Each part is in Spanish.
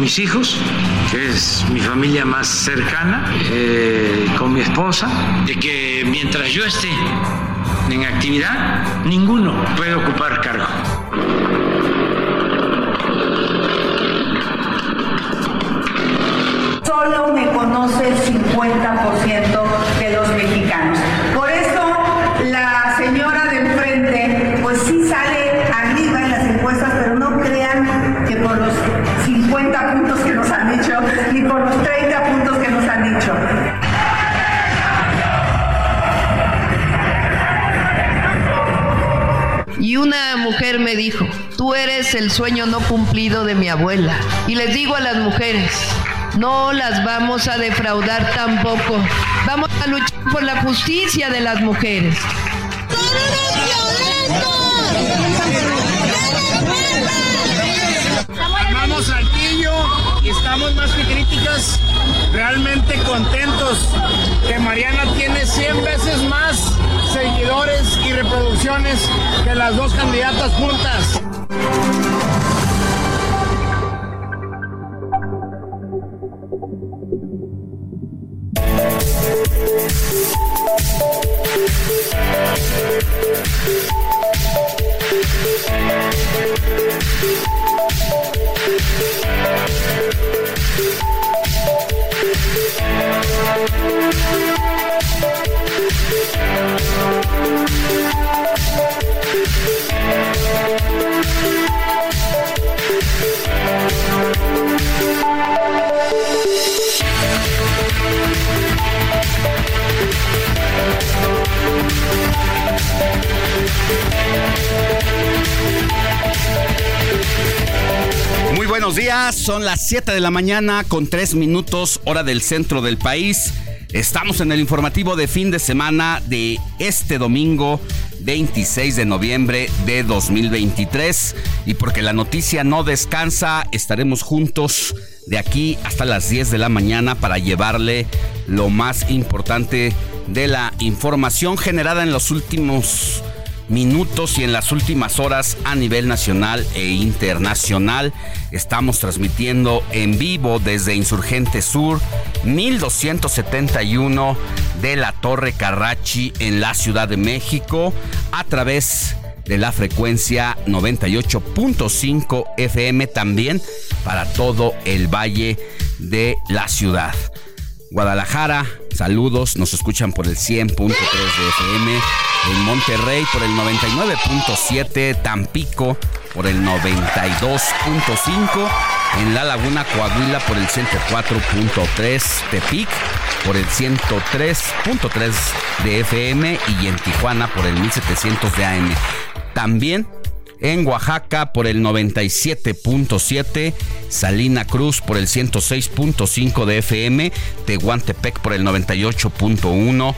Mis hijos, que es mi familia más cercana, eh, con mi esposa, de que mientras yo esté en actividad, ninguno puede ocupar cargo. Solo me conoce el 50% de los mexicanos. Y una mujer me dijo, tú eres el sueño no cumplido de mi abuela. Y les digo a las mujeres, no las vamos a defraudar tampoco. Vamos a luchar por la justicia de las mujeres. Amamos Saltillo y estamos más que críticas, realmente contentos que Mariana tiene 100 veces más seguidores y reproducciones que las dos candidatas juntas. Buenos días, son las 7 de la mañana con 3 minutos hora del centro del país. Estamos en el informativo de fin de semana de este domingo 26 de noviembre de 2023 y porque la noticia no descansa, estaremos juntos de aquí hasta las 10 de la mañana para llevarle lo más importante de la información generada en los últimos minutos y en las últimas horas a nivel nacional e internacional. Estamos transmitiendo en vivo desde Insurgente Sur 1271 de la Torre Carrachi en la Ciudad de México a través de la frecuencia 98.5 FM también para todo el valle de la ciudad. Guadalajara, saludos, nos escuchan por el 100.3 de FM, en Monterrey por el 99.7, Tampico por el 92.5, en La Laguna Coahuila por el 104.3, Tepic por el 103.3 de FM y en Tijuana por el 1700 de AM. También en Oaxaca por el 97.7, Salina Cruz por el 106.5 de FM, Tehuantepec por el 98.1,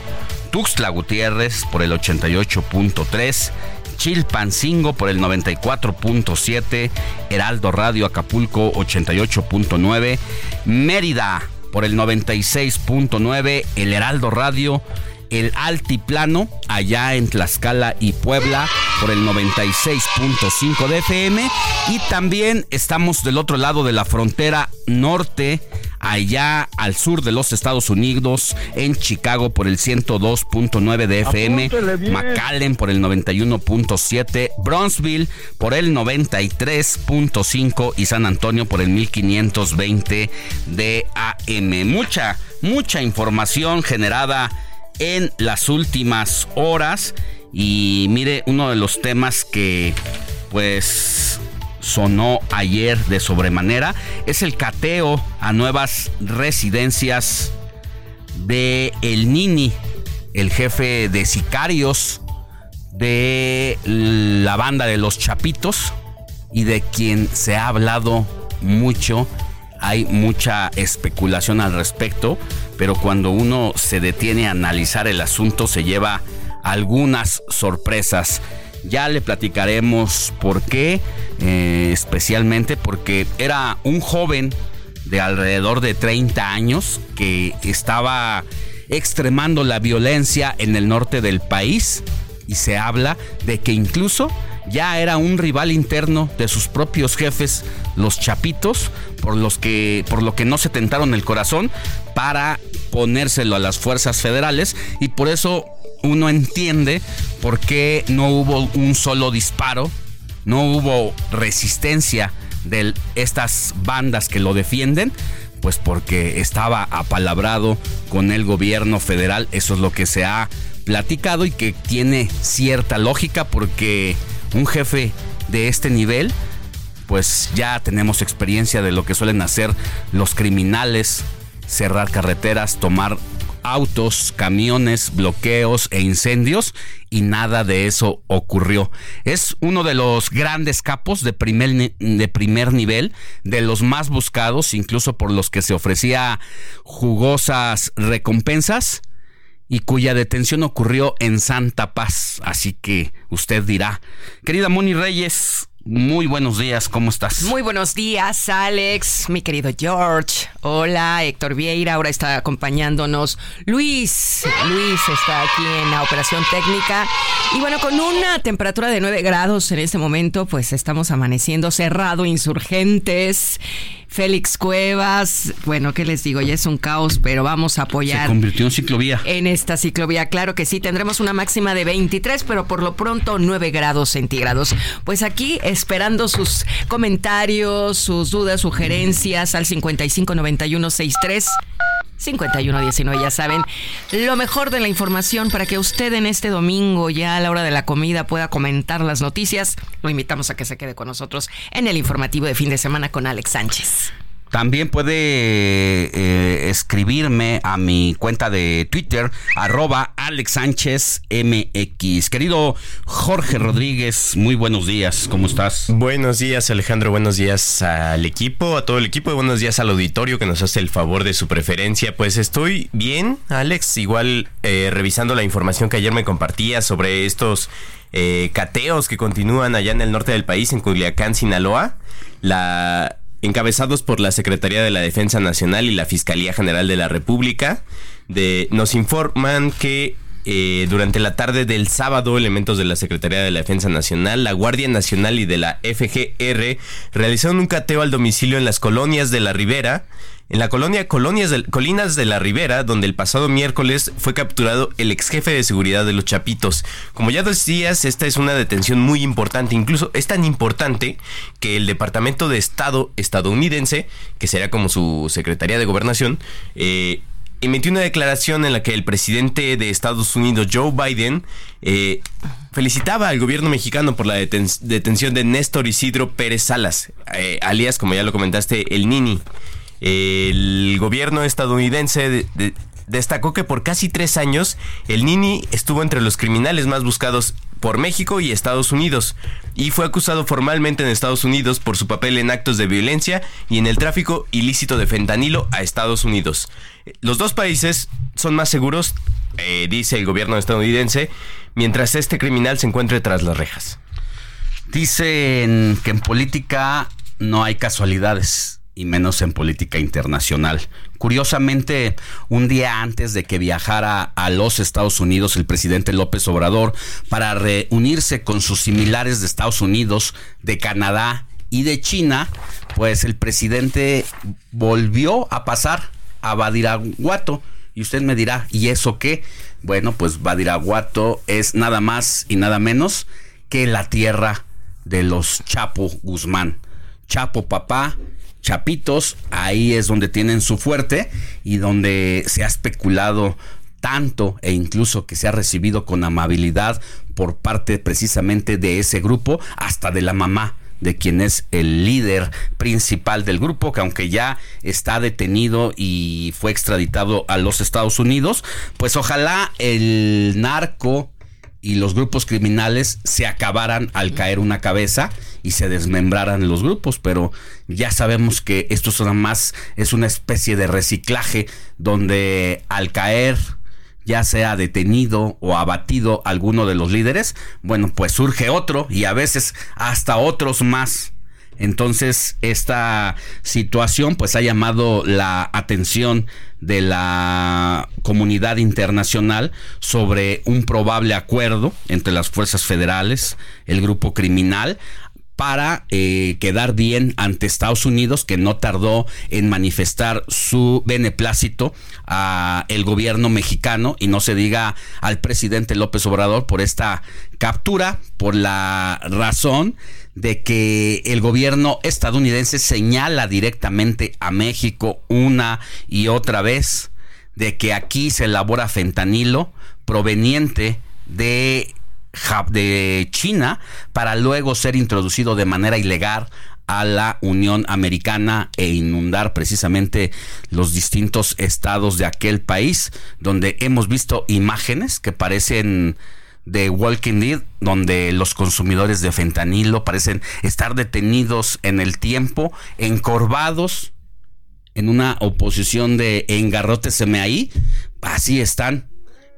Tuxtla Gutiérrez por el 88.3, Chilpancingo por el 94.7, Heraldo Radio Acapulco 88.9, Mérida por el 96.9, el Heraldo Radio el Altiplano, allá en Tlaxcala y Puebla, por el 96.5 de FM. Y también estamos del otro lado de la frontera norte, allá al sur de los Estados Unidos, en Chicago por el 102.9 de FM, McAllen por el 91.7, Bronzeville por el 93.5 y San Antonio por el 1520 de AM. Mucha, mucha información generada en las últimas horas. Y mire, uno de los temas que pues sonó ayer de sobremanera es el cateo a nuevas residencias de El Nini, el jefe de sicarios de la banda de los Chapitos y de quien se ha hablado mucho. Hay mucha especulación al respecto pero cuando uno se detiene a analizar el asunto se lleva algunas sorpresas. Ya le platicaremos por qué, eh, especialmente porque era un joven de alrededor de 30 años que estaba extremando la violencia en el norte del país y se habla de que incluso ya era un rival interno de sus propios jefes, los chapitos, por los que por lo que no se tentaron el corazón para ponérselo a las fuerzas federales. Y por eso uno entiende por qué no hubo un solo disparo, no hubo resistencia de estas bandas que lo defienden, pues porque estaba apalabrado con el gobierno federal, eso es lo que se ha platicado y que tiene cierta lógica porque un jefe de este nivel pues ya tenemos experiencia de lo que suelen hacer los criminales cerrar carreteras, tomar autos, camiones, bloqueos e incendios y nada de eso ocurrió. Es uno de los grandes capos de primer, de primer nivel, de los más buscados, incluso por los que se ofrecía jugosas recompensas y cuya detención ocurrió en Santa Paz. Así que usted dirá, querida Moni Reyes, muy buenos días, ¿cómo estás? Muy buenos días, Alex, mi querido George. Hola, Héctor Vieira, ahora está acompañándonos Luis. Luis está aquí en la operación técnica. Y bueno, con una temperatura de 9 grados en este momento, pues estamos amaneciendo cerrado, insurgentes. Félix Cuevas, bueno, ¿qué les digo? Ya es un caos, pero vamos a apoyar. Se convirtió en ciclovía. En esta ciclovía, claro que sí, tendremos una máxima de 23, pero por lo pronto 9 grados centígrados. Pues aquí esperando sus comentarios, sus dudas, sugerencias al 559163. 5119, ya saben, lo mejor de la información para que usted en este domingo, ya a la hora de la comida, pueda comentar las noticias. Lo invitamos a que se quede con nosotros en el informativo de fin de semana con Alex Sánchez. También puede eh, escribirme a mi cuenta de Twitter, arroba Alex Sánchez MX. Querido Jorge Rodríguez, muy buenos días, ¿cómo estás? Buenos días, Alejandro, buenos días al equipo, a todo el equipo, y buenos días al auditorio que nos hace el favor de su preferencia. Pues estoy bien, Alex, igual eh, revisando la información que ayer me compartía sobre estos eh, cateos que continúan allá en el norte del país, en Culiacán, Sinaloa. La encabezados por la Secretaría de la Defensa Nacional y la Fiscalía General de la República, de, nos informan que eh, durante la tarde del sábado, elementos de la Secretaría de la Defensa Nacional, la Guardia Nacional y de la FGR realizaron un cateo al domicilio en las colonias de la Ribera, en la colonia Colinas de la Ribera, donde el pasado miércoles fue capturado el ex jefe de seguridad de los Chapitos. Como ya decías, esta es una detención muy importante, incluso es tan importante que el Departamento de Estado estadounidense, que será como su Secretaría de Gobernación, eh, emitió una declaración en la que el presidente de Estados Unidos, Joe Biden, eh, felicitaba al gobierno mexicano por la detención de Néstor Isidro Pérez Salas, eh, alias, como ya lo comentaste, el Nini. El gobierno estadounidense destacó que por casi tres años el Nini estuvo entre los criminales más buscados por México y Estados Unidos y fue acusado formalmente en Estados Unidos por su papel en actos de violencia y en el tráfico ilícito de fentanilo a Estados Unidos. Los dos países son más seguros, eh, dice el gobierno estadounidense, mientras este criminal se encuentre tras las rejas. Dicen que en política no hay casualidades y menos en política internacional. Curiosamente, un día antes de que viajara a los Estados Unidos el presidente López Obrador para reunirse con sus similares de Estados Unidos, de Canadá y de China, pues el presidente volvió a pasar a Badiraguato. Y usted me dirá, ¿y eso qué? Bueno, pues Badiraguato es nada más y nada menos que la tierra de los Chapo Guzmán. Chapo papá Chapitos, ahí es donde tienen su fuerte y donde se ha especulado tanto e incluso que se ha recibido con amabilidad por parte precisamente de ese grupo, hasta de la mamá de quien es el líder principal del grupo, que aunque ya está detenido y fue extraditado a los Estados Unidos, pues ojalá el narco y los grupos criminales se acabaran al caer una cabeza y se desmembraran los grupos, pero ya sabemos que esto es más es una especie de reciclaje donde al caer ya sea detenido o abatido alguno de los líderes, bueno, pues surge otro y a veces hasta otros más. Entonces, esta situación pues ha llamado la atención de la comunidad internacional sobre un probable acuerdo entre las fuerzas federales, el grupo criminal, para eh, quedar bien ante Estados Unidos, que no tardó en manifestar su beneplácito a el gobierno mexicano y no se diga al presidente López Obrador por esta captura, por la razón de que el gobierno estadounidense señala directamente a México una y otra vez de que aquí se elabora fentanilo proveniente de de China para luego ser introducido de manera ilegal a la Unión Americana e inundar precisamente los distintos estados de aquel país, donde hemos visto imágenes que parecen de Walking Dead, donde los consumidores de fentanilo parecen estar detenidos en el tiempo, encorvados en una oposición de engarróteseme ahí, así están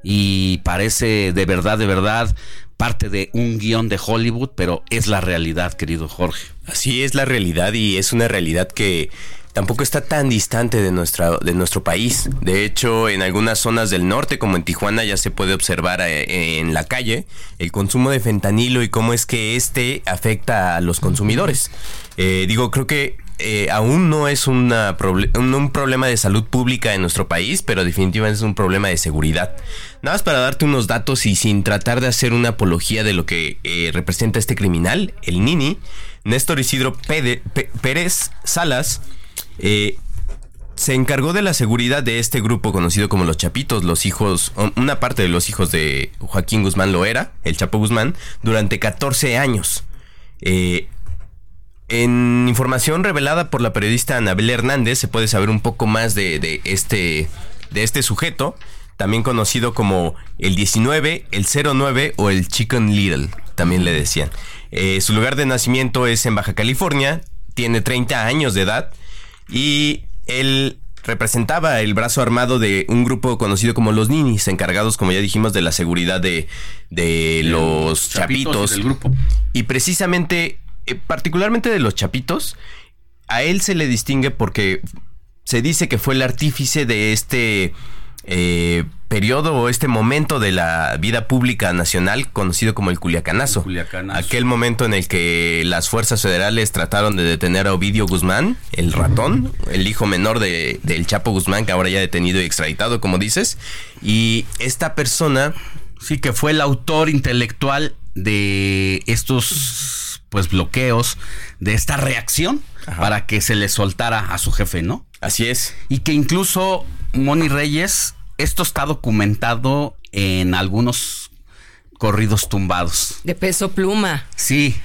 y parece de verdad, de verdad parte de un guion de Hollywood, pero es la realidad, querido Jorge. Así es la realidad y es una realidad que tampoco está tan distante de, nuestra, de nuestro país. De hecho, en algunas zonas del norte, como en Tijuana, ya se puede observar eh, en la calle el consumo de fentanilo y cómo es que este afecta a los consumidores. Eh, digo, creo que eh, aún no es una un, problema de salud pública en nuestro país, pero definitivamente es un problema de seguridad. Nada más para darte unos datos y sin tratar de hacer una apología de lo que representa este criminal, el Nini, Néstor Isidro Pérez Salas, eh, se encargó de la seguridad de este grupo conocido como los Chapitos, los hijos, una parte de los hijos de Joaquín Guzmán Loera, el Chapo Guzmán, durante 14 años. Eh, en información revelada por la periodista Anabel Hernández se puede saber un poco más de, este, de este sujeto, también conocido como el 19, el 09 o el Chicken Little, también le decían. Eh, su lugar de nacimiento es en Baja California, tiene 30 años de edad y él representaba el brazo armado de un grupo conocido como los Ninis, encargados, como ya dijimos, de la seguridad de, de los chapitos. del grupo. Y precisamente eh, particularmente de los chapitos, a él se le distingue porque se dice que fue el artífice de este eh, periodo o este momento de la vida pública nacional conocido como el Culiacanazo. Aquel momento en el que las fuerzas federales trataron de detener a Ovidio Guzmán, el ratón, el hijo menor de, del Chapo Guzmán, que ahora ya detenido y extraditado, como dices. Y esta persona... Sí, que fue el autor intelectual de estos pues bloqueos de esta reacción para que se le soltara a su jefe, ¿no? Así es. Y que incluso Moni Reyes, esto está documentado en algunos corridos tumbados. De peso pluma. Sí.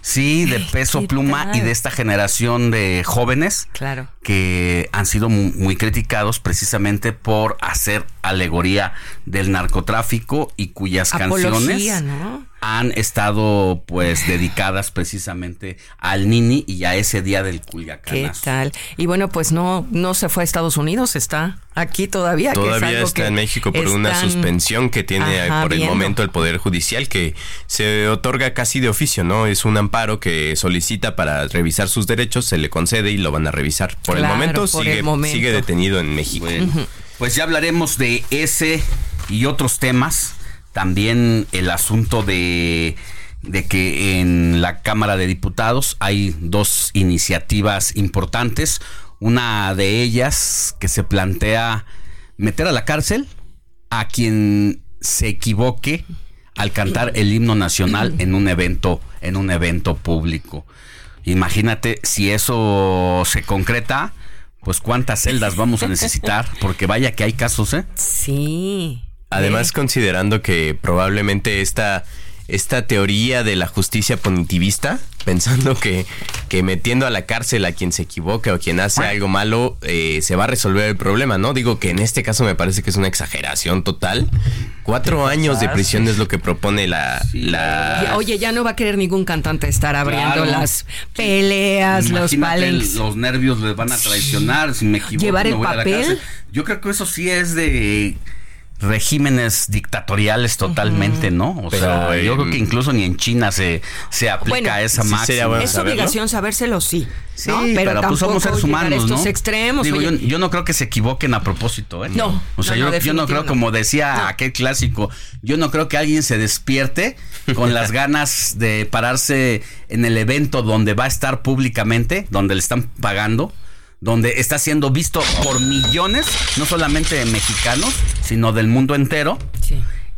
Sí, de peso pluma y de esta generación de jóvenes claro. que han sido muy, criticados precisamente por hacer alegoría del narcotráfico y cuyas canciones han estado pues dedicadas precisamente al Nini y a ese día del Culiacán. ¿Qué tal? Y bueno, pues no no se fue a Estados Unidos, está aquí todavía. Todavía está en México por una suspensión que tiene por el momento el Poder Judicial que se otorga casi de oficio, ¿no? Es un amparo que solicita para revisar sus derechos, se le concede y lo van a revisar. Por, el, momento, sigue, sigue detenido en México. pues ya hablaremos de ese y otros temas también el asunto de, de que en la Cámara de Diputados hay dos iniciativas importantes. Una de ellas que se plantea meter a la cárcel a quien se equivoque al cantar el himno nacional en un evento, en un evento público. Imagínate si eso se concreta, pues cuántas celdas vamos a necesitar, porque vaya que hay casos, ¿eh? Sí. Además, considerando que probablemente esta, esta teoría de la justicia punitivista, pensando que, que metiendo a la cárcel a quien se equivoque o quien hace algo malo, eh, se va a resolver el problema, ¿no? Digo que en este caso me parece que es una exageración total. Cuatro años de prisión es lo que propone la... la... Oye, ya no va a querer ningún cantante estar abriendo las peleas, los pales. Los nervios les van a traicionar, si me equivoco. Llevar el papel. Yo creo que eso sí es de regímenes dictatoriales totalmente, ¿no? O sea, yo creo que incluso ni en China se, se aplica esa sí máxima. es obligación sabérselo, sí. Sí, pero, pues somos seres humanos, estos extremos. Digo, yo, no creo que se equivoquen a propósito, ¿eh? No. O sea, yo, yo, no creo, como decía aquel clásico, yo no creo que alguien se despierte con las ganas de pararse en el evento donde va a estar públicamente, donde le están pagando donde está siendo visto por millones, no solamente de mexicanos, sino del mundo entero,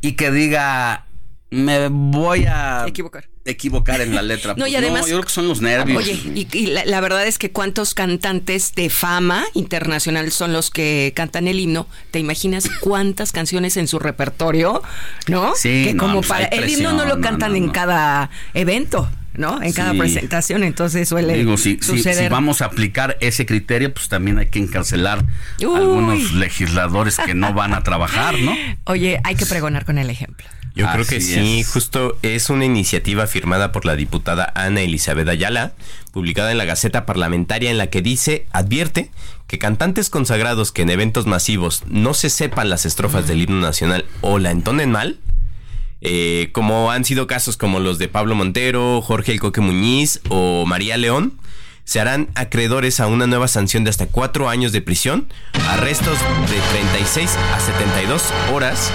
y que diga, me voy a equivocar. Equivocar en la letra. no, y pues además. yo creo que son los nervios. Oye, y, la, verdad es que cuántos cantantes de fama internacional son los que cantan el himno. ¿Te imaginas cuántas canciones en su reportorio? ¿No? Sí, que como pues para. el himno no lo cantan en cada evento. ¿no? En cada presentación, entonces suele Digo, si, suceder. Si, vamos a aplicar ese criterio, pues también hay que encarcelar algunos legisladores que no van a trabajar, ¿no? Oye, hay que pregonar con el ejemplo. Yo creo que sí, justo es una iniciativa firmada por la diputada Ana Elizabeth Ayala, publicada en la Gaceta Parlamentaria, en la que dice, advierte que cantantes consagrados que en eventos masivos no se sepan las estrofas del himno nacional o la entonen mal, eh, como han sido casos como los de Pablo Montero, Jorge El Coque Muñiz o María León, se harán acreedores a una nueva sanción de hasta cuatro años de prisión, arrestos de 36 a 72 horas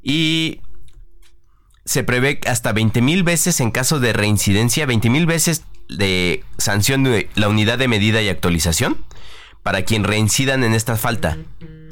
y se prevé hasta 20 mil veces en caso de reincidencia, 20 mil veces de sanción de la unidad de medida y actualización para quien reincidan en esta falta.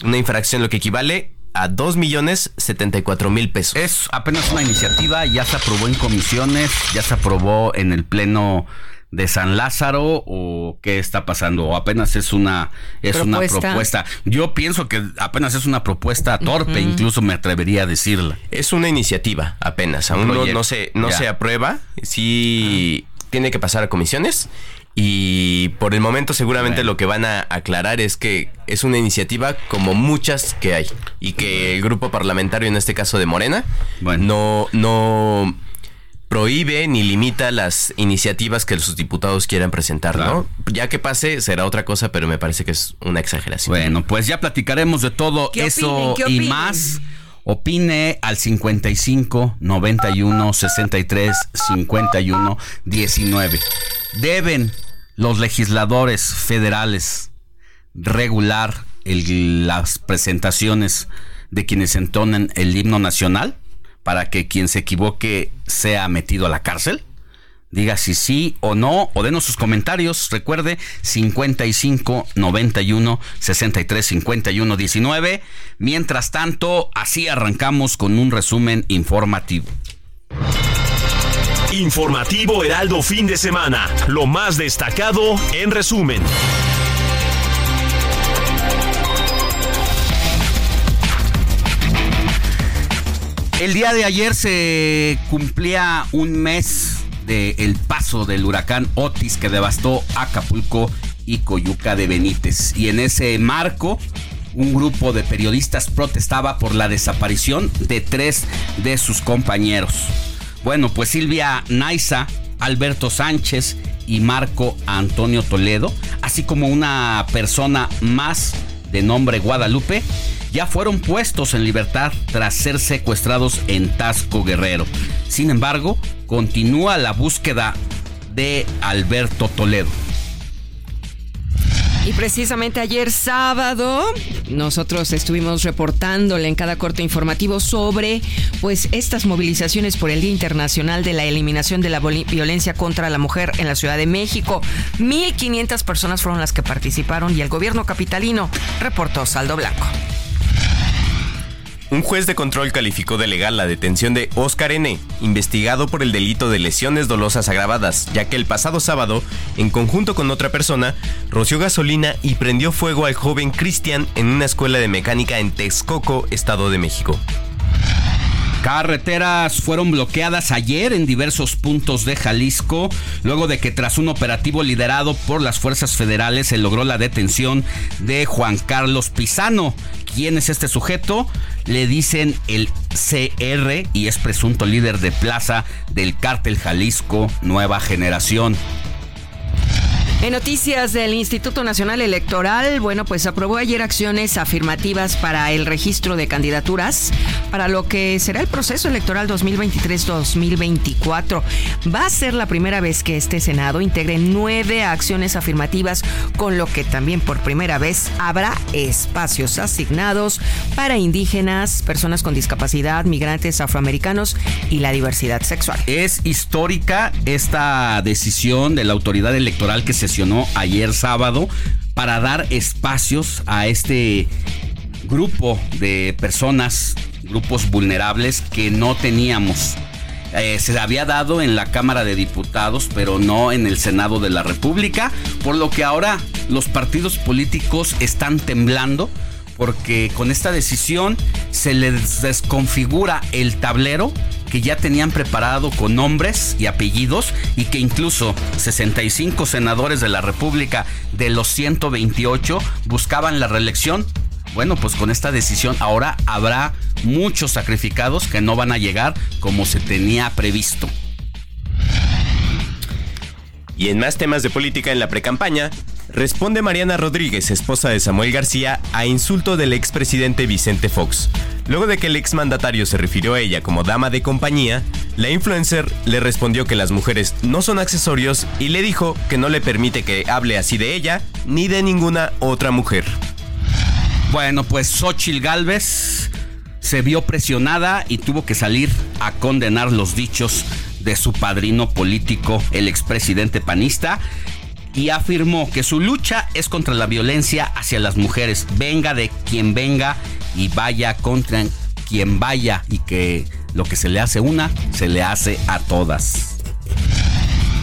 Una infracción lo que equivale a 2 millones 74 mil pesos. Es apenas una iniciativa, ya se aprobó en comisiones, ya se aprobó en el pleno de San Lázaro o qué está pasando o apenas es una es una propuesta. Yo pienso que apenas es una propuesta torpe, incluso me atrevería a decirla. Es una iniciativa apenas, aún no, se no se aprueba, sí tiene que pasar a comisiones. Y por el momento seguramente lo que van a aclarar es que es una iniciativa como muchas que hay. Y que el grupo parlamentario, en este caso de Morena, no, no prohíbe ni limita las iniciativas que sus diputados quieran presentar, ¿no? Ya que pase será otra cosa, pero me parece que es una exageración. Bueno, pues ya platicaremos de todo eso y más. Opine al 55 91 63 51 19. Deben los legisladores federales regular las presentaciones de quienes entonen el himno nacional para que quien se equivoque sea metido a la cárcel? Diga si sí o no, o denos sus comentarios. Recuerde 55 91 63 51 19. Mientras tanto, así arrancamos con un resumen informativo. Informativo Heraldo fin de semana. Lo más destacado en resumen. El día de ayer se cumplía un mes del paso del huracán Otis que devastó Acapulco y Coyuca de Benítez. Y en ese marco, un grupo de periodistas protestaba por la desaparición de tres de sus compañeros. Bueno, pues Silvia Naiza, Alberto Sánchez y Marco Antonio Toledo, así como una persona más de nombre Guadalupe, ya fueron puestos en libertad tras ser secuestrados en Tasco Guerrero. Sin embargo, continúa la búsqueda de Alberto Toledo. Y precisamente ayer sábado nosotros estuvimos reportándole en cada corte informativo sobre pues estas movilizaciones por el Día Internacional de la Eliminación de la Violencia contra la Mujer en la Ciudad de México. 1500 personas fueron las que participaron y el gobierno capitalino reportó saldo blanco. Un juez de control calificó de legal la detención de Oscar N., investigado por el delito de lesiones dolosas agravadas, ya que el pasado sábado, en conjunto con otra persona, roció gasolina y prendió fuego al joven Cristian en una escuela de mecánica en Texcoco, Estado de México. Carreteras fueron bloqueadas ayer en diversos puntos de Jalisco, luego de que tras un operativo liderado por las fuerzas federales se logró la detención de Juan Carlos Pizano. ¿Quién es este sujeto? Le dicen el CR y es presunto líder de plaza del cártel Jalisco Nueva Generación. En noticias del Instituto Nacional Electoral, bueno, pues aprobó ayer acciones afirmativas para el registro de candidaturas para lo que será el proceso electoral 2023-2024. Va a ser la primera vez que este Senado integre nueve acciones afirmativas, con lo que también por primera vez habrá espacios asignados para indígenas, personas con discapacidad, migrantes afroamericanos y la diversidad sexual. Es histórica esta decisión de la autoridad electoral que se ayer sábado para dar espacios a este grupo de personas, grupos vulnerables que no teníamos. Eh, se había dado en la Cámara de Diputados, pero no en el Senado de la República, por lo que ahora los partidos políticos están temblando porque con esta decisión se les desconfigura el tablero que ya tenían preparado con nombres y apellidos y que incluso 65 senadores de la República de los 128 buscaban la reelección. Bueno, pues con esta decisión ahora habrá muchos sacrificados que no van a llegar como se tenía previsto. Y en más temas de política en la precampaña, Responde Mariana Rodríguez, esposa de Samuel García, a insulto del expresidente Vicente Fox. Luego de que el exmandatario se refirió a ella como dama de compañía, la influencer le respondió que las mujeres no son accesorios y le dijo que no le permite que hable así de ella ni de ninguna otra mujer. Bueno, pues Xochil Gálvez se vio presionada y tuvo que salir a condenar los dichos de su padrino político, el expresidente panista y afirmó que su lucha es contra la violencia hacia las mujeres, venga de quien venga y vaya contra quien vaya y que lo que se le hace una, se le hace a todas.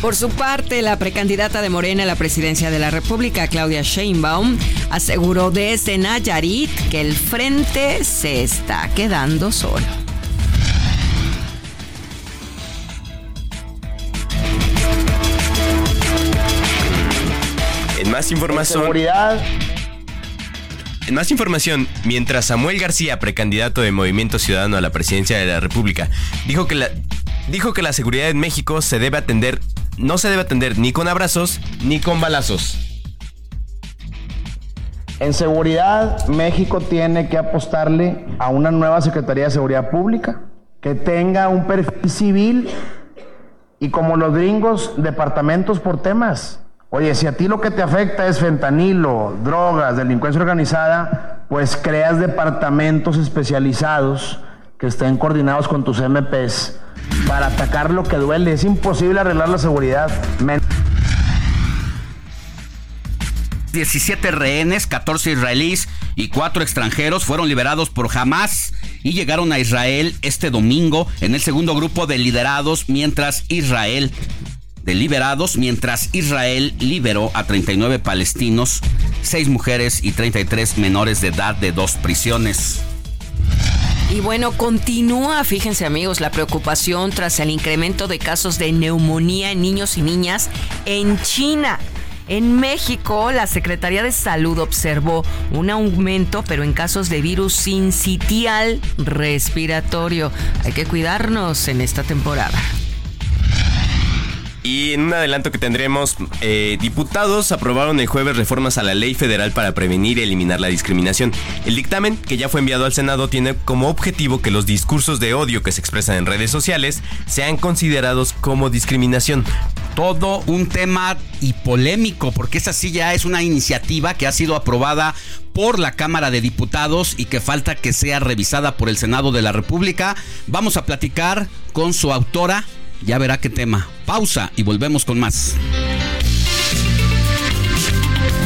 Por su parte, la precandidata de Morena a la presidencia de la República, Claudia Sheinbaum, aseguró desde Nayarit que el frente se está quedando solo. Más información. seguridad. En más información, mientras Samuel García, precandidato de Movimiento Ciudadano a la presidencia de la República, dijo que la, dijo que la seguridad en México se debe atender, no se debe atender ni con abrazos ni con balazos. En seguridad, México tiene que apostarle a una nueva Secretaría de Seguridad Pública que tenga un perfil civil y como los gringos, departamentos por temas. Oye, si a ti lo que te afecta es fentanilo, drogas, delincuencia organizada, pues creas departamentos especializados que estén coordinados con tus MPs para atacar lo que duele. Es imposible arreglar la seguridad. 17 rehenes, 14 israelíes y 4 extranjeros fueron liberados por Hamas y llegaron a Israel este domingo en el segundo grupo de liderados mientras Israel liberados, mientras Israel liberó a 39 palestinos, 6 mujeres y 33 menores de edad de dos prisiones. Y bueno, continúa, fíjense amigos, la preocupación tras el incremento de casos de neumonía en niños y niñas en China. En México, la Secretaría de Salud observó un aumento, pero en casos de virus sincitial respiratorio. Hay que cuidarnos en esta temporada. Y en un adelanto que tendremos, eh, diputados aprobaron el jueves reformas a la ley federal para prevenir y eliminar la discriminación. El dictamen, que ya fue enviado al Senado, tiene como objetivo que los discursos de odio que se expresan en redes sociales sean considerados como discriminación. Todo un tema y polémico, porque esa sí ya es una iniciativa que ha sido aprobada por la Cámara de Diputados y que falta que sea revisada por el Senado de la República. Vamos a platicar con su autora, ya verá qué tema. Pausa y volvemos con más.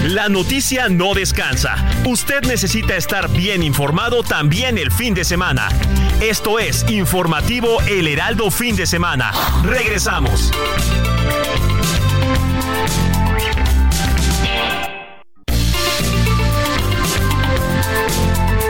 La noticia no descansa. Usted necesita estar bien informado también el fin de semana. Esto es Informativo El Heraldo Fin de Semana. Regresamos.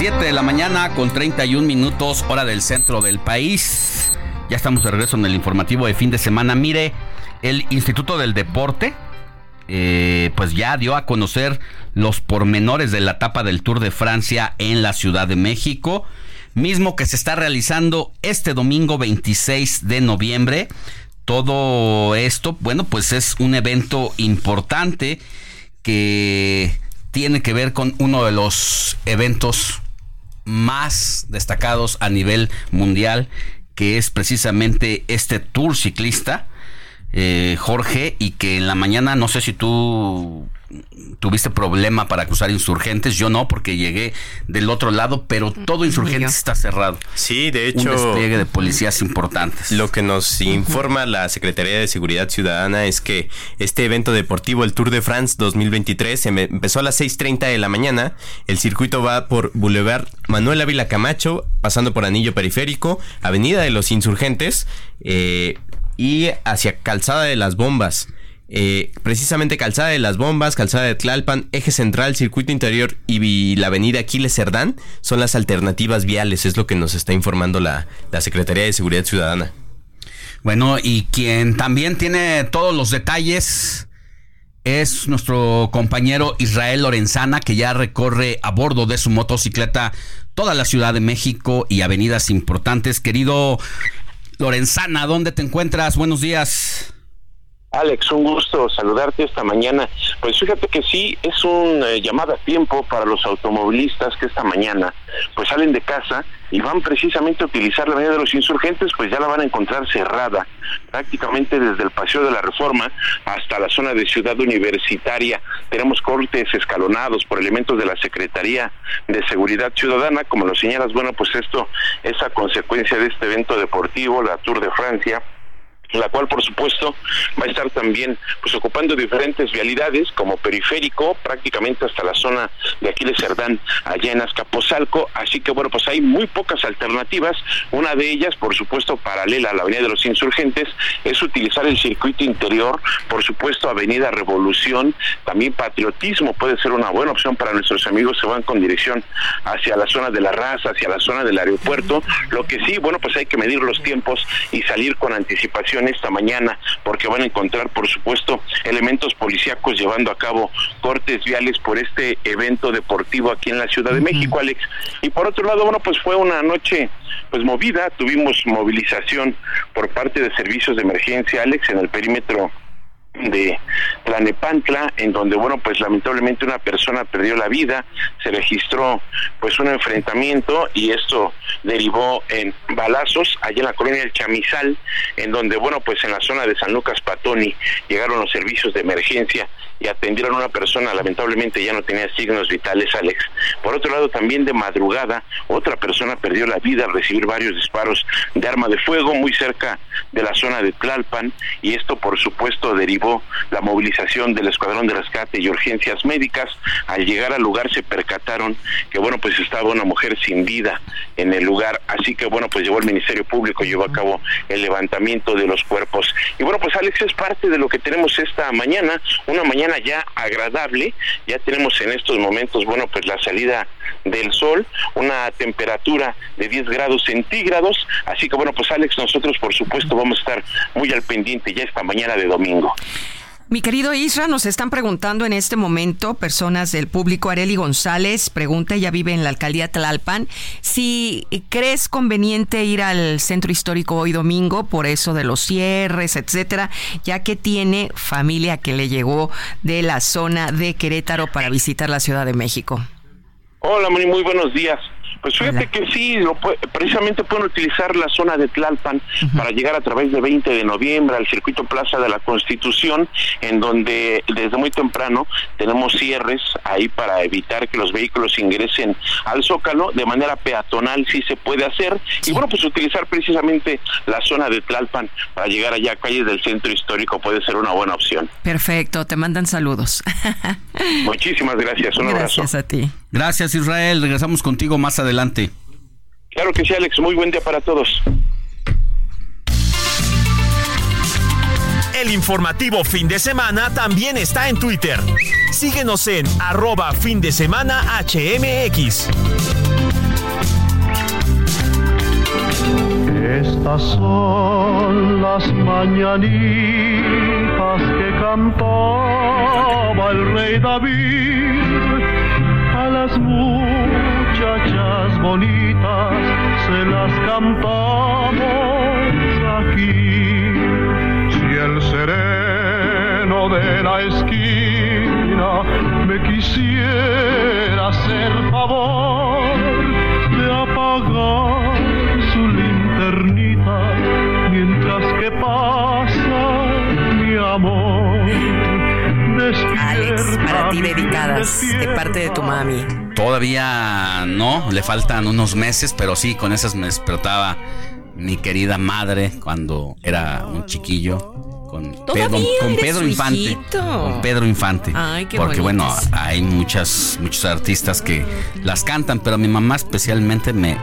7 de la mañana con 31 minutos hora del centro del país. Ya estamos de regreso en el informativo de fin de semana. Mire, el Instituto del Deporte eh, pues ya dio a conocer los pormenores de la etapa del Tour de Francia en la Ciudad de México, mismo que se está realizando este domingo 26 de noviembre. Todo esto, bueno, pues es un evento importante que tiene que ver con uno de los eventos más destacados a nivel mundial, que es precisamente este tour ciclista, eh, Jorge, y que en la mañana, no sé si tú tuviste problema para cruzar insurgentes, yo no, porque llegué del otro lado, pero todo insurgentes está cerrado. Sí, de hecho. Un despliegue de policías importantes. Lo que nos informa la Secretaría de Seguridad Ciudadana es que este evento deportivo, el Tour de France 2023, empezó a las 6.30 de la mañana. El circuito va por Boulevard Manuel Ávila Camacho, pasando por Anillo Periférico, Avenida de los Insurgentes eh, y hacia Calzada de las Bombas. Eh, precisamente Calzada de las Bombas, Calzada de Tlalpan, Eje Central, Circuito Interior y la Avenida Aquiles Cerdán son las alternativas viales, es lo que nos está informando la, la Secretaría de Seguridad Ciudadana. Bueno, y quien también tiene todos los detalles es nuestro compañero Israel Lorenzana, que ya recorre a bordo de su motocicleta toda la Ciudad de México y avenidas importantes. Querido Lorenzana, ¿dónde te encuentras? Buenos días. Alex, un gusto saludarte esta mañana. Pues fíjate que sí, es un eh, llamado a tiempo para los automovilistas que esta mañana pues salen de casa y van precisamente a utilizar la avenida de los insurgentes, pues ya la van a encontrar cerrada, prácticamente desde el Paseo de la Reforma hasta la zona de Ciudad Universitaria. Tenemos cortes escalonados por elementos de la Secretaría de Seguridad Ciudadana, como lo señalas, bueno, pues esto es a consecuencia de este evento deportivo, la Tour de Francia la cual por supuesto va a estar también pues ocupando diferentes vialidades como periférico prácticamente hasta la zona de Aquiles Cerdán allá en Azcapotzalco. Así que bueno pues hay muy pocas alternativas. Una de ellas por supuesto paralela a la avenida de los insurgentes es utilizar el circuito interior por supuesto avenida Revolución. También patriotismo puede ser una buena opción para nuestros amigos que van con dirección hacia la zona de la raza hacia la zona del aeropuerto. Lo que sí bueno pues hay que medir los tiempos y salir con anticipación esta mañana porque van a encontrar por supuesto elementos policíacos llevando a cabo cortes viales por este evento deportivo aquí en la Ciudad de México, Alex. Y por otro lado, bueno, pues fue una noche pues movida, tuvimos movilización por parte de servicios de emergencia, Alex, en el perímetro de Tlanepantla, en donde, bueno, pues lamentablemente una persona perdió la vida, se registró pues un enfrentamiento y esto derivó en balazos allá en la colonia del Chamizal, en donde, bueno, pues en la zona de San Lucas Patoni llegaron los servicios de emergencia y atendieron a una persona, lamentablemente ya no tenía signos vitales, Alex. Por otro lado, también de madrugada, otra persona perdió la vida al recibir varios disparos de arma de fuego muy cerca de la zona de Tlalpan y esto, por supuesto, derivó la movilización del Escuadrón de Rescate y Urgencias Médicas. Al llegar al lugar se percataron que, bueno, pues estaba una mujer sin vida en el lugar, así que, bueno, pues llevó el Ministerio Público, llevó a cabo el levantamiento de los cuerpos. Y bueno, pues Alex es parte de lo que tenemos esta mañana, una mañana ya agradable, ya tenemos en estos momentos, bueno, pues la salida del sol, una temperatura de 10 grados centígrados, así que bueno, pues Alex, nosotros por supuesto vamos a estar muy al pendiente ya esta mañana de domingo. Mi querido Isra, nos están preguntando en este momento, personas del público, Areli González pregunta, ella vive en la alcaldía Tlalpan, si crees conveniente ir al centro histórico hoy domingo por eso de los cierres, etcétera, ya que tiene familia que le llegó de la zona de Querétaro para visitar la Ciudad de México. Hola, muy buenos días. Pues fíjate que sí, precisamente pueden utilizar la zona de Tlalpan para llegar a través de 20 de noviembre al circuito Plaza de la Constitución, en donde desde muy temprano tenemos cierres ahí para evitar que los vehículos ingresen al Zócalo. De manera peatonal sí se puede hacer. Y bueno, pues utilizar precisamente la zona de Tlalpan para llegar allá a calles del centro histórico puede ser una buena opción. Perfecto, te mandan saludos. Muchísimas gracias, un abrazo. Gracias a ti. Gracias Israel, regresamos contigo más adelante. Claro que sí, Alex, muy buen día para todos. El informativo fin de semana también está en Twitter. Síguenos en arroba fin de semana HMX. Estas son las mañanitas que cantaba el rey David las muchachas bonitas se las cantamos aquí. Si el sereno de la esquina me quisiera hacer favor de apagar su linternita mientras que pasa mi amor Alex, para ti dedicadas de parte de tu mami. Todavía no, le faltan unos meses, pero sí, con esas me despertaba mi querida madre cuando era un chiquillo con Pedro, con Pedro Infante. Con Pedro Infante. Ay, qué Porque bueno, hay muchas, muchos artistas que las cantan, pero mi mamá especialmente me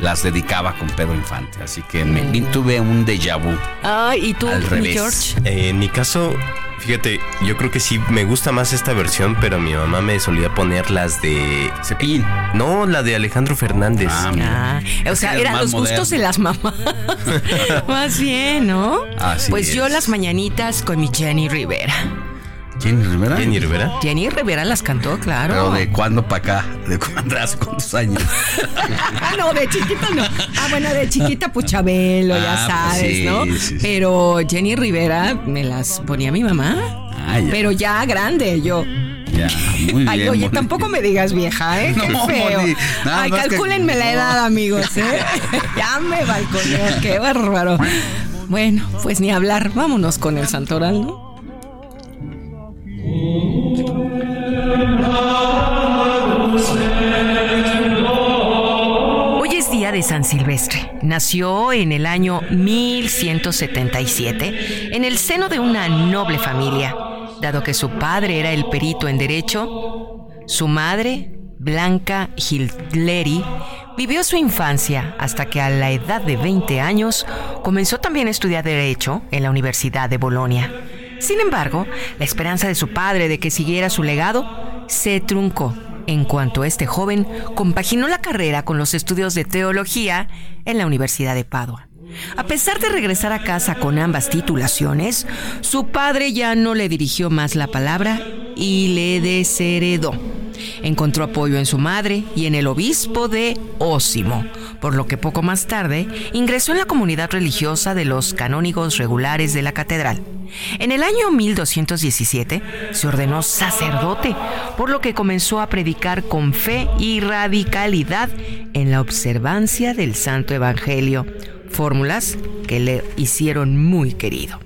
las dedicaba con Pedro Infante. Así que me, tuve un déjà vu. Ay, ¿y tú, al revés. George? Eh, en mi caso, Fíjate, yo creo que sí me gusta más esta versión, pero mi mamá me solía poner las de Cepillín. No, la de Alejandro Fernández. Ah, ah o sea, eran los gustos de las mamás. más bien, ¿no? Así pues yo las mañanitas con mi Jenny Rivera. ¿Jenny Rivera? Jenny Rivera. Jenny Rivera las cantó, claro. Pero de cuándo para acá, de cuándo hace cuántos años. ah, no, de chiquita no. Ah, bueno, de chiquita Puchabelo, ya ah, pues sabes, ¿no? Pero Jenny Rivera me las ponía mi mamá. Ah, Pero ya grande, yo. Ya, muy bien, Ay, oye, tampoco me digas vieja, ¿eh? Qué feo. Ay, calcúlenme la edad, amigos, ¿eh? ya me balconeó, qué bárbaro. Bueno, pues ni hablar, vámonos con el santoral, ¿no? Hoy es día de San Silvestre. Nació en el año 1177 en el seno de una noble familia. Dado que su padre era el perito en derecho, su madre, Blanca Hilleri, vivió su infancia hasta que a la edad de 20 años comenzó también a estudiar derecho en la Universidad de Bolonia. Sin embargo, la esperanza de su padre de que siguiera su legado se truncó en cuanto este joven compaginó la carrera con los estudios de teología en la Universidad de Padua. A pesar de regresar a casa con ambas titulaciones, su padre ya no le dirigió más la palabra y le desheredó. Encontró apoyo en su madre y en el obispo de Ósimo, por lo que poco más tarde ingresó en la comunidad religiosa de los canónigos regulares de la catedral. En el año 1217 se ordenó sacerdote, por lo que comenzó a predicar con fe y radicalidad en la observancia del Santo Evangelio, fórmulas que le hicieron muy querido.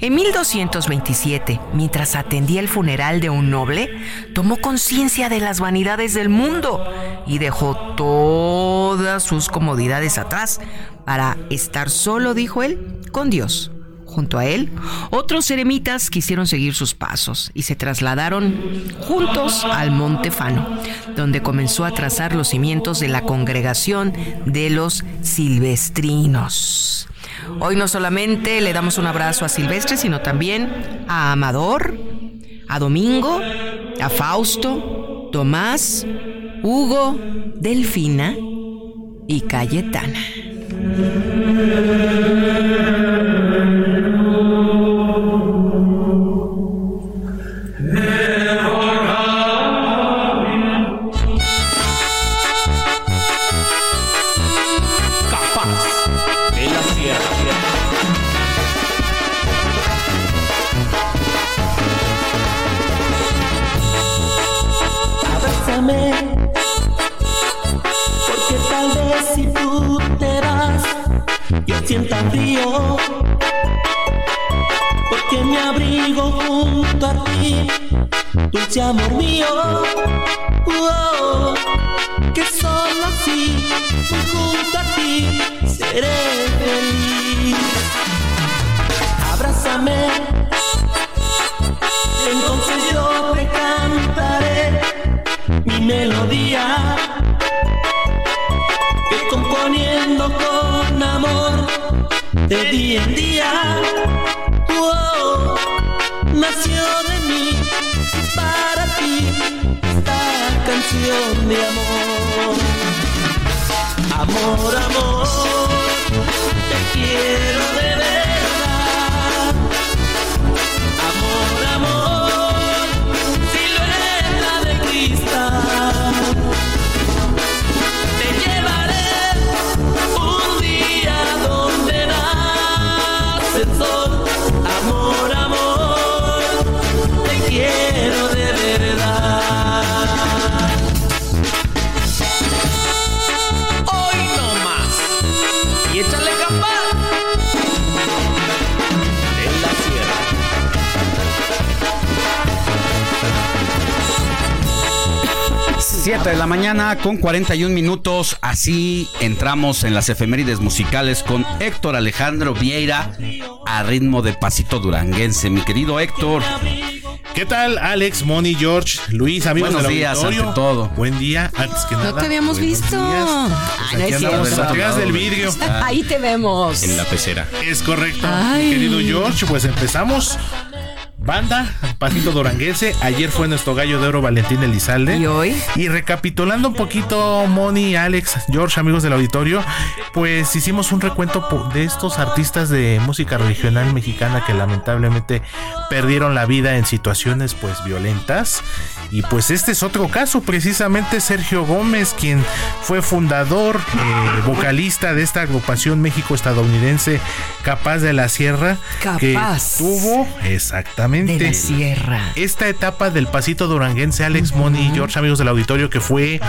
En 1227, mientras atendía el funeral de un noble, tomó conciencia de las vanidades del mundo y dejó todas sus comodidades atrás para estar solo, dijo él, con Dios. Junto a él, otros eremitas quisieron seguir sus pasos y se trasladaron juntos al Monte Fano, donde comenzó a trazar los cimientos de la congregación de los silvestrinos. Hoy no solamente le damos un abrazo a Silvestre, sino también a Amador, a Domingo, a Fausto, Tomás, Hugo, Delfina y Cayetana. Porque me abrigo junto a ti, dulce amor mío, oh, que solo así, junto a ti, seré feliz. Abrázame, entonces yo te cantaré mi melodía. Componiendo con amor de día en día. Oh, nació de mí para ti esta canción de amor. Amor, amor, te quiero de verdad. 7 de la mañana con 41 minutos. Así entramos en las efemérides musicales con Héctor Alejandro Vieira a ritmo de pasito duranguense. Mi querido Héctor. ¿Qué tal, Alex, Moni, George, Luis, amigos Buenos del días, ante todo. Buen día, antes que nada. No te habíamos visto. días. Ah, Pues no es cierto. del vidrio. Ahí te vemos. En la pecera. Es correcto, Ay. mi querido George. Pues empezamos. Banda, Pasito Duranguense. Ayer fue nuestro gallo de oro Valentín Elizalde. ¿Y hoy? Y recapitulando un poquito, Moni, Alex, George, amigos del auditorio, pues hicimos un recuento de estos artistas de música regional mexicana que lamentablemente perdieron la vida en situaciones pues violentas. Y pues este es otro caso, precisamente Sergio Gómez, quien fue fundador, eh, vocalista de esta agrupación México-estadounidense Capaz de la Sierra, que Capaz. tuvo exactamente De la sierra. esta etapa del pasito duranguense, Alex Moni y George, amigos del auditorio, que fue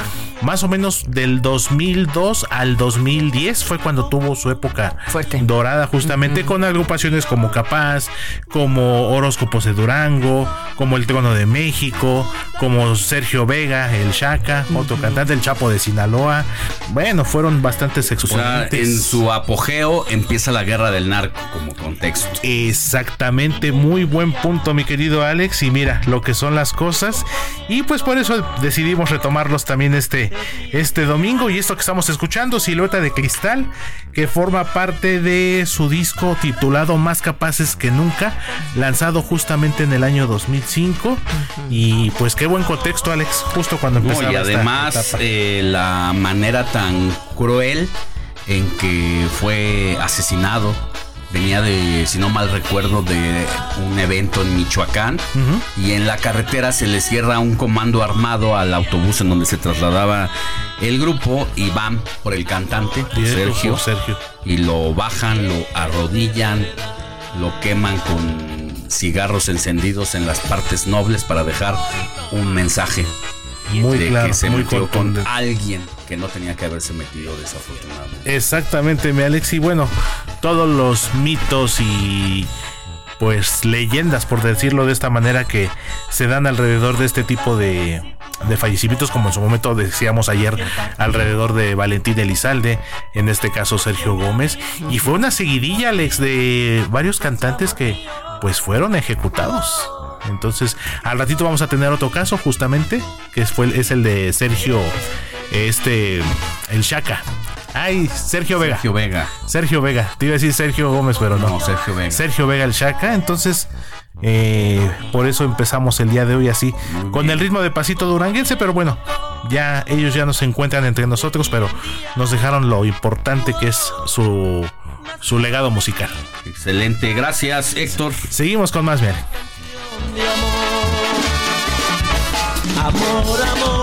más o menos del 2002 al 2010, fue cuando tuvo su época Fuerte. dorada, justamente con agrupaciones como Capaz, como Horóscopos de Durango, como El Trono de México, como Sergio Vega, el Chaca, otro cantante, el Chapo de Sinaloa. Bueno, fueron bastantes O sea, exponentes. en su apogeo empieza la guerra del narco como contexto. Exactamente, muy buen punto, mi querido Alex. Y mira lo que son las cosas. Y pues por eso decidimos retomarlos también este, este domingo. Y esto que estamos escuchando, Silueta de Cristal, que forma parte de su disco titulado Más Capaces que Nunca, lanzado justamente en el año 2005. Y pues qué buen contexto, Alex, justo cuando No, empezaba y además eh, la manera tan cruel en que fue asesinado venía de, si no mal recuerdo, de un evento en Michoacán y en la carretera se le cierra un comando armado al autobús en donde se trasladaba el grupo y van por el cantante, Sergio, Sergio. y lo bajan, lo arrodillan, lo queman con cigarros encendidos en las partes nobles para dejar un mensaje Muy de claro, que se muy metió con alguien no tenía que haberse metido desafortunadamente. Exactamente, mi Alex. Y bueno, todos los mitos y pues leyendas, por decirlo de esta manera, que se dan alrededor de este tipo de, de fallecimientos, como en su momento decíamos ayer, alrededor de Valentín Elizalde, en este caso Sergio Gómez. Y fue una seguidilla, Alex, de varios cantantes que pues fueron ejecutados. Entonces, al ratito vamos a tener otro caso, justamente, que fue, es el de Sergio, este, el Shaka. Ay, Sergio Vega. Sergio Vega. Sergio Vega. Te iba a decir Sergio Gómez, pero no. No, Sergio Vega. Sergio Vega el Shaka. Entonces, eh, por eso empezamos el día de hoy así, con el ritmo de pasito duranguense, pero bueno, ya ellos ya no se encuentran entre nosotros, pero nos dejaron lo importante que es su, su legado musical. Excelente, gracias Héctor. Seguimos con más, bien. Amor, amor, te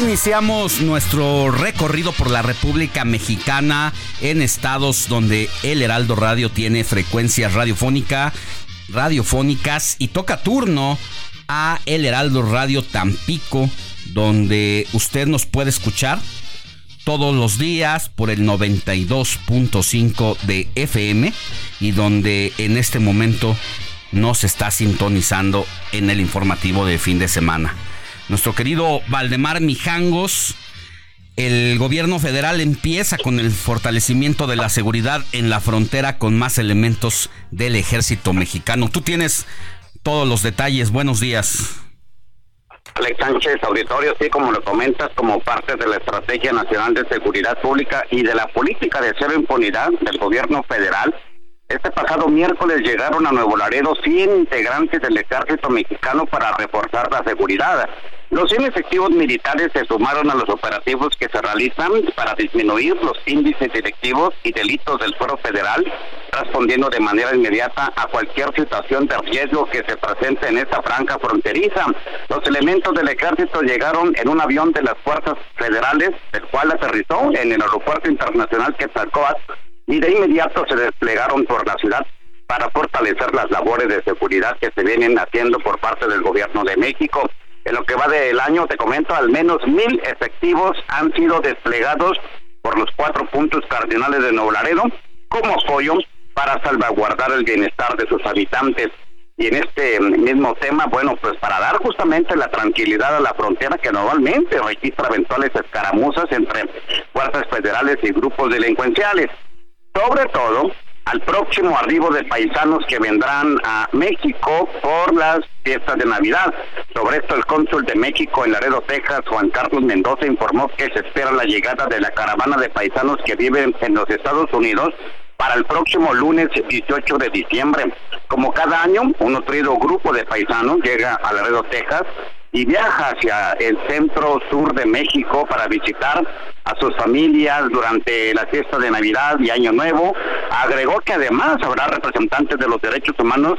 Iniciamos nuestro recorrido por la República Mexicana en estados donde el Heraldo Radio tiene frecuencias radiofónica, radiofónicas y toca turno a el Heraldo Radio Tampico, donde usted nos puede escuchar todos los días por el 92.5 de FM y donde en este momento nos está sintonizando en el informativo de fin de semana. Nuestro querido Valdemar Mijangos, el gobierno federal empieza con el fortalecimiento de la seguridad en la frontera con más elementos del ejército mexicano. Tú tienes todos los detalles. Buenos días. Alex Sánchez, auditorio, sí, como lo comentas, como parte de la Estrategia Nacional de Seguridad Pública y de la política de cero impunidad del gobierno federal, este pasado miércoles llegaron a Nuevo Laredo 100 integrantes del ejército mexicano para reforzar la seguridad. Los 100 efectivos militares se sumaron a los operativos que se realizan para disminuir los índices directivos y delitos del fuero federal, respondiendo de manera inmediata a cualquier situación de riesgo que se presente en esta franja fronteriza. Los elementos del ejército llegaron en un avión de las fuerzas federales, el cual aterrizó en el aeropuerto internacional Quetzalcóatl y de inmediato se desplegaron por la ciudad para fortalecer las labores de seguridad que se vienen haciendo por parte del gobierno de México. En lo que va del año, te comento, al menos mil efectivos han sido desplegados por los cuatro puntos cardinales de Nuevo como apoyo para salvaguardar el bienestar de sus habitantes. Y en este mismo tema, bueno, pues para dar justamente la tranquilidad a la frontera que normalmente registra eventuales escaramuzas entre fuerzas federales y grupos delincuenciales. Sobre todo, al próximo arribo de paisanos que vendrán a México por las fiestas de Navidad. Sobre esto, el cónsul de México en Laredo, Texas, Juan Carlos Mendoza, informó que se espera la llegada de la caravana de paisanos que viven en los Estados Unidos para el próximo lunes 18 de diciembre. Como cada año, un nutrido grupo de paisanos llega a Laredo, Texas, y viaja hacia el centro sur de México para visitar a sus familias durante la fiesta de Navidad y Año Nuevo. Agregó que además habrá representantes de los derechos humanos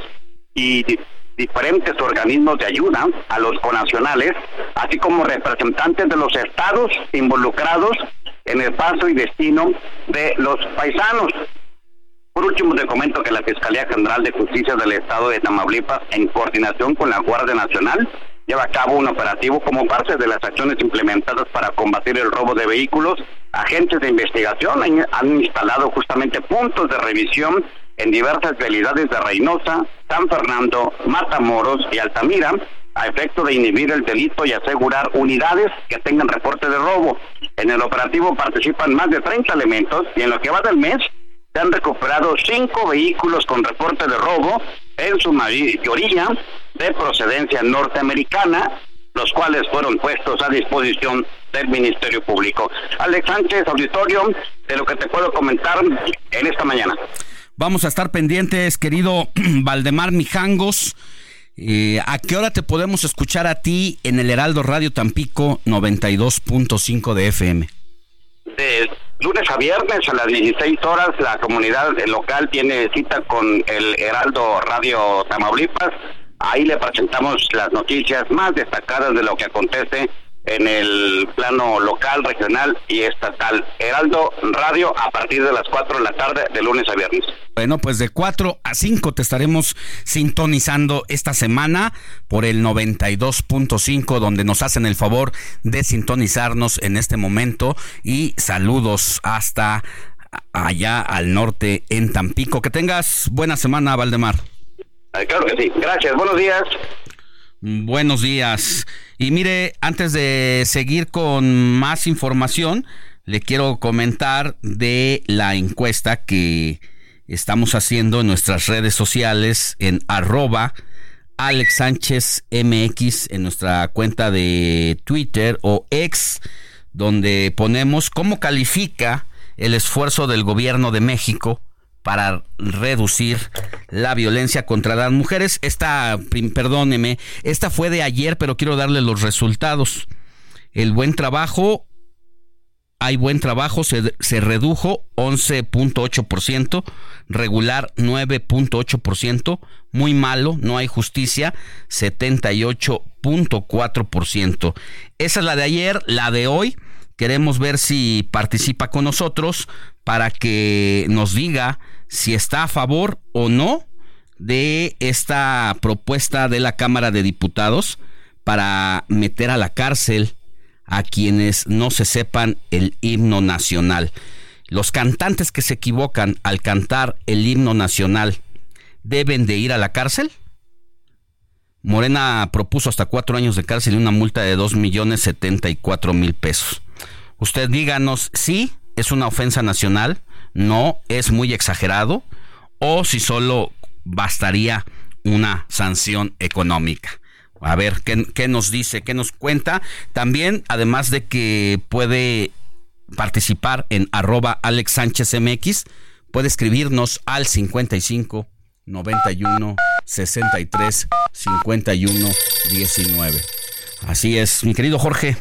y di- diferentes organismos de ayuda a los conacionales, así como representantes de los estados involucrados en el paso y destino de los paisanos. Por último, te comento que la Fiscalía General de Justicia del Estado de Tamaulipas, en coordinación con la Guardia Nacional, lleva a cabo un operativo como parte de las acciones implementadas para combatir el robo de vehículos. Agentes de investigación han, instalado justamente puntos de revisión en diversas realidades de Reynosa, San Fernando, Matamoros y Altamira a efecto de inhibir el delito y asegurar unidades que tengan reporte de robo. En el operativo participan más de 30 elementos y en lo que va del mes se han recuperado cinco vehículos con reporte de robo, en su mayoría de procedencia norteamericana, los cuales fueron puestos a disposición del Ministerio Público. Alex Sánchez, auditorio, de lo que te puedo comentar en esta mañana. Vamos a estar pendientes, querido Valdemar Mijangos. Eh, ¿A qué hora te podemos escuchar a ti en el Heraldo Radio Tampico 92.5 de FM? De lunes a viernes a las 16 horas la comunidad local tiene cita con el Heraldo Radio Tamaulipas. Ahí le presentamos las noticias más destacadas de lo que acontece en el plano local, regional y estatal. Heraldo Radio a partir de las 4 de la tarde de lunes a viernes. Bueno, pues de 4 a 5 te estaremos sintonizando esta semana por el 92.5 donde nos hacen el favor de sintonizarnos en este momento y saludos hasta allá al norte en Tampico. Que tengas buena semana, Valdemar. Claro que sí. Gracias. Buenos días. Buenos días. Y mire, antes de seguir con más información, le quiero comentar de la encuesta que estamos haciendo en nuestras redes sociales en arroba Alex Sánchez MX en nuestra cuenta de Twitter o ex, donde ponemos cómo califica el esfuerzo del gobierno de México para reducir la violencia contra las mujeres. Esta, perdóneme, esta fue de ayer, pero quiero darle los resultados. El buen trabajo, hay buen trabajo, se, se redujo 11.8%, regular 9.8%, muy malo, no hay justicia 78.4%. Esa es la de ayer, la de hoy. Queremos ver si participa con nosotros para que nos diga si está a favor o no de esta propuesta de la Cámara de Diputados para meter a la cárcel a quienes no se sepan el himno nacional. Los cantantes que se equivocan al cantar el himno nacional deben de ir a la cárcel. Morena propuso hasta cuatro años de cárcel y una multa de dos millones setenta y cuatro mil pesos. Usted díganos si es una ofensa nacional, no es muy exagerado, o si solo bastaría una sanción económica. A ver, ¿qué, nos dice? ¿Qué nos cuenta? También, además de que puede participar en arroba Alex Sánchez MX, puede escribirnos al 55 91 63 51 19. Así es, mi querido Jorge.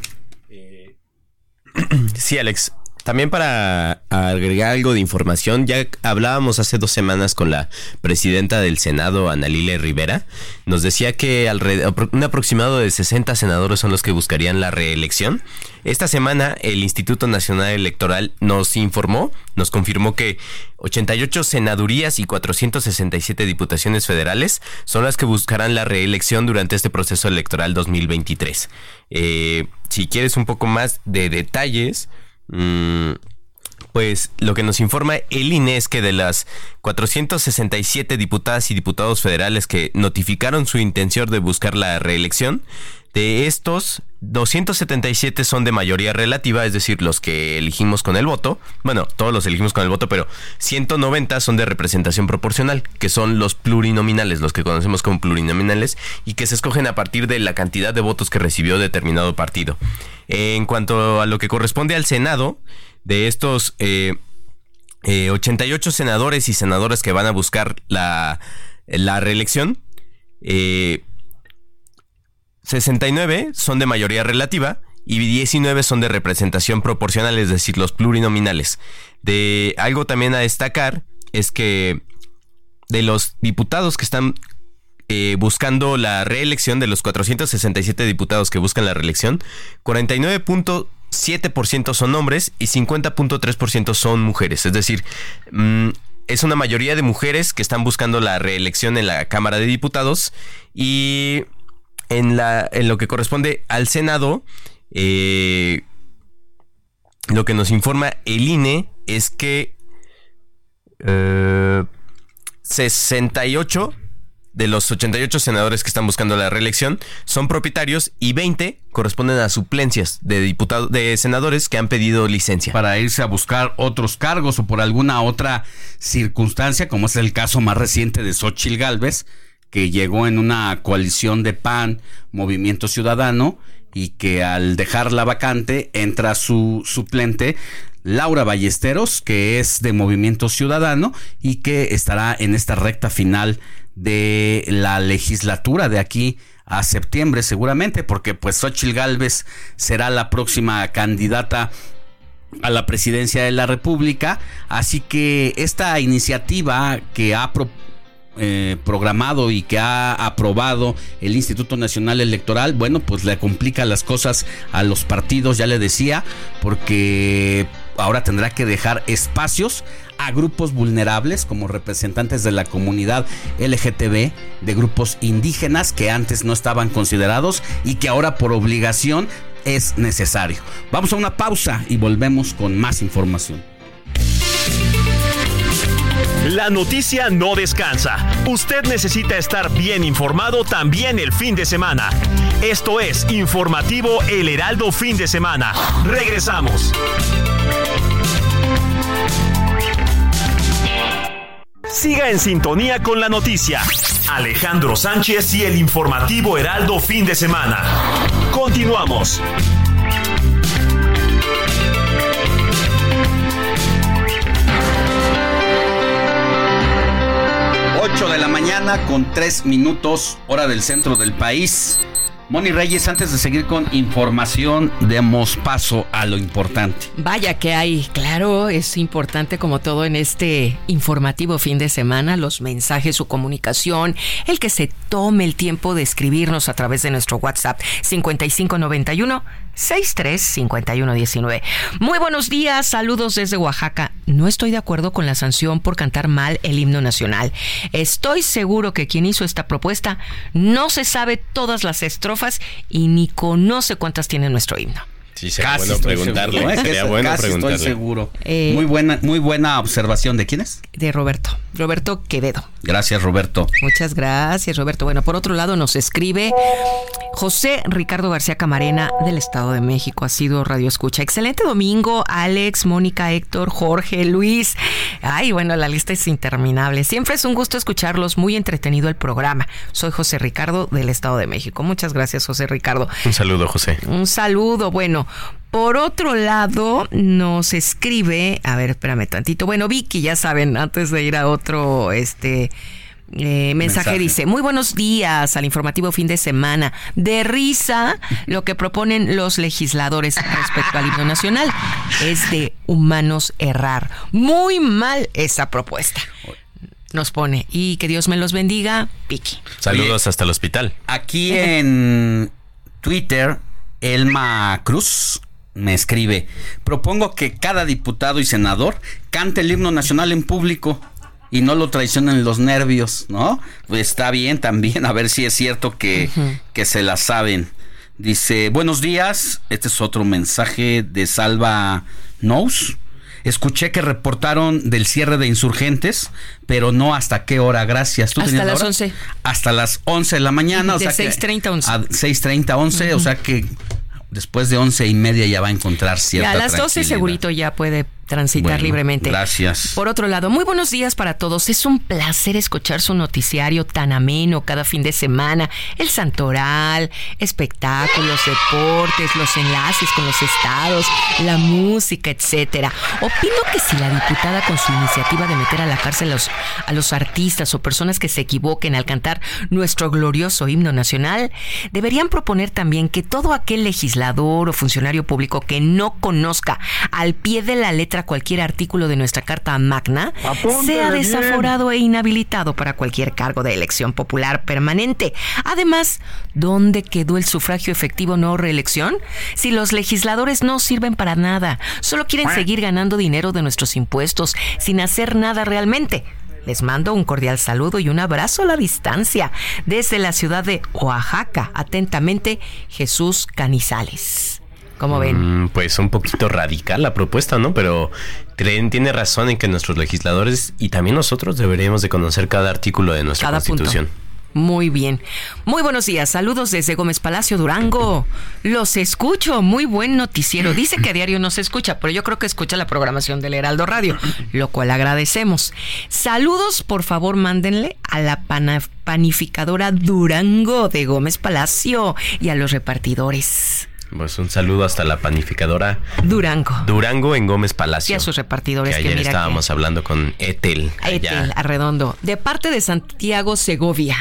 Sí, Alex. También para agregar algo de información, ya hablábamos hace dos semanas con la presidenta del Senado, Analile Rivera. Nos decía que un aproximado de 60 senadores son los que buscarían la reelección. Esta semana el Instituto Nacional Electoral nos informó, nos confirmó que 88 senadurías y 467 diputaciones federales son las que buscarán la reelección durante este proceso electoral 2023. Eh, si quieres un poco más de detalles, Mm, pues lo que nos informa el INE es que de las 467 diputadas y diputados federales que notificaron su intención de buscar la reelección, de estos, 277 son de mayoría relativa, es decir, los que elegimos con el voto. Bueno, todos los elegimos con el voto, pero 190 son de representación proporcional, que son los plurinominales, los que conocemos como plurinominales, y que se escogen a partir de la cantidad de votos que recibió determinado partido. En cuanto a lo que corresponde al Senado, de estos 88 eh, senadores y senadoras que van a buscar la, la reelección, eh, 69 son de mayoría relativa y 19 son de representación proporcional, es decir, los plurinominales. De algo también a destacar es que de los diputados que están eh, buscando la reelección, de los 467 diputados que buscan la reelección, 49.7% son hombres y 50.3% son mujeres. Es decir, mm, es una mayoría de mujeres que están buscando la reelección en la Cámara de Diputados y en, la, en lo que corresponde al Senado, eh, lo que nos informa el INE es que 68 eh, de los 88 senadores que están buscando la reelección son propietarios y 20 corresponden a suplencias de de senadores que han pedido licencia. Para irse a buscar otros cargos o por alguna otra circunstancia, como es el caso más reciente de Xochil Gálvez, que llegó en una coalición de PAN, Movimiento Ciudadano y que al dejar la vacante entra su suplente Laura Ballesteros, que es de Movimiento Ciudadano y que estará en esta recta final de la legislatura de aquí a septiembre seguramente, porque pues Xochil Gálvez será la próxima candidata a la presidencia de la República, así que esta iniciativa que ha eh, programado y que ha aprobado el Instituto Nacional Electoral, bueno, pues le complica las cosas a los partidos, ya le decía, porque ahora tendrá que dejar espacios a grupos vulnerables como representantes de la comunidad LGTB, de grupos indígenas que antes no estaban considerados y que ahora por obligación es necesario. Vamos a una pausa y volvemos con más información. La noticia no descansa. Usted necesita estar bien informado también el fin de semana. Esto es Informativo El Heraldo Fin de Semana. Regresamos. Siga en sintonía con la noticia. Alejandro Sánchez y el informativo Heraldo fin de semana. Continuamos. 8 de la mañana con 3 minutos, hora del centro del país. Moni Reyes, antes de seguir con información, demos paso a lo importante. Vaya que hay, claro, es importante como todo en este informativo fin de semana, los mensajes, su comunicación, el que se tome el tiempo de escribirnos a través de nuestro WhatsApp 5591 635119. Muy buenos días, saludos desde Oaxaca. No estoy de acuerdo con la sanción por cantar mal el himno nacional. Estoy seguro que quien hizo esta propuesta no se sabe todas las estrofas y ni conoce cuántas tiene nuestro himno. Sí, sería bueno preguntarle. ¿eh? Sería bueno casi Estoy seguro. Eh, muy buena, muy buena observación. ¿De quién es? De Roberto. Roberto Quevedo. Gracias, Roberto. Muchas gracias, Roberto. Bueno, por otro lado nos escribe José Ricardo García Camarena del Estado de México. Ha sido Radio Escucha. Excelente domingo, Alex, Mónica, Héctor, Jorge, Luis. Ay, bueno, la lista es interminable. Siempre es un gusto escucharlos. Muy entretenido el programa. Soy José Ricardo del Estado de México. Muchas gracias, José Ricardo. Un saludo, José. Un saludo. Bueno, por otro lado, nos escribe, a ver, espérame tantito. Bueno, Vicky, ya saben, antes de ir a otro, este, eh, mensaje, dice, muy buenos días al informativo fin de semana. De risa lo que proponen los legisladores respecto al himno nacional. Es de humanos errar. Muy mal esa propuesta. Nos pone, y que Dios me los bendiga, Vicky. Saludos hasta el hospital. Aquí en Twitter, Elma Cruz me escribe, propongo que cada diputado y senador cante el himno nacional en público y no lo traicionen los nervios, ¿no? Pues está bien también, a ver si es cierto que, que se la saben. Dice, buenos días, este es otro mensaje de Salva Nous. Escuché que reportaron del cierre de insurgentes, pero no hasta qué hora, gracias. hasta las 11. Hasta las 11 de la mañana. De o sea 6.30 a 11. 6.30 11, o sea que después de once y media ya va a encontrar cierta A las 12 segurito ya puede transitar libremente. Gracias. Por otro lado, muy buenos días para todos. Es un placer escuchar su noticiario tan ameno cada fin de semana. El santoral, espectáculos, deportes, los enlaces con los estados, la música, etcétera. Opino que si la diputada con su iniciativa de meter a la cárcel a los, a los artistas o personas que se equivoquen al cantar nuestro glorioso himno nacional, deberían proponer también que todo aquel legislador o funcionario público que no conozca al pie de la letra contra cualquier artículo de nuestra Carta Magna, sea desaforado e inhabilitado para cualquier cargo de elección popular permanente. Además, ¿dónde quedó el sufragio efectivo no reelección? Si los legisladores no sirven para nada, solo quieren seguir ganando dinero de nuestros impuestos sin hacer nada realmente. Les mando un cordial saludo y un abrazo a la distancia desde la ciudad de Oaxaca. Atentamente, Jesús Canizales. ¿Cómo ven? Mm, pues un poquito radical la propuesta, ¿no? Pero tiene razón en que nuestros legisladores y también nosotros deberíamos de conocer cada artículo de nuestra Constitución. Muy bien. Muy buenos días. Saludos desde Gómez Palacio, Durango. Los escucho. Muy buen noticiero. Dice que a diario no se escucha, pero yo creo que escucha la programación del Heraldo Radio, lo cual agradecemos. Saludos, por favor, mándenle a la panificadora Durango de Gómez Palacio y a los repartidores. Pues un saludo hasta la panificadora Durango. Durango en Gómez Palacio. Y a sus repartidores. Que ayer estábamos hablando con Etel. Etel, Arredondo. De parte de Santiago Segovia.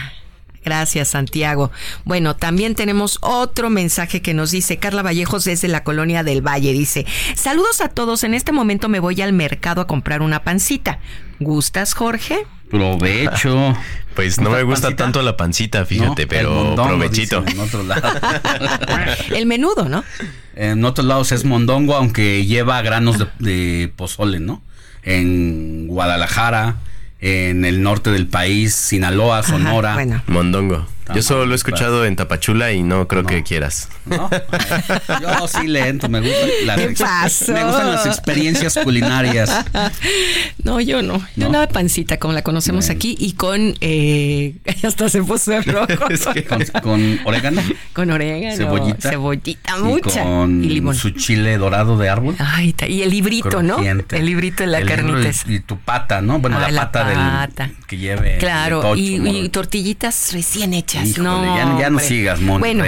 Gracias, Santiago. Bueno, también tenemos otro mensaje que nos dice Carla Vallejos desde la colonia del Valle. Dice, saludos a todos. En este momento me voy al mercado a comprar una pancita. ¿Gustas, Jorge? Provecho. Pues no me gusta tanto la pancita, fíjate, pero provechito. En otro lado. el menudo, ¿no? En otros lados es mondongo, aunque lleva granos de pozole, ¿no? En Guadalajara, en el norte del país, Sinaloa, Sonora. Mondongo. Yo solo lo he escuchado en Tapachula y no creo que quieras. ¿No? Yo sí le entro, me gustan las, Me gustan las experiencias culinarias. No, yo no. Yo una pancita como la conocemos aquí y con eh, hasta se puso rojo. con, orégano. Con orégano. Cebollita. Cebollita mucha. Y con limón. su chile dorado de árbol. Ay, y el librito, ¿no? El librito de la carnita. Y, tu pata, ¿no? Bueno, la, pata, del que lleve. Claro, y tortillitas recién hechas no, ya, no sigas, Mon bueno,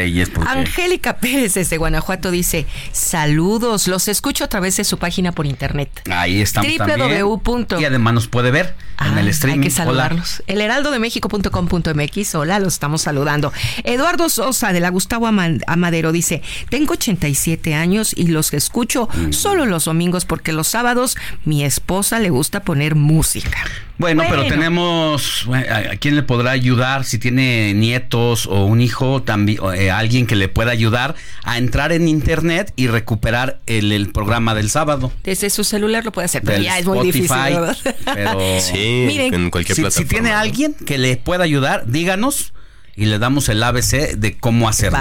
Angélica Pérez desde Guanajuato dice: Saludos, los escucho a través de su página por internet. Ahí estamos www. Y además nos puede ver en el streaming. Hay que saludarlos. El heraldodemexico.com.mx. Hola, los estamos saludando. Eduardo Sosa de la Gustavo Amadero dice: Tengo 87 años y los escucho mm. solo los domingos porque los sábados mi esposa le gusta poner música. Bueno, pero tenemos a quién le podrá ayudar si tiene nietos o un hijo, también eh, alguien que le pueda ayudar a entrar en internet y recuperar el, programa del sábado. Desde su celular lo puede hacer, pero ya es muy difícil. Pero sí, en cualquier si, plataforma. Si tiene alguien que le pueda ayudar, díganos y le damos el ABC de cómo hacerlo.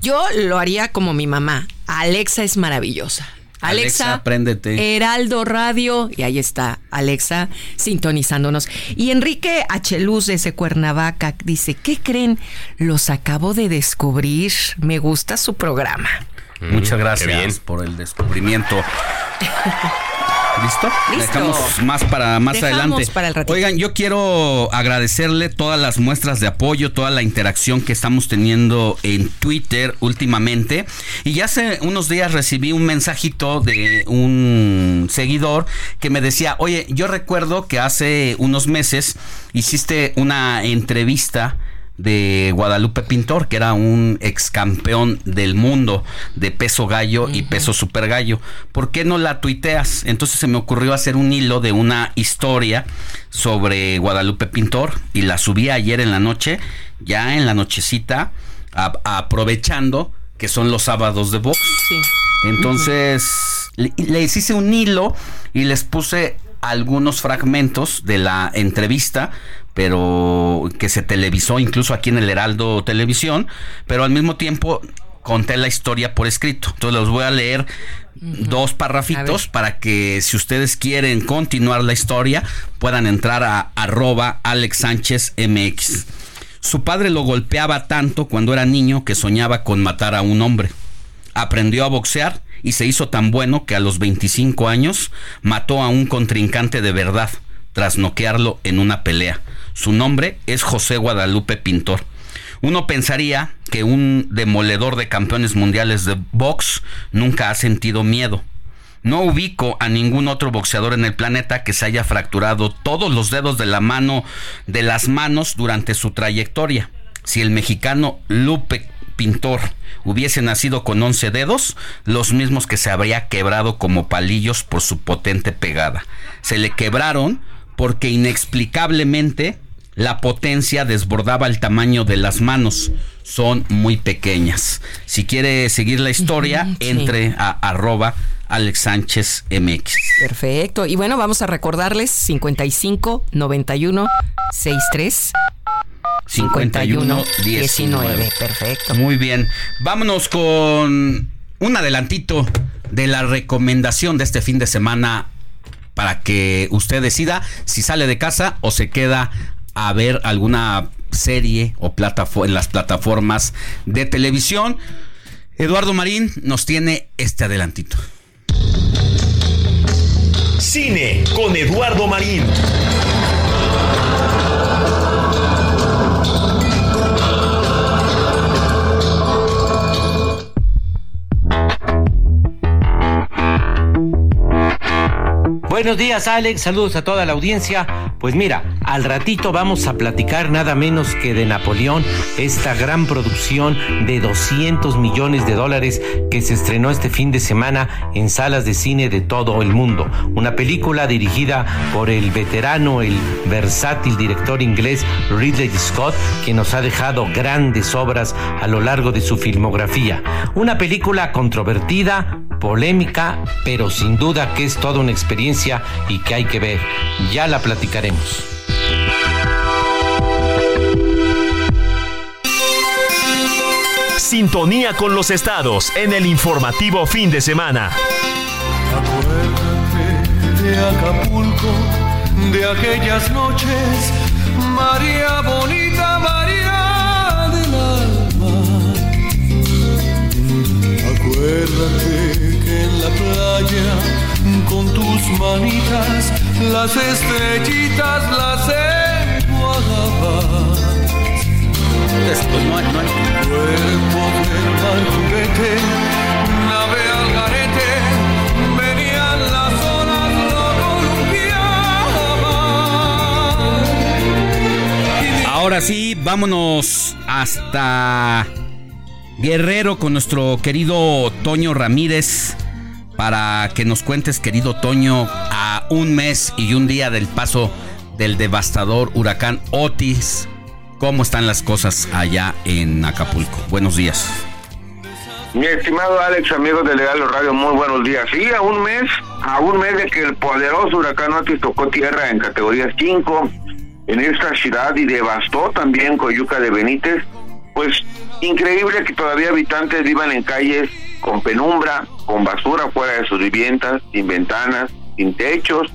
Yo lo haría como mi mamá. Alexa es maravillosa. Alexa, préndete. Heraldo Radio, y ahí está Alexa sintonizándonos. Y Enrique H. Luz de Cuernavaca dice, ¿qué creen? Los acabo de descubrir. Me gusta su programa. Muchas mm, gracias por el descubrimiento. ¿Listo? Dejamos más para más adelante. Oigan, yo quiero agradecerle todas las muestras de apoyo, toda la interacción que estamos teniendo en Twitter últimamente. Y ya hace unos días recibí un mensajito de un seguidor que me decía, oye, yo recuerdo que hace unos meses hiciste una entrevista de Guadalupe Pintor, que era un ex campeón del mundo de peso gallo y peso super gallo. ¿Por qué no la tuiteas? Entonces se me ocurrió hacer un hilo de una historia sobre Guadalupe Pintor y la subí ayer en la noche, ya en la nochecita, aprovechando que son los sábados de box. Entonces les hice un hilo y les puse algunos fragmentos de la entrevista pero que se televisó incluso aquí en el Heraldo Televisión, pero al mismo tiempo conté la historia por escrito. Entonces los voy a leer dos parrafitos para que si ustedes quieren continuar la historia puedan entrar a arroba Alex Sánchez MX. Su padre lo golpeaba tanto cuando era niño que soñaba con matar a un hombre. Aprendió a boxear y se hizo tan bueno que a los 25 años mató a un contrincante de verdad tras noquearlo en una pelea. Su nombre es José Guadalupe Pintor. Uno pensaría que un demoledor de campeones mundiales de box nunca ha sentido miedo. No ubico a ningún otro boxeador en el planeta que se haya fracturado todos los dedos de la mano de las manos durante su trayectoria. Si el mexicano Lupe pintor hubiese nacido con 11 dedos, los mismos que se habría quebrado como palillos por su potente pegada. Se le quebraron porque inexplicablemente la potencia desbordaba el tamaño de las manos. Son muy pequeñas. Si quiere seguir la historia, entre a arroba Alex Sánchez MX. Perfecto. Y bueno, vamos a recordarles 55 91 63 51 19. Perfecto. Muy bien. Vámonos con un adelantito de la recomendación de este fin de semana para que usted decida si sale de casa o se queda a ver alguna serie o en las plataformas de televisión. Eduardo Marín nos tiene este adelantito. Cine con Eduardo Marín. Buenos días Alex, saludos a toda la audiencia. Pues mira, al ratito vamos a platicar nada menos que de Napoleón, esta gran producción de 200 millones de dólares que se estrenó este fin de semana en salas de cine de todo el mundo. Una película dirigida por el veterano, el versátil director inglés Ridley Scott, que nos ha dejado grandes obras a lo largo de su filmografía. Una película controvertida, polémica, pero sin duda que es toda una experiencia y que hay que ver. Ya la platicaremos. Sintonía con los estados en el informativo fin de semana. Acuérdate de Acapulco, de aquellas noches, María bonita, Acuérdate en la playa con tus manitas las estrellitas las enjuagabas. Después no hay, no hay. Cuerpo del mar juguete, nave al garete, venían las olas, lo columpiaban. Ahora sí, vámonos hasta Guerrero con nuestro querido Toño Ramírez para que nos cuentes, querido Toño, a un mes y un día del paso del devastador huracán Otis, cómo están las cosas allá en Acapulco. Buenos días. Mi estimado Alex, amigos de Legal Radio, muy buenos días. Sí, a un mes, a un mes de que el poderoso huracán Otis tocó tierra en categoría 5 en esta ciudad y devastó también Coyuca de Benítez, pues increíble que todavía habitantes vivan en calles con penumbra, con basura fuera de sus viviendas, sin ventanas, sin techos,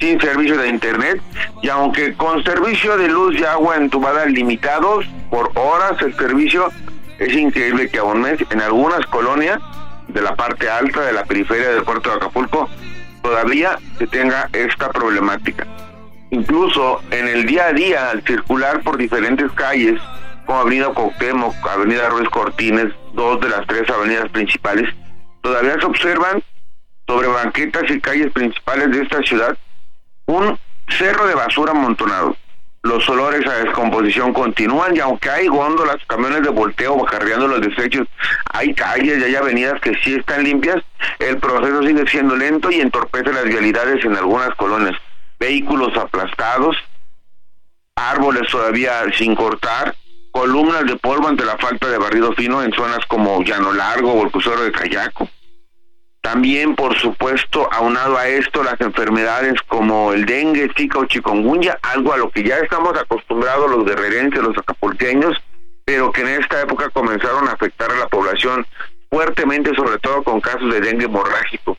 sin servicio de internet y aunque con servicio de luz y agua entubada limitados por horas el servicio, es increíble que a un mes en algunas colonias de la parte alta de la periferia del puerto de Acapulco todavía se tenga esta problemática. Incluso en el día a día al circular por diferentes calles como Avenida Cuauhtémoc, Avenida Ruiz Cortines, dos de las tres avenidas principales, todavía se observan sobre banquetas y calles principales de esta ciudad un cerro de basura amontonado. Los olores a descomposición continúan y aunque hay góndolas, camiones de volteo cargando los desechos, hay calles y hay avenidas que sí están limpias, el proceso sigue siendo lento y entorpece las vialidades en algunas colonias. Vehículos aplastados, árboles todavía sin cortar, columnas de polvo ante la falta de barrido fino en zonas como Llano Largo o el crucero de Cayaco. También, por supuesto, aunado a esto, las enfermedades como el dengue, zika o chikungunya, algo a lo que ya estamos acostumbrados los guerrerenses, los acapulqueños, pero que en esta época comenzaron a afectar a la población fuertemente, sobre todo con casos de dengue hemorrágico.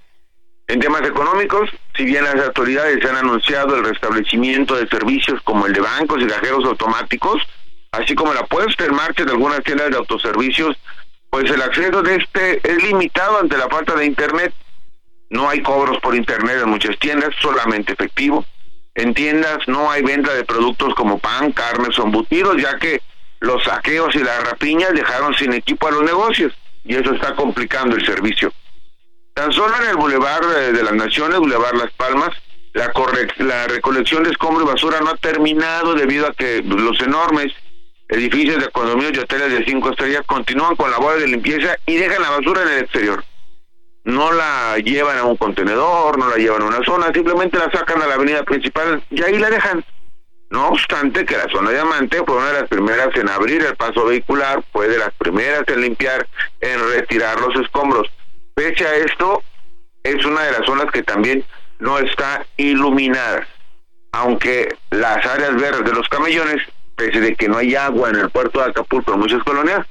En temas económicos, si bien las autoridades han anunciado el restablecimiento de servicios como el de bancos y cajeros automáticos, así como la puesta en marcha de algunas tiendas de autoservicios, pues el acceso de este es limitado ante la falta de internet. No hay cobros por internet en muchas tiendas, solamente efectivo. En tiendas no hay venta de productos como pan, carnes o embutidos, ya que los saqueos y las rapiñas dejaron sin equipo a los negocios y eso está complicando el servicio. Tan solo en el Boulevard de las Naciones, Boulevard Las Palmas, la, la recolección de escombro y basura no ha terminado debido a que los enormes edificios de condominios y hoteles de cinco estrellas continúan con labores de limpieza y dejan la basura en el exterior. No la llevan a un contenedor, no la llevan a una zona, simplemente la sacan a la avenida principal y ahí la dejan. No obstante que la zona Diamante fue una de las primeras en abrir el paso vehicular, fue de las primeras en limpiar, en retirar los escombros. Pese a esto, es una de las zonas que también no está iluminada. Aunque las áreas verdes de los camellones, pese de que no hay agua en el puerto de Acapulco en muchas colonias,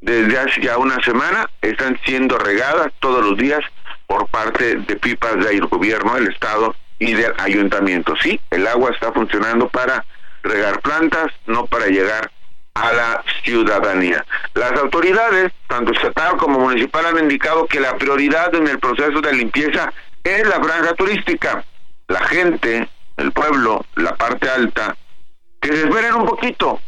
desde hace ya una semana están siendo regadas todos los días por parte de pipas del gobierno, del Estado y del ayuntamiento. Sí, el agua está funcionando para regar plantas, no para llegar a la ciudadanía. Las autoridades, tanto estatal como municipal, han indicado que la prioridad en el proceso de limpieza es la franja turística. La gente, el pueblo, la parte alta, que se esperen un poquito.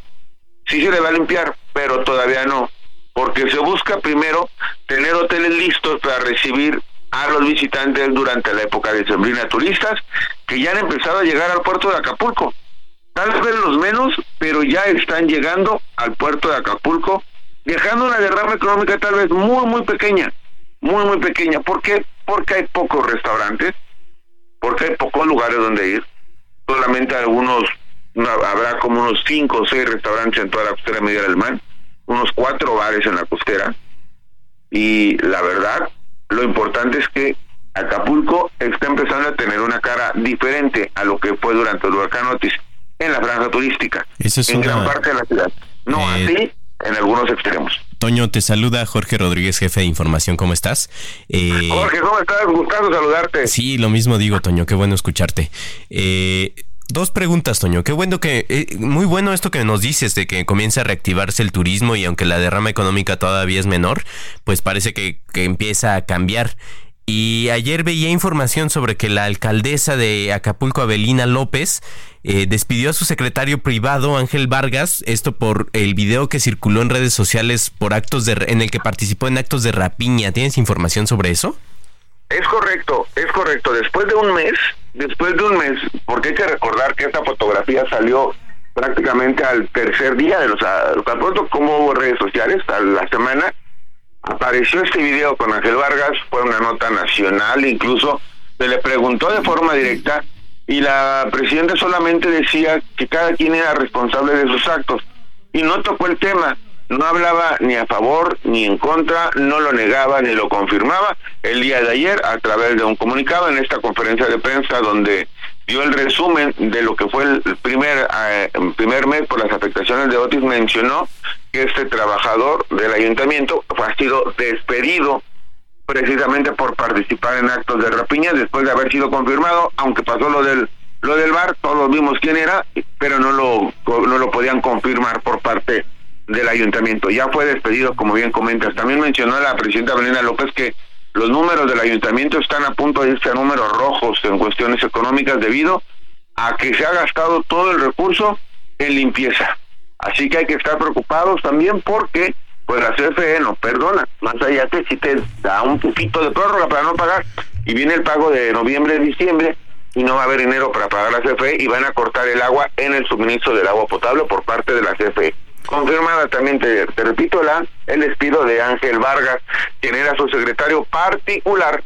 Sí se le va a limpiar, pero todavía no, porque se busca primero tener hoteles listos para recibir a los visitantes durante la época de sembrina turistas que ya han empezado a llegar al puerto de Acapulco. Tal vez los menos, pero ya están llegando al puerto de Acapulco, dejando una derrama económica tal vez muy, muy pequeña, muy, muy pequeña. ¿Por qué? Porque hay pocos restaurantes, porque hay pocos lugares donde ir, solamente algunos, habrá como unos cinco o seis restaurantes en toda la costera media del mar, unos cuatro bares en la costera, y la verdad, lo importante es que Acapulco está empezando a tener una cara diferente a lo que fue durante el huracán Otis en la franja turística, en gran parte de la ciudad. No Eh, así en algunos extremos. Toño, te saluda Jorge Rodríguez, jefe de información. ¿Cómo estás? Eh, Jorge, ¿cómo estás? Gustando saludarte. Sí, lo mismo digo, Toño. Qué bueno escucharte. Eh, dos preguntas, Toño. Qué bueno que. eh, muy bueno esto que nos dices de que comienza a reactivarse el turismo y aunque la derrama económica todavía es menor, pues parece que, que empieza a cambiar. Y ayer veía información sobre que la alcaldesa de Acapulco, Abelina López, eh, despidió a su secretario privado, Ángel Vargas, esto por el video que circuló en redes sociales por actos de, en el que participó en actos de rapiña. ¿Tienes información sobre eso? Es correcto, es correcto. Después de un mes, después de un mes, porque hay que recordar que esta fotografía salió prácticamente al tercer día de los pronto como hubo redes sociales, a la semana, apareció este video con Ángel Vargas, fue una nota nacional, incluso se le preguntó de forma directa y la presidenta solamente decía que cada quien era responsable de sus actos y no tocó el tema, no hablaba ni a favor ni en contra, no lo negaba ni lo confirmaba. El día de ayer a través de un comunicado en esta conferencia de prensa donde dio el resumen de lo que fue el primer eh, primer mes por las afectaciones de Otis mencionó que este trabajador del ayuntamiento ha sido despedido precisamente por participar en actos de rapiña después de haber sido confirmado, aunque pasó lo del lo del bar, todos vimos quién era, pero no lo no lo podían confirmar por parte del ayuntamiento. Ya fue despedido, como bien comentas. También mencionó la presidenta Belena López que los números del ayuntamiento están a punto de irse a números rojos en cuestiones económicas debido a que se ha gastado todo el recurso en limpieza. Así que hay que estar preocupados también porque pues la CFE no perdona, más allá que si te da un poquito de prórroga para no pagar y viene el pago de noviembre, diciembre y no va a haber dinero para pagar la CFE y van a cortar el agua en el suministro del agua potable por parte de la CFE. Confirmada también, te, te repito, la, el despido de Ángel Vargas, quien era su secretario particular,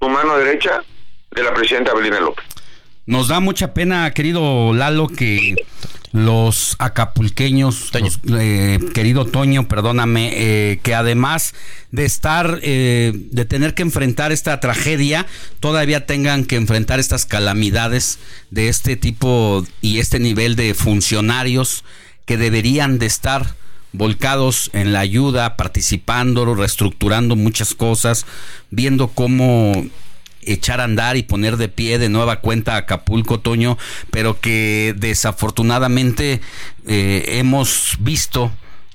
su mano derecha de la presidenta Belina López. Nos da mucha pena, querido Lalo, que los acapulqueños, los, eh, querido Toño, perdóname, eh, que además de estar, eh, de tener que enfrentar esta tragedia, todavía tengan que enfrentar estas calamidades de este tipo y este nivel de funcionarios que deberían de estar volcados en la ayuda, participando, reestructurando muchas cosas, viendo cómo echar a andar y poner de pie de nueva cuenta Acapulco, Toño, pero que desafortunadamente eh, hemos visto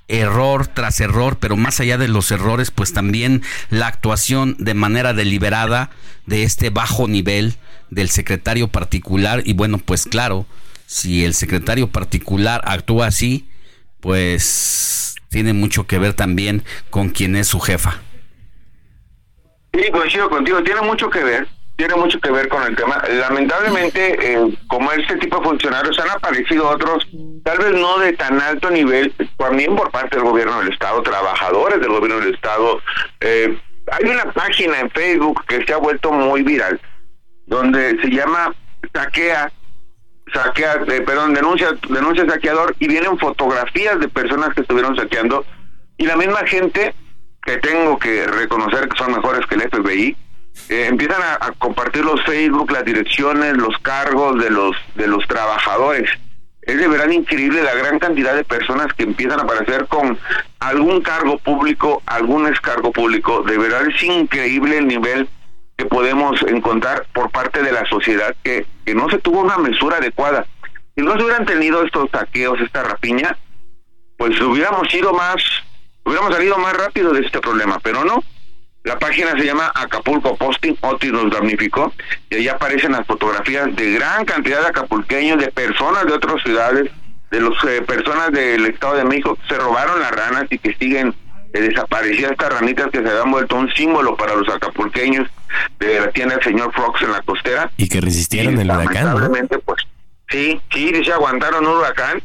error tras error, pero más allá de los errores, pues también la actuación de manera deliberada de este bajo nivel del secretario particular. Y bueno, pues claro, si el secretario particular actúa así, pues tiene mucho que ver también con quien es su jefa. Sí, coincido contigo, tiene mucho que ver, tiene mucho que ver con el tema. Lamentablemente, eh, como este tipo de funcionarios han aparecido otros, tal vez no de tan alto nivel, también por parte del gobierno del Estado, trabajadores del gobierno del Estado. Eh, hay una página en Facebook que se ha vuelto muy viral, donde se llama Saquea, saquea, eh, perdón, denuncia, denuncia saqueador y vienen fotografías de personas que estuvieron saqueando y la misma gente que tengo que reconocer que son mejores que el FBI, eh, empiezan a, compartir los Facebook, las direcciones, los cargos de los de los trabajadores. Es de verdad increíble la gran cantidad de personas que empiezan a aparecer con algún cargo público, algún descargo público. De verdad es increíble el nivel que podemos encontrar por parte de la sociedad que, que no se tuvo una mesura adecuada. Si no se hubieran tenido estos saqueos, esta rapiña, pues hubiéramos ido más, hubiéramos salido más rápido de este problema, pero no. La página se llama Acapulco Posting, Otis nos damnificó, y ahí aparecen las fotografías de gran cantidad de acapulqueños, de personas de otras ciudades, de las eh, personas del Estado de México que se robaron las ranas y que siguen eh, desaparecidas estas ranitas que se habían vuelto un símbolo para los acapulqueños de la tienda del señor Fox en la costera. Y que resistieron el huracán, ¿no? pues, sí, sí, se aguantaron un huracán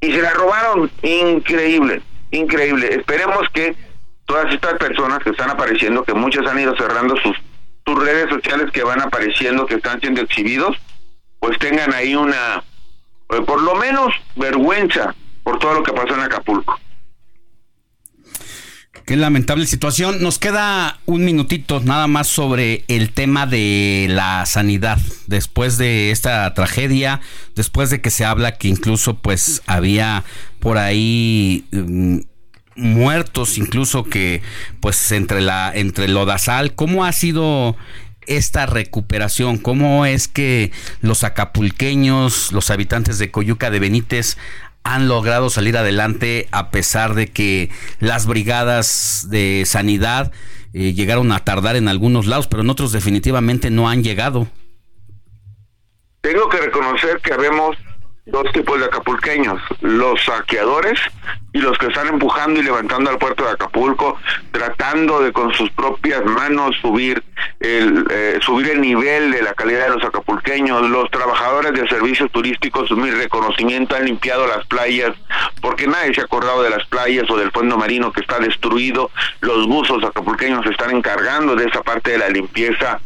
y se la robaron. Increíble, increíble. Esperemos que todas estas personas que están apareciendo, que muchas han ido cerrando sus, sus redes sociales que van apareciendo, que están siendo exhibidos, pues tengan ahí una, eh, por lo menos, vergüenza por todo lo que pasó en Acapulco. Qué lamentable situación. Nos queda un minutito nada más sobre el tema de la sanidad. Después de esta tragedia, después de que se habla que incluso pues había por ahí um, muertos, incluso que pues entre la entre lodazal, ¿cómo ha sido esta recuperación? ¿Cómo es que los acapulqueños, los habitantes de Coyuca de Benítez han logrado salir adelante a pesar de que las brigadas de sanidad eh, llegaron a tardar en algunos lados, pero en otros definitivamente no han llegado. Tengo que reconocer que habemos dos tipos de acapulqueños, los saqueadores y los que están empujando y levantando al puerto de Acapulco, tratando de con sus propias manos subir el eh, subir el nivel de la calidad de los acapulqueños, los trabajadores de servicios turísticos, mi reconocimiento han limpiado las playas, porque nadie se ha acordado de las playas o del fondo marino que está destruido, los buzos acapulqueños se están encargando de esa parte de la limpieza.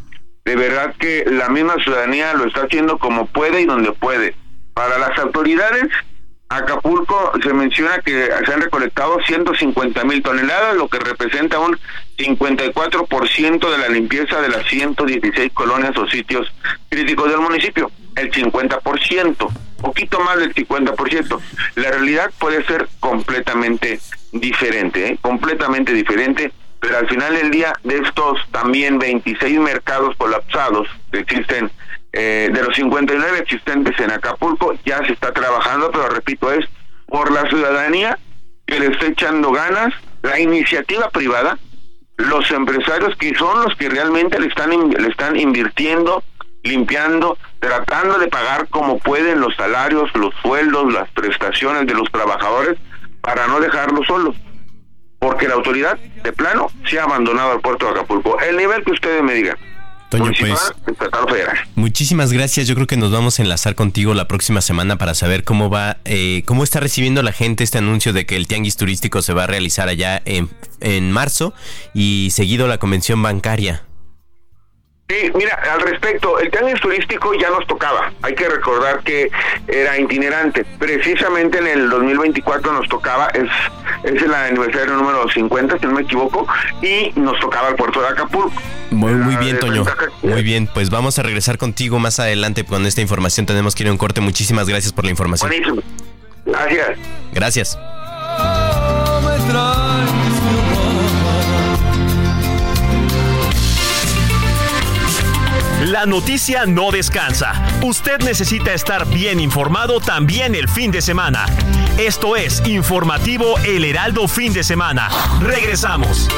De verdad que la misma ciudadanía lo está haciendo como puede y donde puede para las autoridades, Acapulco se menciona que se han recolectado 150 mil toneladas, lo que representa un 54% de la limpieza de las 116 colonias o sitios críticos del municipio. El 50%, poquito más del 50%. La realidad puede ser completamente diferente, ¿eh? completamente diferente, pero al final del día de estos también 26 mercados colapsados que existen eh, de los 59 existentes en Acapulco ya se está trabajando, pero repito, es por la ciudadanía que le está echando ganas, la iniciativa privada, los empresarios que son los que realmente le están, le están invirtiendo, limpiando, tratando de pagar como pueden los salarios, los sueldos, las prestaciones de los trabajadores para no dejarlos solos. Porque la autoridad, de plano, se ha abandonado al puerto de Acapulco. El nivel que ustedes me digan. Toño, pues muchísimas gracias. Yo creo que nos vamos a enlazar contigo la próxima semana para saber cómo va, eh, cómo está recibiendo la gente este anuncio de que el tianguis turístico se va a realizar allá en, en marzo y seguido la convención bancaria. Sí, mira, al respecto, el tianguis turístico ya nos tocaba. Hay que recordar que era itinerante. Precisamente en el 2024 nos tocaba, es, es el aniversario número 50, si no me equivoco, y nos tocaba el puerto de Acapulco. Muy, muy bien, Toño. Muy bien, pues vamos a regresar contigo más adelante con esta información. Tenemos que ir a un corte. Muchísimas gracias por la información. Buenísimo. Gracias. Gracias. La noticia no descansa. Usted necesita estar bien informado también el fin de semana. Esto es Informativo El Heraldo Fin de Semana. Regresamos.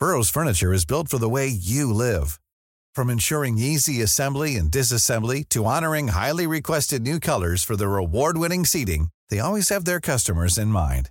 Burroughs Furniture is built for the way you live. From ensuring easy assembly and disassembly to honoring highly requested new colors for their award-winning seating, they always have their customers in mind.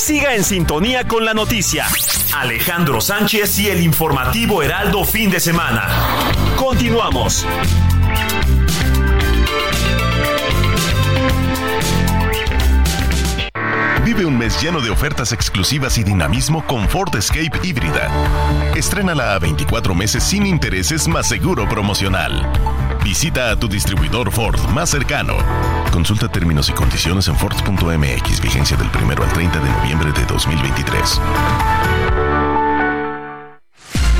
Siga en sintonía con la noticia. Alejandro Sánchez y el informativo Heraldo fin de semana. Continuamos. Vive un mes lleno de ofertas exclusivas y dinamismo con Ford Escape híbrida. Estrénala a 24 meses sin intereses más seguro promocional. Visita a tu distribuidor Ford más cercano. Consulta términos y condiciones en Ford.mx, vigencia del 1 al 30 de noviembre de 2023.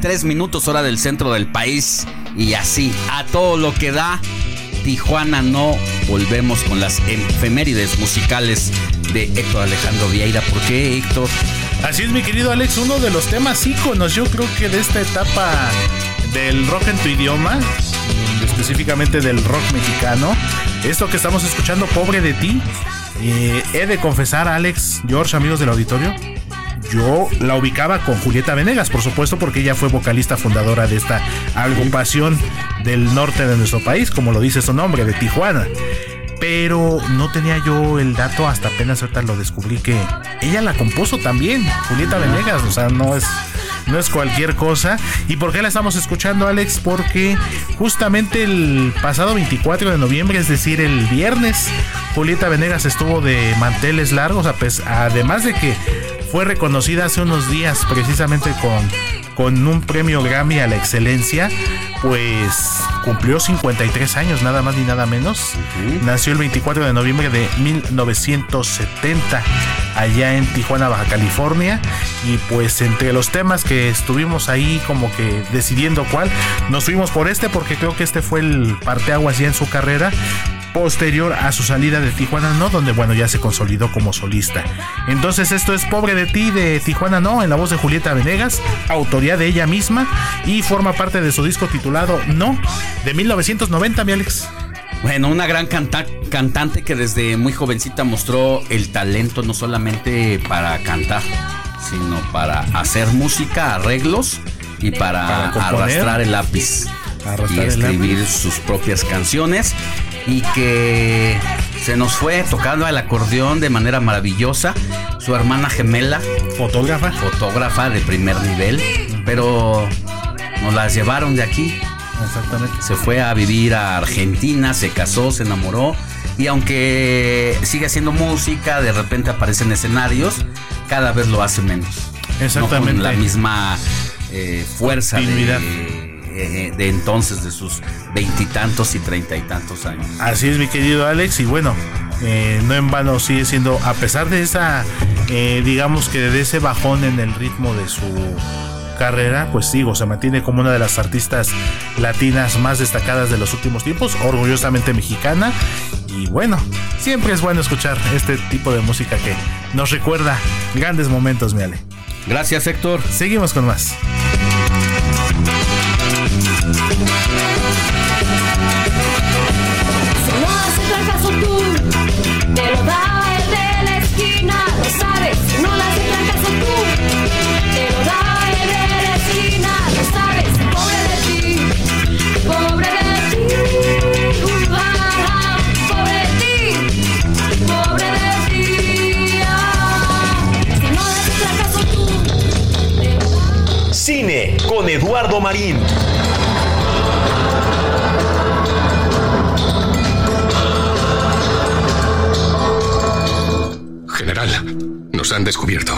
33 minutos hora del centro del país. Y así, a todo lo que da, Tijuana no volvemos con las efemérides musicales de Héctor Alejandro Vieira. ¿Por qué, Héctor? Así es, mi querido Alex, uno de los temas íconos, yo creo que de esta etapa del rock en tu idioma, específicamente del rock mexicano. Esto que estamos escuchando, Pobre de ti, eh, he de confesar, Alex, George, amigos del auditorio, yo la ubicaba con Julieta Venegas, por supuesto, porque ella fue vocalista fundadora de esta agrupación del norte de nuestro país, como lo dice su nombre, de Tijuana. Pero no tenía yo el dato hasta apenas ahorita lo descubrí que ella la compuso también, Julieta Venegas, o sea, no es no es cualquier cosa. ¿Y por qué la estamos escuchando, Alex? Porque justamente el pasado 24 de noviembre, es decir, el viernes, Julieta Venegas estuvo de manteles largos, además de que fue reconocida hace unos días precisamente con, con un premio Grammy a la excelencia, pues cumplió 53 años, nada más ni nada menos. Nació el 24 de noviembre de 1970 allá en Tijuana, Baja California. Y pues entre los temas que estuvimos ahí como que decidiendo cuál, nos fuimos por este porque creo que este fue el parteaguas ya en su carrera posterior a su salida de Tijuana No, donde bueno ya se consolidó como solista. Entonces esto es Pobre de ti de Tijuana No, en la voz de Julieta Venegas, autoría de ella misma y forma parte de su disco titulado No, de 1990, mi Alex. Bueno, una gran canta- cantante que desde muy jovencita mostró el talento no solamente para cantar, sino para hacer música, arreglos y para, Para componer. arrastrar el lápiz y escribir sus propias canciones y que se nos fue tocando el acordeón de manera maravillosa. Su hermana gemela, fotógrafa, fotógrafa de primer nivel, pero nos las llevaron de aquí. Exactamente. Se fue a vivir a Argentina, se casó, se enamoró. Y aunque sigue haciendo música, de repente aparece en escenarios, cada vez lo hace menos. Exactamente. No con la misma eh, fuerza de, eh, de entonces, de sus veintitantos y treinta y tantos años. Así es, mi querido Alex, y bueno, eh, no en vano sigue siendo, a pesar de esa, eh, digamos que de ese bajón en el ritmo de su carrera, pues sigo, se mantiene como una de las artistas latinas más destacadas de los últimos tiempos, orgullosamente mexicana, y bueno, siempre es bueno escuchar este tipo de música que nos recuerda grandes momentos, mi Ale. Gracias, Héctor. Seguimos con más. Si no haces caso tú, te lo da el de la esquina, lo sabes. No le haces caso tú, te lo da el de la esquina, lo sabes. Pobre de ti, pobre de ti, ah, ah, pobre de ti, pobre de ti. Si no le haces caso tú. Cine con Eduardo Marín. General, nos han descubierto.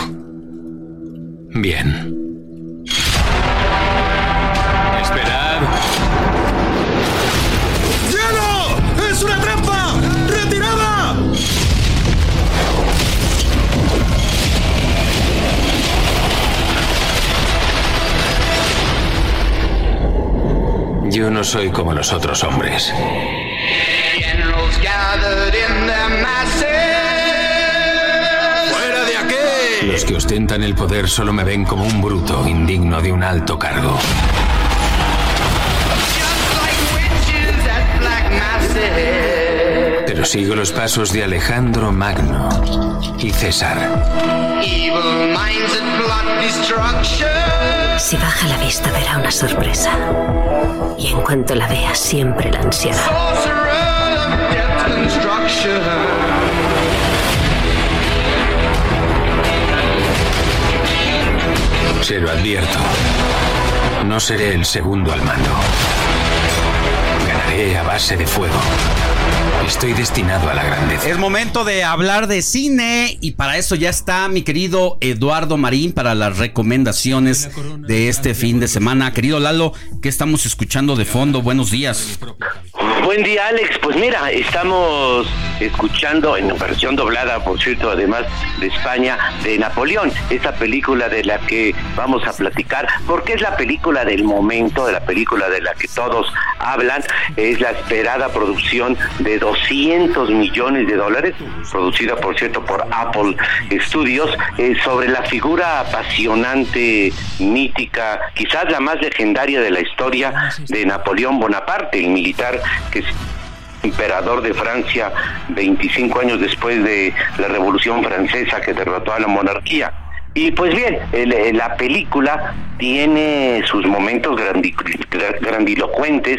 Bien. Esperad. ¡Cielo! ¡Es una trampa! ¡Retirada! Yo no soy como los otros hombres. Que ostentan el poder solo me ven como un bruto indigno de un alto cargo. Pero sigo los pasos de Alejandro Magno y César. Si baja la vista verá una sorpresa. Y en cuanto la vea siempre la ansiará. Se lo advierto. No seré el segundo al mando. Ganaré a base de fuego. Estoy destinado a la grandeza. Es momento de hablar de cine y para eso ya está mi querido Eduardo Marín para las recomendaciones de este fin de semana. Querido Lalo, ¿qué estamos escuchando de fondo? Buenos días. Buen día, Alex. Pues mira, estamos escuchando en versión doblada, por cierto, además de España, de Napoleón, esa película de la que vamos a platicar, porque es la película del momento, de la película de la que todos hablan, es la esperada producción de 200 millones de dólares, producida, por cierto, por Apple Studios, eh, sobre la figura apasionante, mítica, quizás la más legendaria de la historia de Napoleón Bonaparte, el militar que es emperador de Francia 25 años después de la Revolución Francesa que derrotó a la monarquía. Y pues bien, el- el- la película tiene sus momentos grandi- gra- grandilocuentes,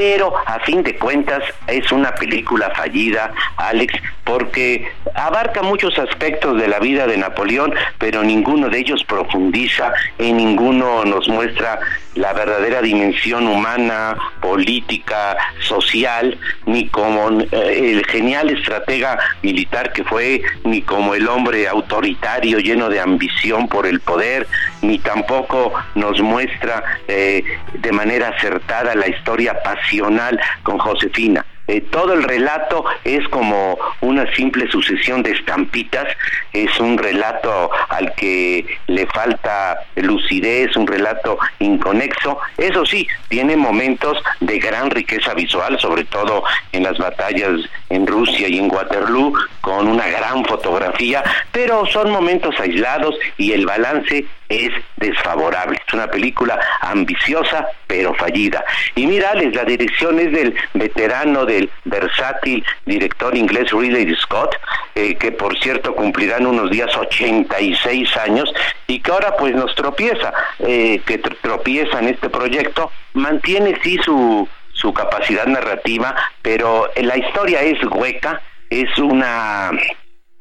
pero a fin de cuentas es una película fallida, Alex, porque abarca muchos aspectos de la vida de Napoleón, pero ninguno de ellos profundiza, en ninguno nos muestra la verdadera dimensión humana, política, social, ni como eh, el genial estratega militar que fue, ni como el hombre autoritario lleno de ambición por el poder, ni tampoco nos muestra eh, de manera acertada la historia pasional con Josefina. eh, todo el relato es como una simple sucesión de estampitas, es un relato al que le falta lucidez, un relato inconexo. Eso sí, tiene momentos de gran riqueza visual, sobre todo en las batallas en Rusia y en Waterloo, con una gran fotografía, pero son momentos aislados y el balance es desfavorable. Es una película ambiciosa pero fallida. Y mira, la dirección es del veterano, del versátil director inglés Ridley Scott, eh, que por cierto cumplirán unos días 86 años y que ahora pues nos tropieza, eh, que tropieza en este proyecto, mantiene sí su, su capacidad narrativa, pero la historia es hueca, es una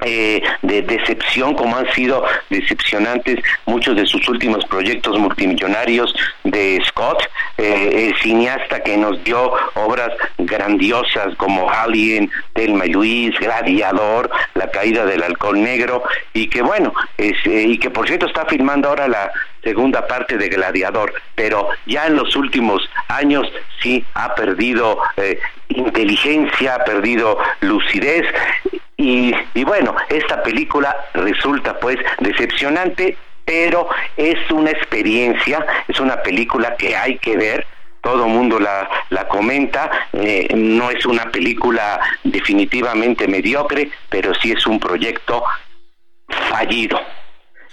eh, de decepción, como han sido decepcionantes muchos de sus últimos proyectos multimillonarios de Scott, eh, el cineasta que nos dio obras grandiosas como Alien, Telma y Gladiador, La caída del alcohol negro, y que bueno, es, eh, y que por cierto está filmando ahora la segunda parte de Gladiador, pero ya en los últimos años sí ha perdido inteligencia, ha perdido lucidez y, bueno, esta película resulta pues decepcionante, pero es una experiencia, es una película que hay que ver, todo mundo la, la comenta, eh, no es una película definitivamente mediocre, pero sí es un proyecto fallido.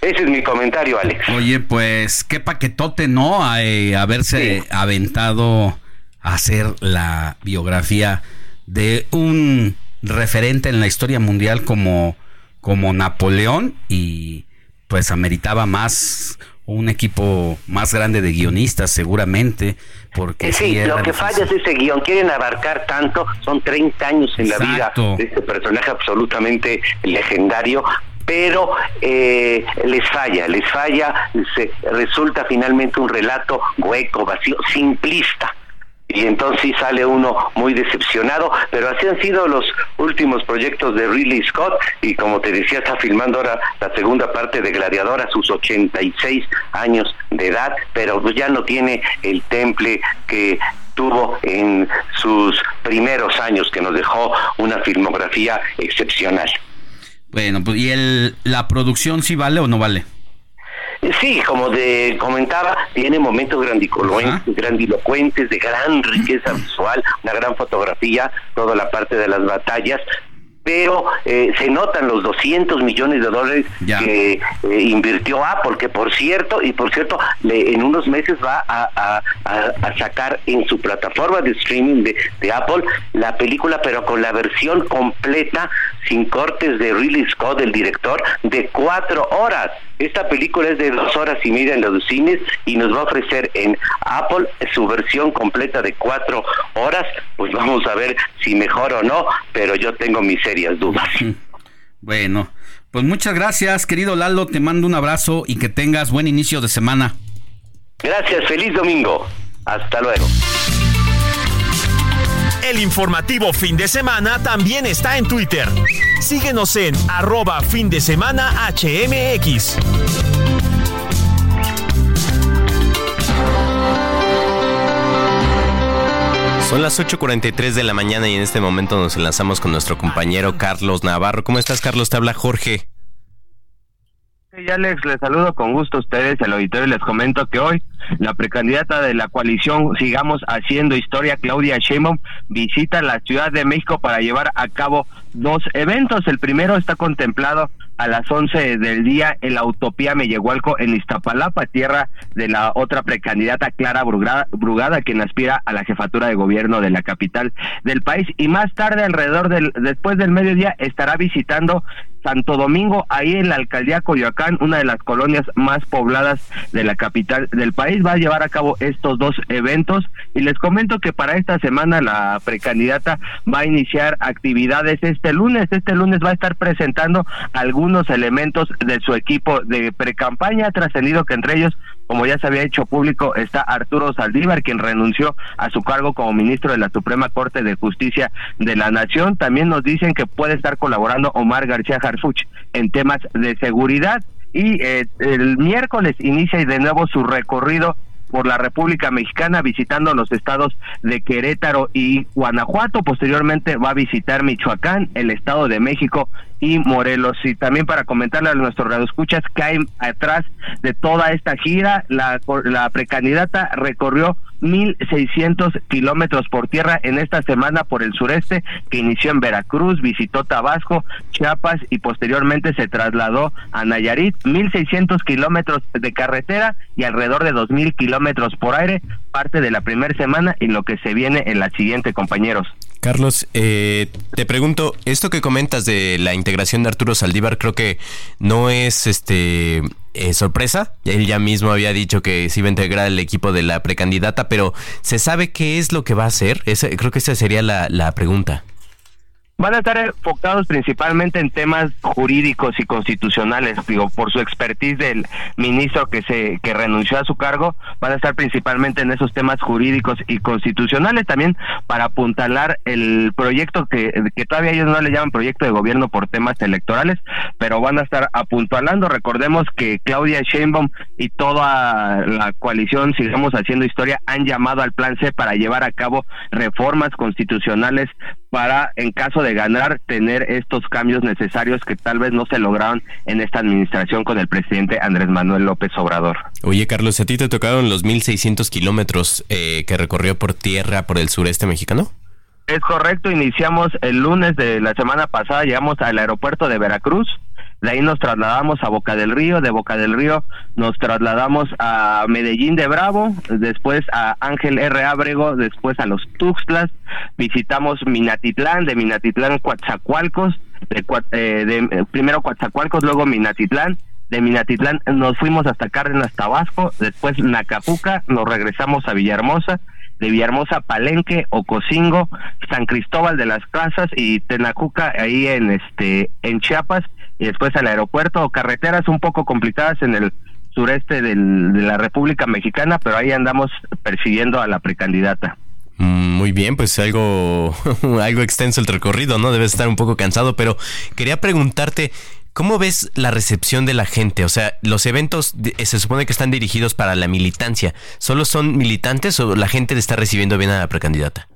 Ese es mi comentario, Alex. Oye, pues qué paquetote, ¿no? A, eh, haberse aventado a hacer la biografía de un referente en la historia mundial como, como Napoleón y pues ameritaba más un equipo más grande de guionistas seguramente porque sí, lo que falla es ese guion quieren abarcar tanto son 30 años en la vida de este personaje absolutamente legendario pero eh, les falla, les falla, se, resulta finalmente un relato hueco, vacío, simplista y entonces sale uno muy decepcionado, pero así han sido los últimos proyectos de Ridley Scott y como te decía está filmando ahora la segunda parte de Gladiador a sus 86 años de edad, pero pues ya no tiene el temple que tuvo en sus primeros años que nos dejó una filmografía excepcional. Bueno, pues ¿y el, la producción sí vale o no vale? Sí, como de comentaba, tiene momentos grandilocuentes, de gran riqueza visual, una gran fotografía, toda la parte de las batallas, pero eh, se notan los 200 millones de dólares que eh, invirtió Apple, que por cierto, y por cierto, le, en unos meses va a, sacar en su plataforma de streaming de, de, Apple la película, pero con la versión completa, sin cortes de Ridley Scott, el director, de cuatro horas. Esta película es de dos horas y media en los cines y nos va a ofrecer en Apple su versión completa de cuatro horas. Pues vamos a ver si mejor o no, pero yo tengo mis serias dudas. Bueno, pues muchas gracias, querido Lalo. Te mando un abrazo y que tengas buen inicio de semana. Gracias, feliz domingo. Hasta luego. El informativo fin de semana también está en Twitter. Síguenos en arroba fin de semana HMX. Son las 8.43 de la mañana y en este momento nos enlazamos con nuestro compañero Carlos Navarro. ¿Cómo estás, Carlos? Te habla Jorge. Sí, Alex, les saludo con gusto a ustedes, el auditorio, y les comento que hoy la precandidata de la coalición Sigamos Haciendo Historia, Claudia Sheinbaum, visita la Ciudad de México para llevar a cabo dos eventos. El primero está contemplado a las 11 del día en la Utopía Mellehualco en Iztapalapa, tierra de la otra precandidata Clara Brugada, Brugada, quien aspira a la jefatura de gobierno de la capital del país. Y más tarde, alrededor del, después del mediodía, estará visitando Santo Domingo, ahí en la alcaldía Coyoacán, una de las colonias más pobladas de la capital del país, va a llevar a cabo estos dos eventos. Y les comento que para esta semana la precandidata va a iniciar actividades. Este lunes, este lunes va a estar presentando algunos elementos de su equipo de precampaña, trascendido que entre ellos como ya se había hecho público, está Arturo Saldívar, quien renunció a su cargo como ministro de la Suprema Corte de Justicia de la Nación. También nos dicen que puede estar colaborando Omar García Harfuch en temas de seguridad. Y eh, el miércoles inicia de nuevo su recorrido por la República Mexicana visitando los estados de Querétaro y Guanajuato. Posteriormente va a visitar Michoacán, el Estado de México y Morelos. Y también para comentarle a nuestros radioescuchas que hay atrás de toda esta gira, la, la precandidata recorrió 1.600 kilómetros por tierra en esta semana por el sureste, que inició en Veracruz, visitó Tabasco, Chiapas y posteriormente se trasladó a Nayarit. 1.600 kilómetros de carretera y alrededor de 2.000 kilómetros por aire, parte de la primera semana y lo que se viene en la siguiente, compañeros. Carlos, eh, te pregunto, esto que comentas de la integración de Arturo Saldívar creo que no es este eh, sorpresa. Él ya mismo había dicho que se iba a integrar el equipo de la precandidata, pero ¿se sabe qué es lo que va a hacer? creo que esa sería la, la pregunta van a estar enfocados principalmente en temas jurídicos y constitucionales, digo, por su expertise del ministro que se que renunció a su cargo, van a estar principalmente en esos temas jurídicos y constitucionales también para apuntalar el proyecto que, que todavía ellos no le llaman proyecto de gobierno por temas electorales, pero van a estar apuntalando. Recordemos que Claudia Sheinbaum y toda la coalición sigamos haciendo historia han llamado al plan C para llevar a cabo reformas constitucionales para, en caso de ganar, tener estos cambios necesarios que tal vez no se lograron en esta administración con el presidente Andrés Manuel López Obrador. Oye, Carlos, ¿a ti te tocaron los 1.600 kilómetros eh, que recorrió por tierra por el sureste mexicano? Es correcto, iniciamos el lunes de la semana pasada, llegamos al aeropuerto de Veracruz, de ahí nos trasladamos a Boca del Río, de Boca del Río nos trasladamos a Medellín de Bravo, después a Ángel R. Ábrego, después a los Tuxtlas, visitamos Minatitlán, de Minatitlán Coatzacoalcos, de, eh, de, eh, primero Coatzacoalcos, luego Minatitlán, de Minatitlán nos fuimos hasta Cárdenas, Tabasco, después Nacapuca, nos regresamos a Villahermosa, de Villahermosa, Palenque, Ocosingo, San Cristóbal de las Casas y Tenacuca ahí en este en Chiapas y después al aeropuerto, carreteras un poco complicadas en el sureste de la República Mexicana, pero ahí andamos persiguiendo a la precandidata. Mm, muy bien, pues algo, algo extenso el recorrido, ¿no? Debes estar un poco cansado, pero quería preguntarte, ¿cómo ves la recepción de la gente? O sea, los eventos se supone que están dirigidos para la militancia. ¿Solo son militantes o la gente le está recibiendo bien a la precandidata?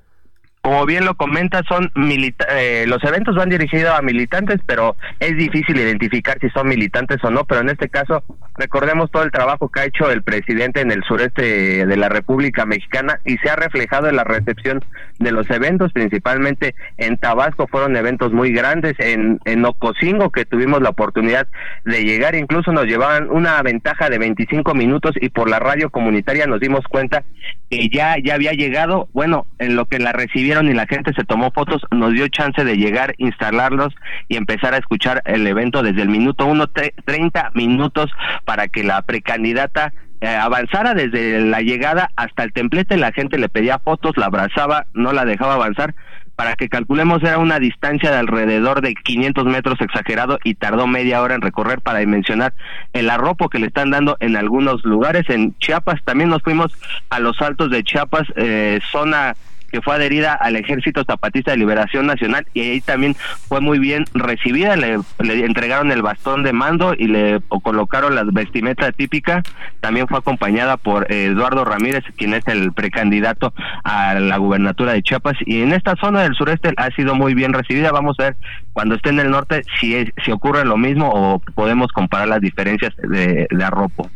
Como bien lo comenta, son eh, los eventos van dirigidos a militantes, pero es difícil identificar si son militantes o no, pero en este caso recordemos todo el trabajo que ha hecho el presidente en el sureste de la República Mexicana y se ha reflejado en la recepción de los eventos, principalmente en Tabasco fueron eventos muy grandes, en, en Ocosingo que tuvimos la oportunidad de llegar, incluso nos llevaban una ventaja de 25 minutos y por la radio comunitaria nos dimos cuenta que ya, ya había llegado, bueno, en lo que la recibieron y la gente se tomó fotos, nos dio chance de llegar, instalarlos y empezar a escuchar el evento desde el minuto uno, 30 minutos para que la precandidata eh, avanzara desde la llegada hasta el templete, la gente le pedía fotos, la abrazaba, no la dejaba avanzar, para que calculemos era una distancia de alrededor de 500 metros exagerado y tardó media hora en recorrer para dimensionar el arropo que le están dando en algunos lugares. En Chiapas también nos fuimos a los altos de Chiapas, eh, zona que fue adherida al Ejército Zapatista de Liberación Nacional y ahí también fue muy bien recibida, le, entregaron el bastón de mando y le colocaron la vestimenta típica, también fue acompañada por eh, Eduardo Ramírez, quien es el precandidato a la gubernatura de Chiapas. Y en esta zona del sureste ha sido muy bien recibida, vamos a ver cuando esté en el norte si, si ocurre lo mismo o podemos comparar las diferencias de, de arropo.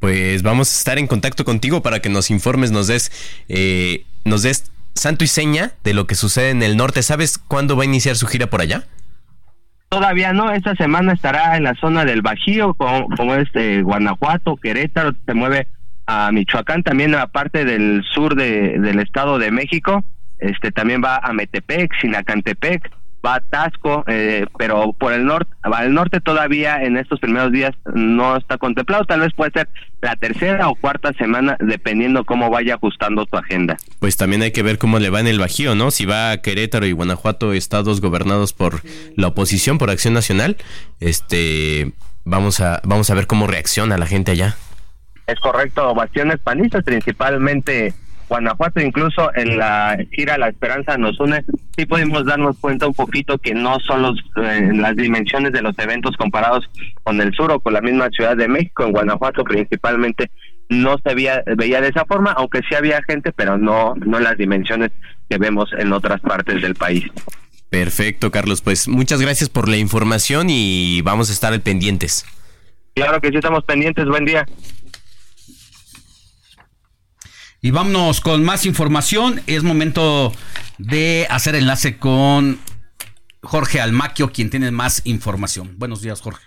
Pues vamos a estar en contacto contigo para que nos informes, nos des, eh, nos des santo y seña de lo que sucede en el norte. ¿Sabes cuándo va a iniciar su gira por allá? Todavía no, esta semana estará en la zona del Bajío, como, como es de Guanajuato, Querétaro, se mueve a Michoacán, también a parte del sur de, del Estado de México, este también va a Metepec, Sinacantepec, va a Tasco, eh, pero por el norte, va al norte todavía en estos primeros días no está contemplado, tal vez puede ser la tercera o cuarta semana dependiendo cómo vaya ajustando tu agenda. Pues también hay que ver cómo le va en el Bajío, ¿no? Si va a Querétaro y Guanajuato, estados gobernados por la oposición, por Acción Nacional, este vamos a vamos a ver cómo reacciona la gente allá. Es correcto, bastiones panistas principalmente Guanajuato, incluso en la gira La Esperanza nos une, sí pudimos darnos cuenta un poquito que no son los, eh, las dimensiones de los eventos comparados con el sur o con la misma Ciudad de México, en Guanajuato principalmente no se veía, veía de esa forma, aunque sí había gente, pero no, no las dimensiones que vemos en otras partes del país. Perfecto, Carlos. Pues muchas gracias por la información y vamos a estar pendientes. Claro que sí estamos pendientes. Buen día. Y vámonos con más información. Es momento de hacer enlace con Jorge Almaquio, quien tiene más información. Buenos días, Jorge.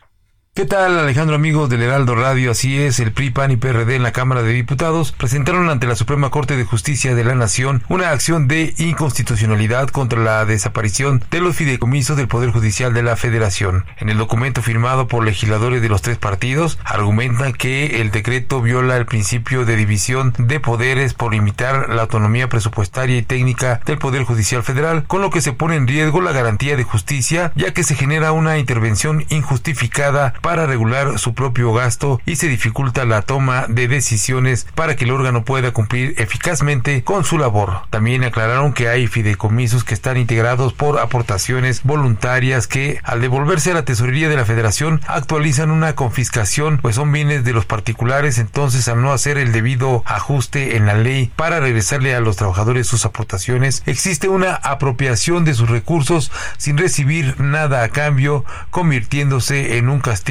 ¿Qué tal Alejandro amigo del Heraldo Radio? Así es, el PRI, PAN y PRD en la Cámara de Diputados presentaron ante la Suprema Corte de Justicia de la Nación una acción de inconstitucionalidad contra la desaparición de los fideicomisos del Poder Judicial de la Federación. En el documento firmado por legisladores de los tres partidos, argumentan que el decreto viola el principio de división de poderes por limitar la autonomía presupuestaria y técnica del Poder Judicial Federal, con lo que se pone en riesgo la garantía de justicia, ya que se genera una intervención injustificada para regular su propio gasto y se dificulta la toma de decisiones para que el órgano pueda cumplir eficazmente con su labor. También aclararon que hay fideicomisos que están integrados por aportaciones voluntarias que al devolverse a la tesorería de la federación actualizan una confiscación pues son bienes de los particulares entonces al no hacer el debido ajuste en la ley para regresarle a los trabajadores sus aportaciones existe una apropiación de sus recursos sin recibir nada a cambio convirtiéndose en un castigo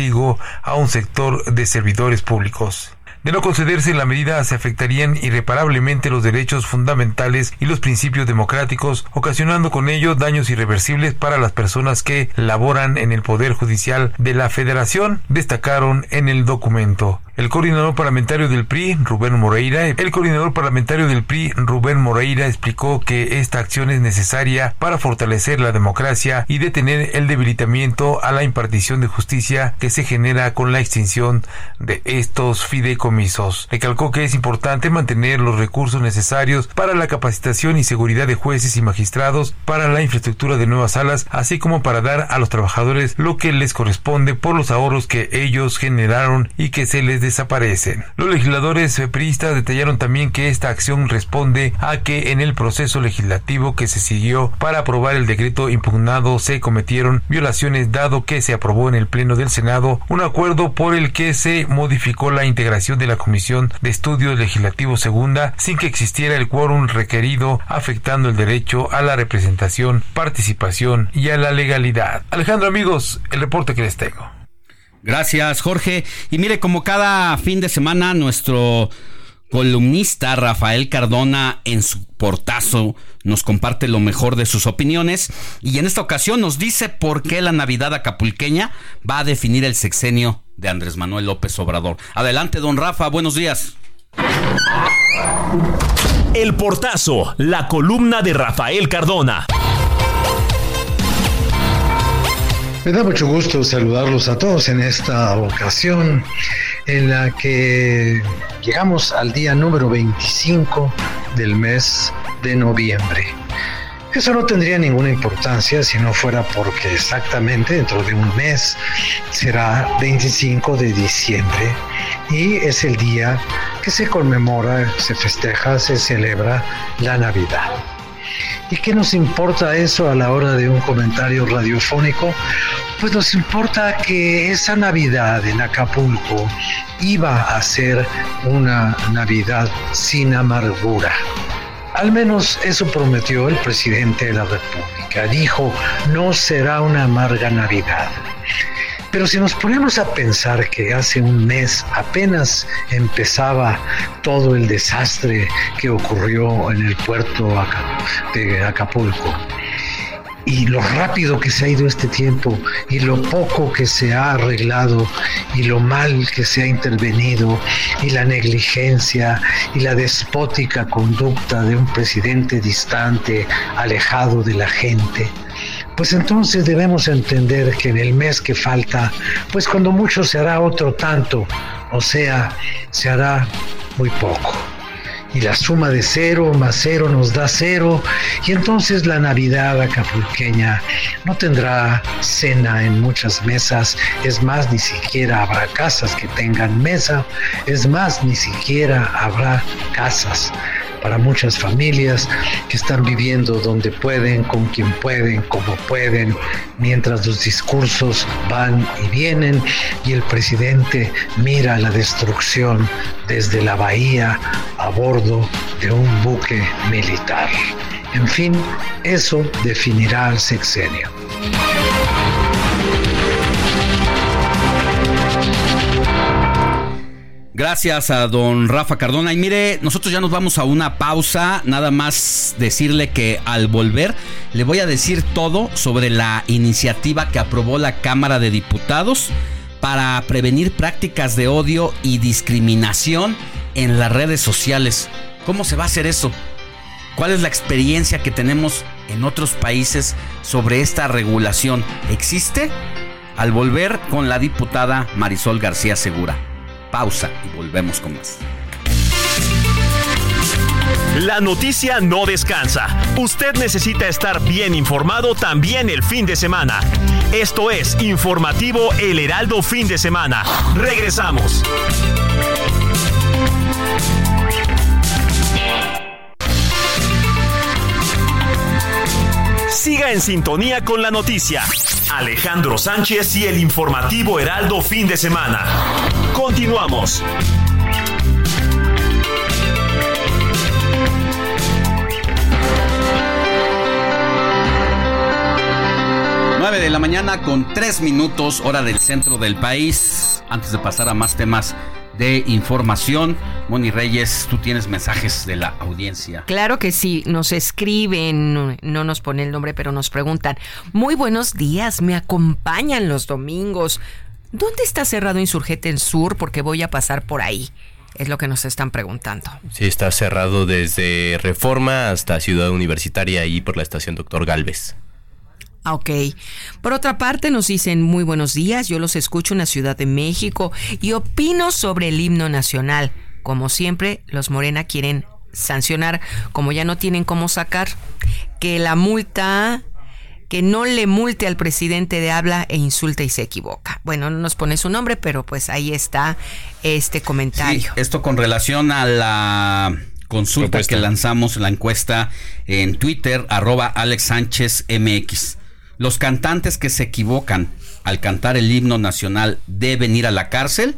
a un sector de servidores públicos. De no concederse la medida se afectarían irreparablemente los derechos fundamentales y los principios democráticos, ocasionando con ello daños irreversibles para las personas que laboran en el Poder Judicial de la Federación, destacaron en el documento. El coordinador parlamentario del PRI, Rubén Moreira, el coordinador parlamentario del PRI, Rubén Moreira, explicó que esta acción es necesaria para fortalecer la democracia y detener el debilitamiento a la impartición de justicia que se genera con la extinción de estos fideicomisos. Recalcó que es importante mantener los recursos necesarios para la capacitación y seguridad de jueces y magistrados, para la infraestructura de nuevas salas, así como para dar a los trabajadores lo que les corresponde por los ahorros que ellos generaron y que se les desaparecen. Los legisladores priistas detallaron también que esta acción responde a que en el proceso legislativo que se siguió para aprobar el decreto impugnado se cometieron violaciones dado que se aprobó en el Pleno del Senado un acuerdo por el que se modificó la integración de la Comisión de Estudios Legislativos Segunda sin que existiera el quórum requerido afectando el derecho a la representación, participación y a la legalidad. Alejandro amigos, el reporte que les tengo. Gracias, Jorge. Y mire, como cada fin de semana, nuestro columnista Rafael Cardona en su portazo nos comparte lo mejor de sus opiniones y en esta ocasión nos dice por qué la Navidad acapulqueña va a definir el sexenio de Andrés Manuel López Obrador. Adelante, don Rafa, buenos días. El portazo, la columna de Rafael Cardona. Me da mucho gusto saludarlos a todos en esta ocasión en la que llegamos al día número 25 del mes de noviembre. Eso no tendría ninguna importancia si no fuera porque exactamente dentro de un mes será 25 de diciembre y es el día que se conmemora, se festeja, se celebra la Navidad. ¿Y qué nos importa eso a la hora de un comentario radiofónico? Pues nos importa que esa Navidad en Acapulco iba a ser una Navidad sin amargura. Al menos eso prometió el presidente de la República. Dijo, no será una amarga Navidad. Pero si nos ponemos a pensar que hace un mes apenas empezaba todo el desastre que ocurrió en el puerto de Acapulco, y lo rápido que se ha ido este tiempo y lo poco que se ha arreglado y lo mal que se ha intervenido y la negligencia y la despótica conducta de un presidente distante, alejado de la gente, pues entonces debemos entender que en el mes que falta, pues cuando mucho se hará otro tanto, o sea, se hará muy poco. Y la suma de cero más cero nos da cero y entonces la Navidad acapulqueña no tendrá cena en muchas mesas, es más, ni siquiera habrá casas que tengan mesa, es más, ni siquiera habrá casas para muchas familias que están viviendo donde pueden, con quien pueden, como pueden, mientras los discursos van y vienen y el presidente mira la destrucción desde la bahía a bordo de un buque militar. En fin, eso definirá el sexenio. Gracias a don Rafa Cardona. Y mire, nosotros ya nos vamos a una pausa. Nada más decirle que al volver le voy a decir todo sobre la iniciativa que aprobó la Cámara de Diputados para prevenir prácticas de odio y discriminación en las redes sociales. ¿Cómo se va a hacer eso? ¿Cuál es la experiencia que tenemos en otros países sobre esta regulación? ¿Existe? Al volver con la diputada Marisol García Segura. Pausa y volvemos con más. La noticia no descansa. Usted necesita estar bien informado también el fin de semana. Esto es Informativo El Heraldo Fin de Semana. Regresamos. Siga en sintonía con la noticia. Alejandro Sánchez y el informativo Heraldo fin de semana. Continuamos. 9 de la mañana con 3 minutos, hora del centro del país. Antes de pasar a más temas de información, Moni Reyes, tú tienes mensajes de la audiencia. Claro que sí, nos escriben, no, no nos pone el nombre, pero nos preguntan, muy buenos días, me acompañan los domingos. ¿Dónde está cerrado Insurgente en Sur? Porque voy a pasar por ahí. Es lo que nos están preguntando. Sí, está cerrado desde Reforma hasta Ciudad Universitaria y por la estación Doctor Galvez. Ah, Ok. Por otra parte, nos dicen muy buenos días. Yo los escucho en la Ciudad de México y opino sobre el himno nacional. Como siempre, los Morena quieren sancionar, como ya no tienen cómo sacar, que la multa, que no le multe al presidente de habla e insulta y se equivoca. Bueno, no nos pone su nombre, pero pues ahí está este comentario. Sí, esto con relación a la consulta Propuesta. que lanzamos, la encuesta en Twitter, arroba Alex Sánchez MX. ¿Los cantantes que se equivocan al cantar el himno nacional deben ir a la cárcel?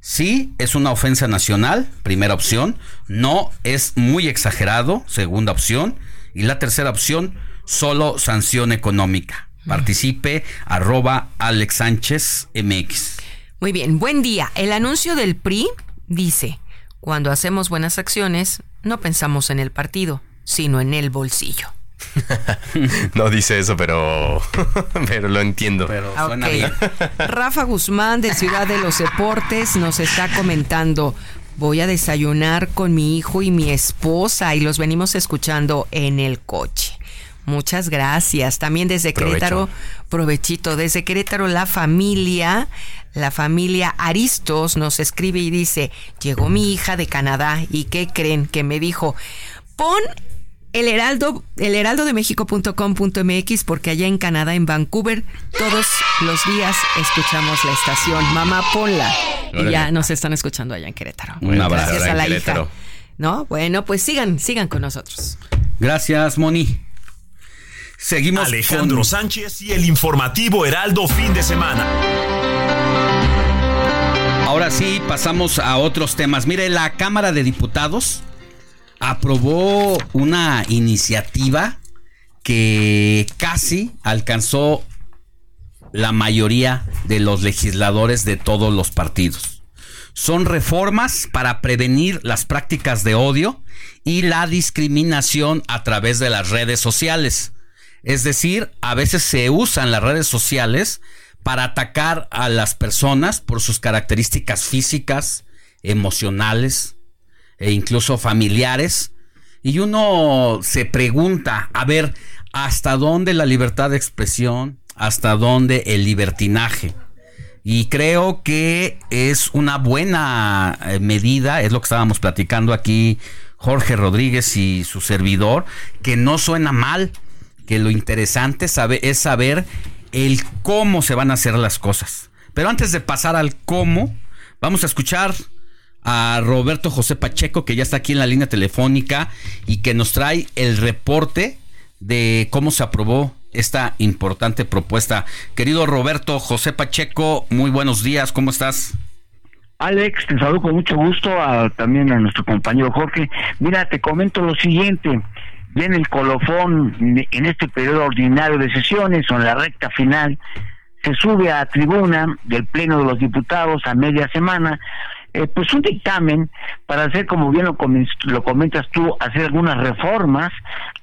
Sí, es una ofensa nacional, primera opción. No, es muy exagerado, segunda opción. Y la tercera opción, solo sanción económica. Participe, arroba Alex Sánchez MX. Muy bien, buen día. El anuncio del PRI dice, cuando hacemos buenas acciones, no pensamos en el partido, sino en el bolsillo. No dice eso, pero, pero lo entiendo. Pero Ah, ok. Rafa Guzmán de Ciudad de los Deportes nos está comentando. Voy a desayunar con mi hijo y mi esposa y los venimos escuchando en el coche. Muchas gracias. También desde Provecho. Querétaro, provechito. Desde Querétaro, la familia, la familia Aristos nos escribe y dice: Llegó mi hija de Canadá y ¿qué creen? Que me dijo: Pon el heraldo, el heraldo de México.com.mx porque allá en Canadá, en Vancouver, todos los días escuchamos la estación. Mamá, ponla. Y ya nos están escuchando allá en Querétaro. Un abrazo. Gracias a la hija. ¿No? Bueno, pues sigan, sigan con nosotros. Gracias, Moni. Seguimos Alejandro con- Sánchez y el informativo Heraldo fin de semana. Ahora sí, pasamos a otros temas. Mire, la Cámara de Diputados aprobó una iniciativa que casi alcanzó la mayoría de los legisladores de todos los partidos. Son reformas para prevenir las prácticas de odio y la discriminación a través de las redes sociales. Es decir, a veces se usan las redes sociales para atacar a las personas por sus características físicas, emocionales e incluso familiares. Y uno se pregunta, a ver, ¿hasta dónde la libertad de expresión? ¿Hasta dónde el libertinaje? Y creo que es una buena eh, medida, es lo que estábamos platicando aquí Jorge Rodríguez y su servidor, que no suena mal, que lo interesante sabe, es saber el cómo se van a hacer las cosas. Pero antes de pasar al cómo, vamos a escuchar a Roberto José Pacheco, que ya está aquí en la línea telefónica y que nos trae el reporte de cómo se aprobó esta importante propuesta. Querido Roberto José Pacheco, muy buenos días, ¿cómo estás? Alex, te saludo con mucho gusto también a nuestro compañero Jorge. Mira, te comento lo siguiente. Viene el colofón en este periodo ordinario de sesiones o en la recta final. Se sube a tribuna del Pleno de los Diputados a media semana eh, pues un dictamen para hacer, como bien lo, lo comentas tú, hacer algunas reformas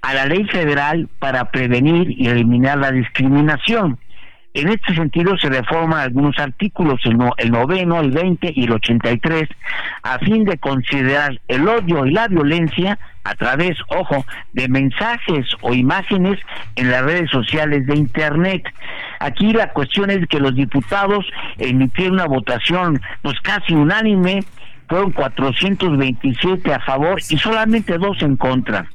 a la ley federal para prevenir y eliminar la discriminación. En este sentido se reforman algunos artículos, el, el noveno, el 20 y el 83, a fin de considerar el odio y la violencia a través, ojo, de mensajes o imágenes en las redes sociales de Internet. Aquí la cuestión es que los diputados emitieron una votación pues casi unánime, fueron 427 a favor y solamente dos en contra.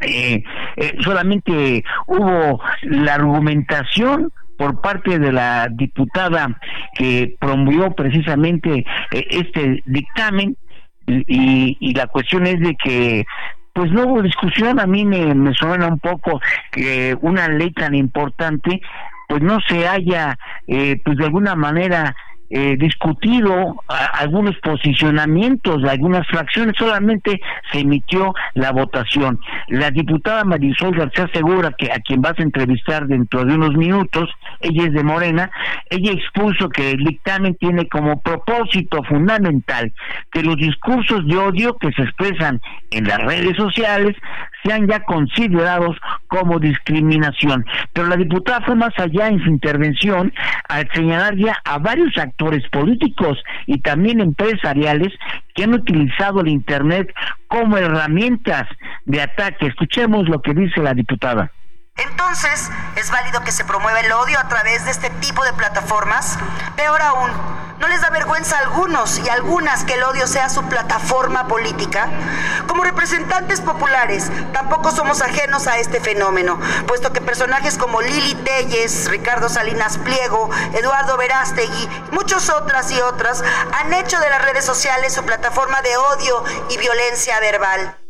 Eh, eh, solamente hubo la argumentación por parte de la diputada que promovió precisamente eh, este dictamen y, y la cuestión es de que pues no hubo discusión, a mí me, me suena un poco que una ley tan importante pues no se haya eh, pues de alguna manera eh, discutido algunos posicionamientos de algunas fracciones, solamente se emitió la votación. La diputada Marisol García Segura, que a quien vas a entrevistar dentro de unos minutos, ella es de Morena, ella expuso que el dictamen tiene como propósito fundamental que los discursos de odio que se expresan en las redes sociales sean ya considerados como discriminación. Pero la diputada fue más allá en su intervención al señalar ya a varios actores políticos y también empresariales que han utilizado el Internet como herramientas de ataque. Escuchemos lo que dice la diputada. Entonces, ¿es válido que se promueva el odio a través de este tipo de plataformas? Peor aún, ¿no les da vergüenza a algunos y algunas que el odio sea su plataforma política? Como representantes populares, tampoco somos ajenos a este fenómeno, puesto que personajes como Lili Telles, Ricardo Salinas Pliego, Eduardo Verástegui, muchos otras y otras han hecho de las redes sociales su plataforma de odio y violencia verbal.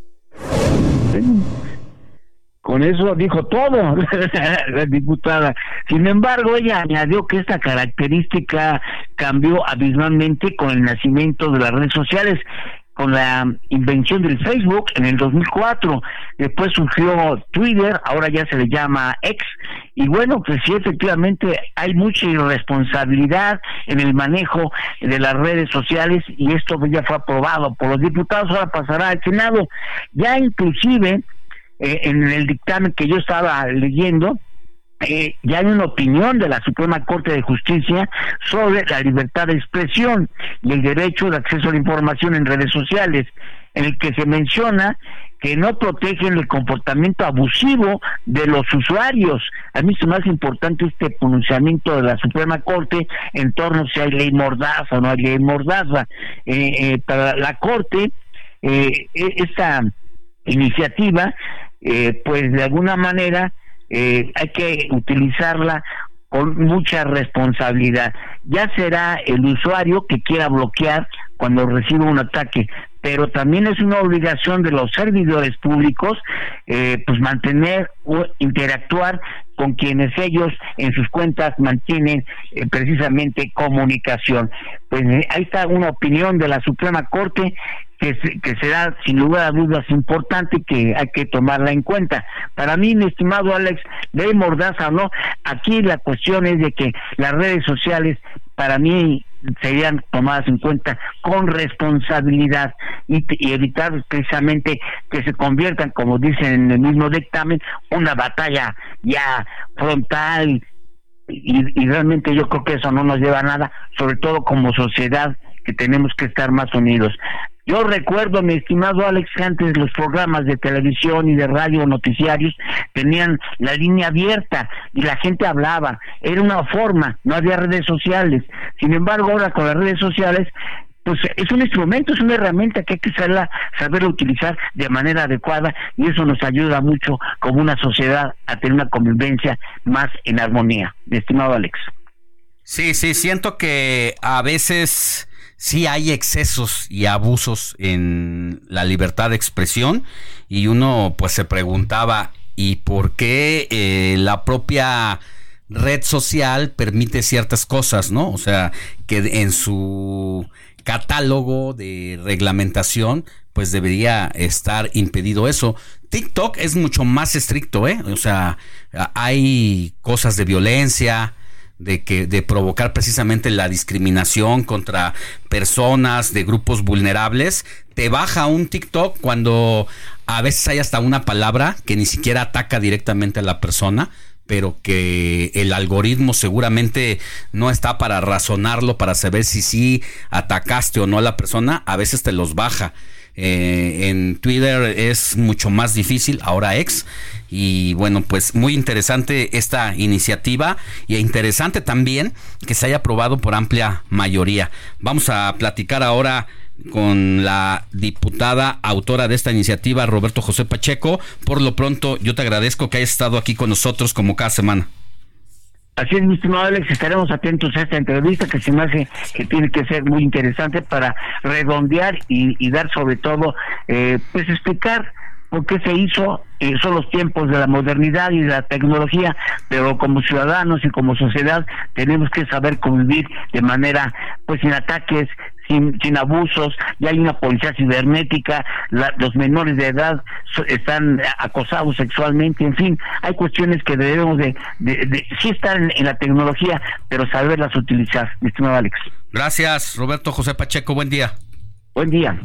Con eso dijo todo la diputada. Sin embargo, ella añadió que esta característica cambió abismalmente con el nacimiento de las redes sociales, con la invención del Facebook en el 2004. Después surgió Twitter, ahora ya se le llama X. Y bueno, pues sí, efectivamente hay mucha irresponsabilidad en el manejo de las redes sociales y esto ya fue aprobado por los diputados, ahora pasará al Senado. Ya inclusive eh, en el dictamen que yo estaba leyendo, eh, ya hay una opinión de la Suprema Corte de Justicia sobre la libertad de expresión y el derecho de acceso a la información en redes sociales, en el que se menciona que no protegen el comportamiento abusivo de los usuarios. A mí es más importante este pronunciamiento de la Suprema Corte en torno a si hay ley mordaza o no hay ley mordaza. Eh, para la Corte, e-, esta iniciativa eh, pues de alguna manera eh, hay que utilizarla con mucha responsabilidad. Ya será el usuario que quiera bloquear cuando reciba un ataque, pero también es una obligación de los servidores públicos eh, pues mantener o interactuar con quienes ellos en sus cuentas mantienen precisamente comunicación. Pues ahí está una opinión de la Suprema Corte que, que será sin lugar a dudas importante y que hay que tomarla en cuenta. Para mí, mi estimado Alex, de mordaza no, aquí la cuestión es de que las redes sociales, para mí, serían tomadas en cuenta con responsabilidad y, evitar precisamente que se conviertan, como dicen en el mismo dictamen, una batalla ya frontal y, y realmente yo creo que eso no nos lleva a nada, sobre todo como sociedad que tenemos que estar más unidos. Yo recuerdo, mi estimado Alex, que antes los programas de televisión y de radio noticiarios tenían la línea abierta y la gente hablaba. Era una forma, no había redes sociales. Sin embargo, ahora con las redes sociales pues es un instrumento, es una herramienta que hay que saberla, saberla utilizar de manera adecuada y eso nos ayuda mucho como una sociedad a tener una convivencia más en armonía. Mi estimado Alex. Sí, sí, siento que a veces sí hay excesos y abusos en la libertad de expresión y uno pues se preguntaba y por qué eh, la propia red social permite ciertas cosas, ¿no? O sea, que en su catálogo de reglamentación pues debería estar impedido eso. TikTok es mucho más estricto, ¿eh? O sea, hay cosas de violencia, de que de provocar precisamente la discriminación contra personas de grupos vulnerables, te baja un TikTok cuando a veces hay hasta una palabra que ni siquiera ataca directamente a la persona, pero que el algoritmo seguramente no está para razonarlo, para saber si sí atacaste o no a la persona, a veces te los baja. Eh, en Twitter es mucho más difícil, ahora ex. Y bueno, pues muy interesante esta iniciativa y interesante también que se haya aprobado por amplia mayoría. Vamos a platicar ahora con la diputada autora de esta iniciativa, Roberto José Pacheco. Por lo pronto, yo te agradezco que hayas estado aquí con nosotros como cada semana. Así es, mi estimado Alex, estaremos atentos a esta entrevista que se me hace que tiene que ser muy interesante para redondear y, dar sobre todo, eh, pues explicar por qué se hizo, eh, son los tiempos de la modernidad y de la tecnología, pero como ciudadanos y como sociedad tenemos que saber convivir de manera, pues sin ataques, sin, sin abusos, ya hay una policía cibernética, los menores de edad están acosados sexualmente, en fin, hay cuestiones que debemos de, de, sí estar en, en, la tecnología, pero saberlas utilizar, mi estimado Alex. Gracias, Roberto José Pacheco, buen día. Buen día.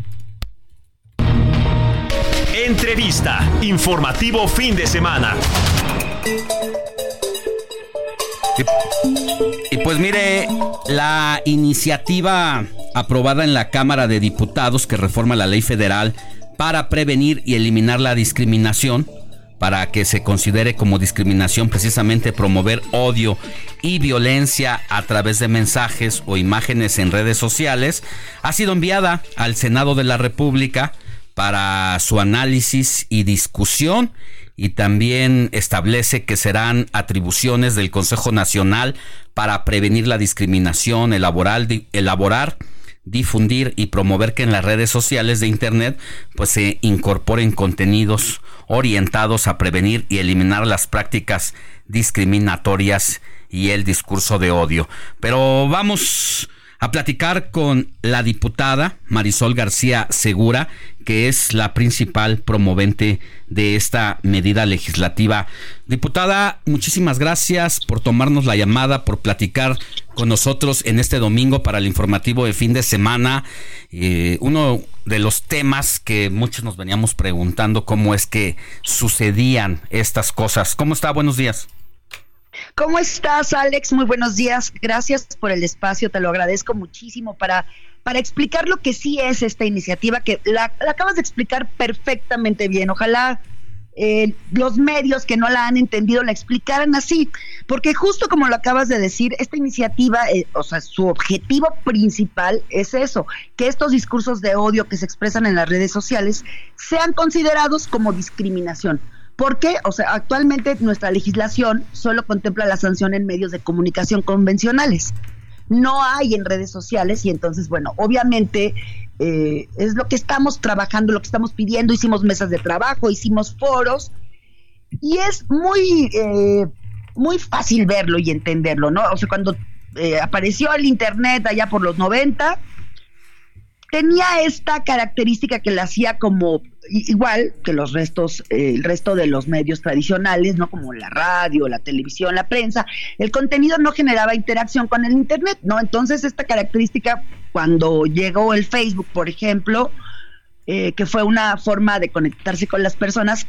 Entrevista, informativo fin de semana. Y, pues mire, la iniciativa aprobada en la Cámara de Diputados que reforma la ley federal para prevenir y eliminar la discriminación, para que se considere como discriminación precisamente promover odio y violencia a través de mensajes o imágenes en redes sociales, ha sido enviada al Senado de la República para su análisis y discusión y también establece que serán atribuciones del Consejo Nacional para prevenir la discriminación, elaborar, elaborar difundir y promover que en las redes sociales de internet pues se incorporen contenidos orientados a prevenir y eliminar las prácticas discriminatorias y el discurso de odio. Pero vamos a platicar con la diputada Marisol García Segura, que es la principal promovente de esta medida legislativa. Diputada, muchísimas gracias por tomarnos la llamada, por platicar con nosotros en este domingo para el informativo de fin de semana. Eh, uno de los temas que muchos nos veníamos preguntando, cómo es que sucedían estas cosas. ¿Cómo está? Buenos días. ¿Cómo estás, Alex? Muy buenos días. Gracias por el espacio, te lo agradezco muchísimo para, para explicar lo que sí es esta iniciativa, que la, acabas de explicar perfectamente bien. Ojalá eh, los medios que no la han entendido la explicaran así, porque justo como lo acabas de decir, esta iniciativa, eh, o sea, su objetivo principal es eso, que estos discursos de odio que se expresan en las redes sociales sean considerados como discriminación porque, o sea, actualmente nuestra legislación solo contempla la sanción en medios de comunicación convencionales. No hay en redes sociales y entonces, bueno, obviamente eh, es lo que estamos trabajando, lo que estamos pidiendo. Hicimos mesas de trabajo, hicimos foros y es muy, eh, muy fácil verlo y entenderlo, ¿no? O sea, cuando eh, apareció el Internet allá por los 90, tenía esta característica que la hacía como igual que los restos, eh, el resto de los medios tradicionales, ¿no? Como la radio, la televisión, la prensa, el contenido no generaba interacción con el internet, ¿no? Entonces esta característica, cuando llegó el Facebook, por ejemplo, eh, que fue una forma de conectarse con las personas,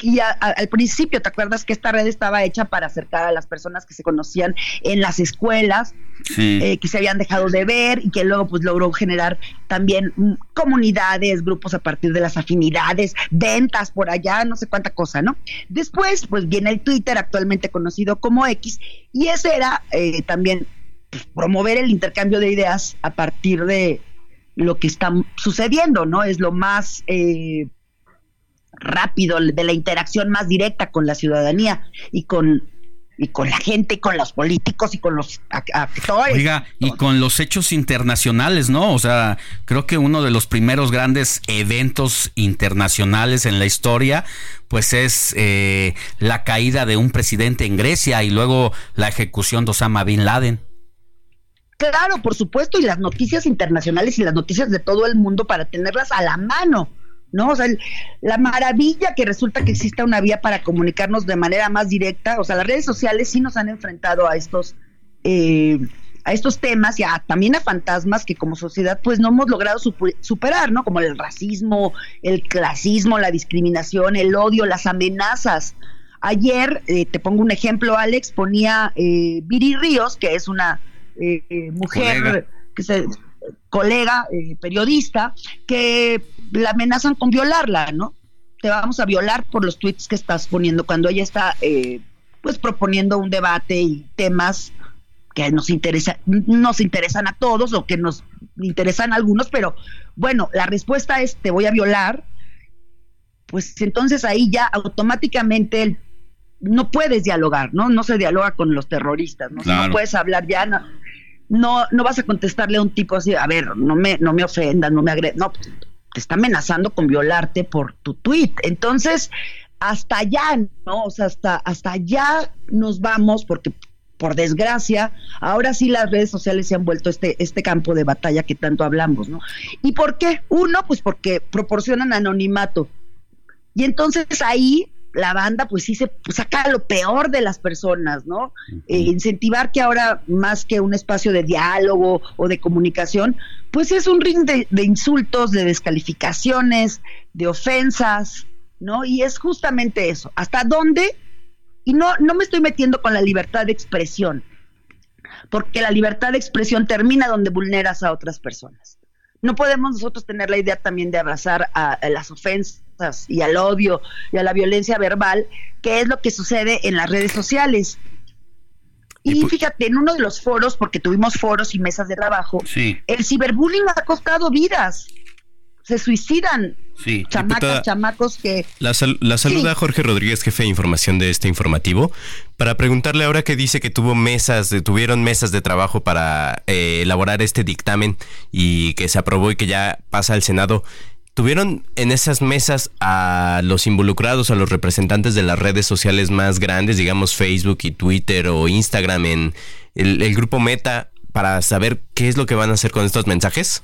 y al principio, ¿te acuerdas que esta red estaba hecha para acercar a las personas que se conocían en las escuelas, eh, que se habían dejado de ver y que luego pues logró generar también mm, comunidades, grupos a partir de las afinidades, ventas por allá, no sé cuánta cosa, ¿no? Después pues viene el Twitter, actualmente conocido como X, y ese era eh, también pues, promover el intercambio de ideas a partir de lo que está sucediendo, ¿no? Es lo más... Eh, rápido, de la interacción más directa con la ciudadanía y con y con la gente, y con los políticos y con los ac- actores. Oiga, y con los hechos internacionales, ¿no? O sea, creo que uno de los primeros grandes eventos internacionales en la historia, pues es eh, la caída de un presidente en Grecia y luego la ejecución de Osama Bin Laden. Claro, por supuesto, y las noticias internacionales y las noticias de todo el mundo para tenerlas a la mano, ¿no? O sea, el- la maravilla que resulta que exista una vía para comunicarnos de manera más directa, o sea, las redes sociales sí nos han enfrentado a estos, eh, a estos temas y a- también a fantasmas que como sociedad pues no hemos logrado superar, ¿no? Como el racismo, el clasismo, la discriminación, el odio, las amenazas. Ayer, eh, te pongo un ejemplo, Alex, ponía eh, Viri Ríos, que es una eh, eh, mujer Colega. que se colega eh, periodista que la amenazan con violarla, ¿no? Te vamos a violar por los tweets que estás poniendo cuando ella está eh, pues proponiendo un debate y temas que nos interesa, nos interesan a todos o que nos interesan a algunos, pero bueno, la respuesta es te voy a violar, pues entonces ahí ya automáticamente el- no puedes dialogar, ¿no? No se dialoga con los terroristas, ¿no? Claro. No puedes hablar ya, no, no, no vas a contestarle a un tipo así, a ver, no me, no me ofendas, no me agredas, no, te está amenazando con violarte por tu tweet. Entonces, hasta allá, ¿no? O sea, hasta, hasta allá nos vamos porque por desgracia, ahora sí las redes sociales se han vuelto este, este campo de batalla que tanto hablamos, ¿no? ¿Y por qué? Uno, pues porque proporcionan anonimato. Y entonces ahí la banda pues sí se saca lo peor de las personas, ¿no? Eh, incentivar que ahora más que un espacio de diálogo o de comunicación, pues es un ring de, de insultos, de descalificaciones, de ofensas, ¿no? Y es justamente eso. ¿Hasta dónde? Y no, no me estoy metiendo con la libertad de expresión, porque la libertad de expresión termina donde vulneras a otras personas. No podemos nosotros tener la idea también de abrazar a, a las ofensas y al odio y a la violencia verbal, que es lo que sucede en las redes sociales. Y fíjate, en uno de los foros, porque tuvimos foros y mesas de trabajo, Sí, el ciberbullying ha costado vidas. Se suicidan sí. chamacas, Diputada, chamacos que La, sal- la saluda Jorge Rodríguez, jefe de información de este informativo, para preguntarle ahora que dice que tuvo mesas, tuvieron mesas de trabajo para eh, elaborar este dictamen y que se aprobó y que ya pasa al Senado. ¿Tuvieron en esas mesas a los involucrados, a los representantes de las redes sociales más grandes, digamos Facebook y Twitter o Instagram, en el, el grupo Meta, para saber qué es lo que van a hacer con estos mensajes?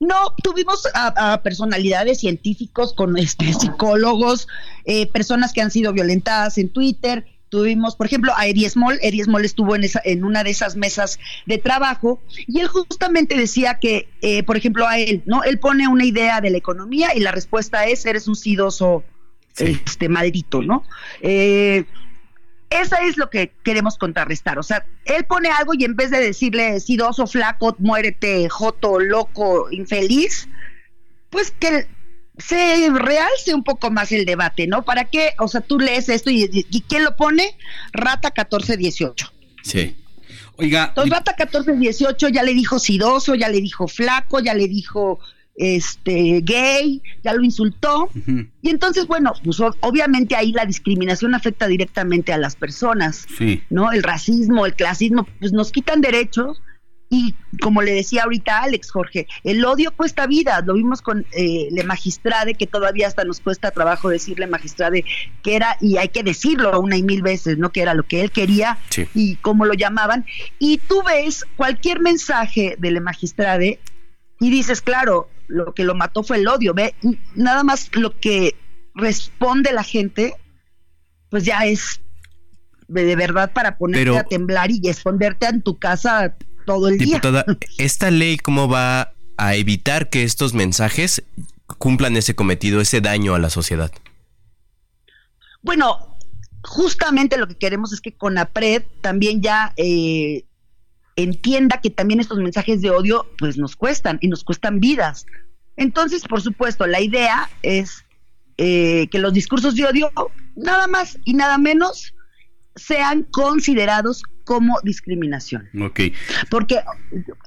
No, tuvimos a, a personalidades científicos, con este, psicólogos, eh, personas que han sido violentadas en Twitter. Tuvimos, por ejemplo, a Eri Small. Eri Small estuvo en, esa, en una de esas mesas de trabajo y él justamente decía que, eh, por ejemplo, a él, ¿no? Él pone una idea de la economía y la respuesta es, eres un sidoso este, maldito, ¿no? Eh, esa es lo que queremos contrarrestar. O sea, él pone algo y en vez de decirle sidoso, flaco, muérete, joto, loco, infeliz, pues que se realce un poco más el debate, ¿no? ¿Para qué? O sea, tú lees esto y, y ¿quién lo pone? Rata 1418. Sí. Oiga, Entonces, Rata 1418 ya le dijo sidoso, ya le dijo flaco, ya le dijo este gay, ya lo insultó. Y entonces, bueno, pues obviamente ahí la discriminación afecta directamente a las personas, Sí. ¿no? El racismo, el clasismo, pues nos quitan derechos. Y como le decía ahorita Alex, Jorge, el odio cuesta vida. Lo vimos con eh, Le Magistrade, que todavía hasta nos cuesta trabajo decirle Magistrade que era, y hay que decirlo una y mil veces, ¿no? Que era lo que él quería Sí. y cómo lo llamaban. Y tú ves cualquier mensaje de Le Magistrade y dices, claro, lo que lo mató fue el odio. Ve, nada más lo que responde la gente, pues ya es de, de verdad para ponerte Pero- a temblar y esconderte en tu casa todo el día. ¿esta ley cómo va a evitar que estos mensajes cumplan ese cometido, ese daño a la sociedad? Bueno, justamente lo que queremos es que Conapred también ya eh, entienda que también estos mensajes de odio pues nos cuestan y nos cuestan vidas. Entonces, por supuesto, la idea es eh, que los discursos de odio nada más y nada menos sean considerados como discriminación. Ok. Porque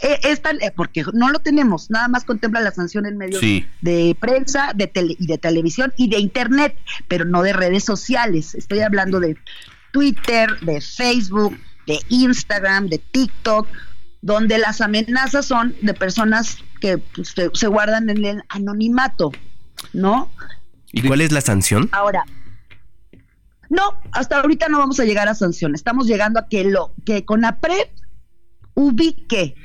eh, es tan- eh, porque no lo tenemos, nada más contempla la sanción en medios Sí. de prensa, de tele y de televisión y de internet, pero no de redes sociales. Estoy hablando de Twitter, de Facebook, de Instagram, de TikTok, donde las amenazas son de personas que pues, se, se guardan en el anonimato, ¿no? ¿Y cuál es la sanción? Ahora, no, hasta ahorita no vamos a llegar a sanción. Estamos llegando a que lo que CONAPRED ubique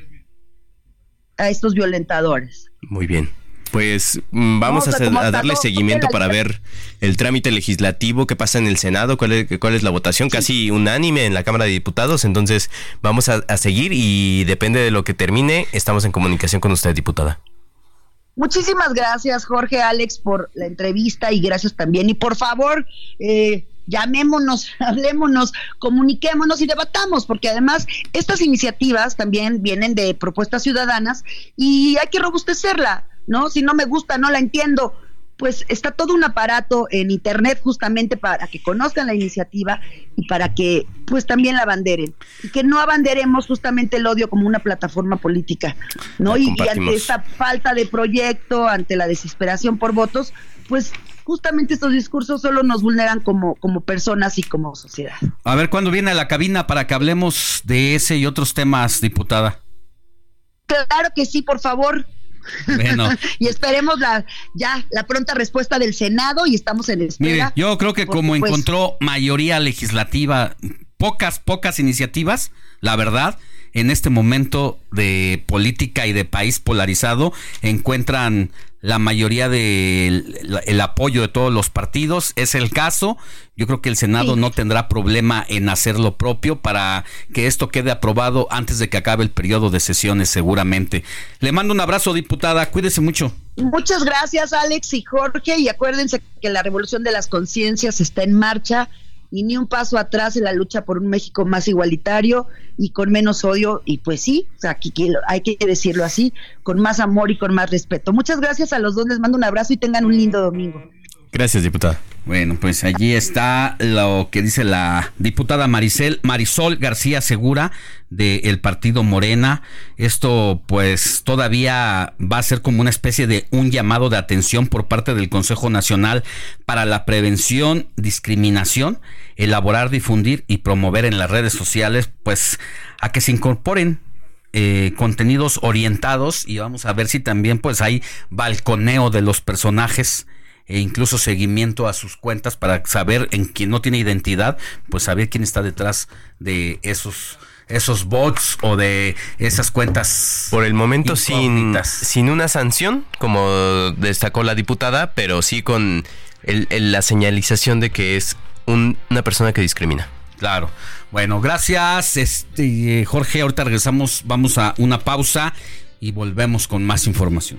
a estos violentadores. Muy bien. Pues mm, vamos a, darle seguimiento para ver el trámite legislativo que pasa en el Senado, cuál es, cuál es la votación, casi unánime en la Cámara de Diputados. Entonces vamos a, a seguir y depende de lo que termine, estamos en comunicación con usted, diputada. Muchísimas gracias, Jorge, Alex, por la entrevista y gracias también. Y por favor, eh, llamémonos, hablémonos, comuniquémonos y debatamos, porque además estas iniciativas también vienen de propuestas ciudadanas y hay que robustecerla, ¿no? Si no me gusta, no la entiendo. Pues está todo un aparato en internet justamente para que conozcan la iniciativa y para que pues también la abanderen y que no abanderemos justamente el odio como una plataforma política, ¿no? Y, ante esta falta de proyecto, ante la desesperación por votos, pues justamente estos discursos solo nos vulneran como, como personas y como sociedad. A ver cuándo viene a la cabina para que hablemos de ese y otros temas, diputada. Claro que sí, por favor. Bueno. y esperemos la ya la pronta respuesta del Senado y estamos en Mire, espera. yo creo que como encontró mayoría legislativa, pocas, pocas iniciativas, la verdad, en este momento de política y de país polarizado, encuentran la mayoría del el apoyo de todos los partidos. Es el caso. Yo creo que el Senado no tendrá problema en hacer lo propio para que esto quede aprobado antes de que acabe el periodo de sesiones, seguramente. Le mando un abrazo, diputada. Cuídese mucho. Muchas gracias, Alex y Jorge. Y acuérdense que la revolución de las conciencias está en marcha y ni un paso atrás en la lucha por un México más igualitario y con menos odio. Y pues sí, o sea, hay que decirlo así, con más amor y con más respeto. Muchas gracias a los dos. Les mando un abrazo y tengan un lindo domingo. Gracias, diputada. Bueno, pues allí está lo que dice la diputada Maricel, Marisol García Segura del partido Morena. Esto pues todavía va a ser como una especie de un llamado de atención por parte del Consejo Nacional para la Prevención, Discriminación, elaborar, difundir y promover en las redes sociales pues a que se incorporen eh, contenidos orientados y vamos a ver si también pues hay balconeo de los personajes e incluso seguimiento a sus cuentas para saber en quien no tiene identidad, pues saber quién está detrás de esos esos bots o de esas cuentas. Por el momento sin, sin una sanción, como destacó la diputada, pero sí con el- el- la señalización de que es un- una persona que discrimina. Claro. Bueno, gracias, este Jorge. Ahorita regresamos, vamos a una pausa y volvemos con más información.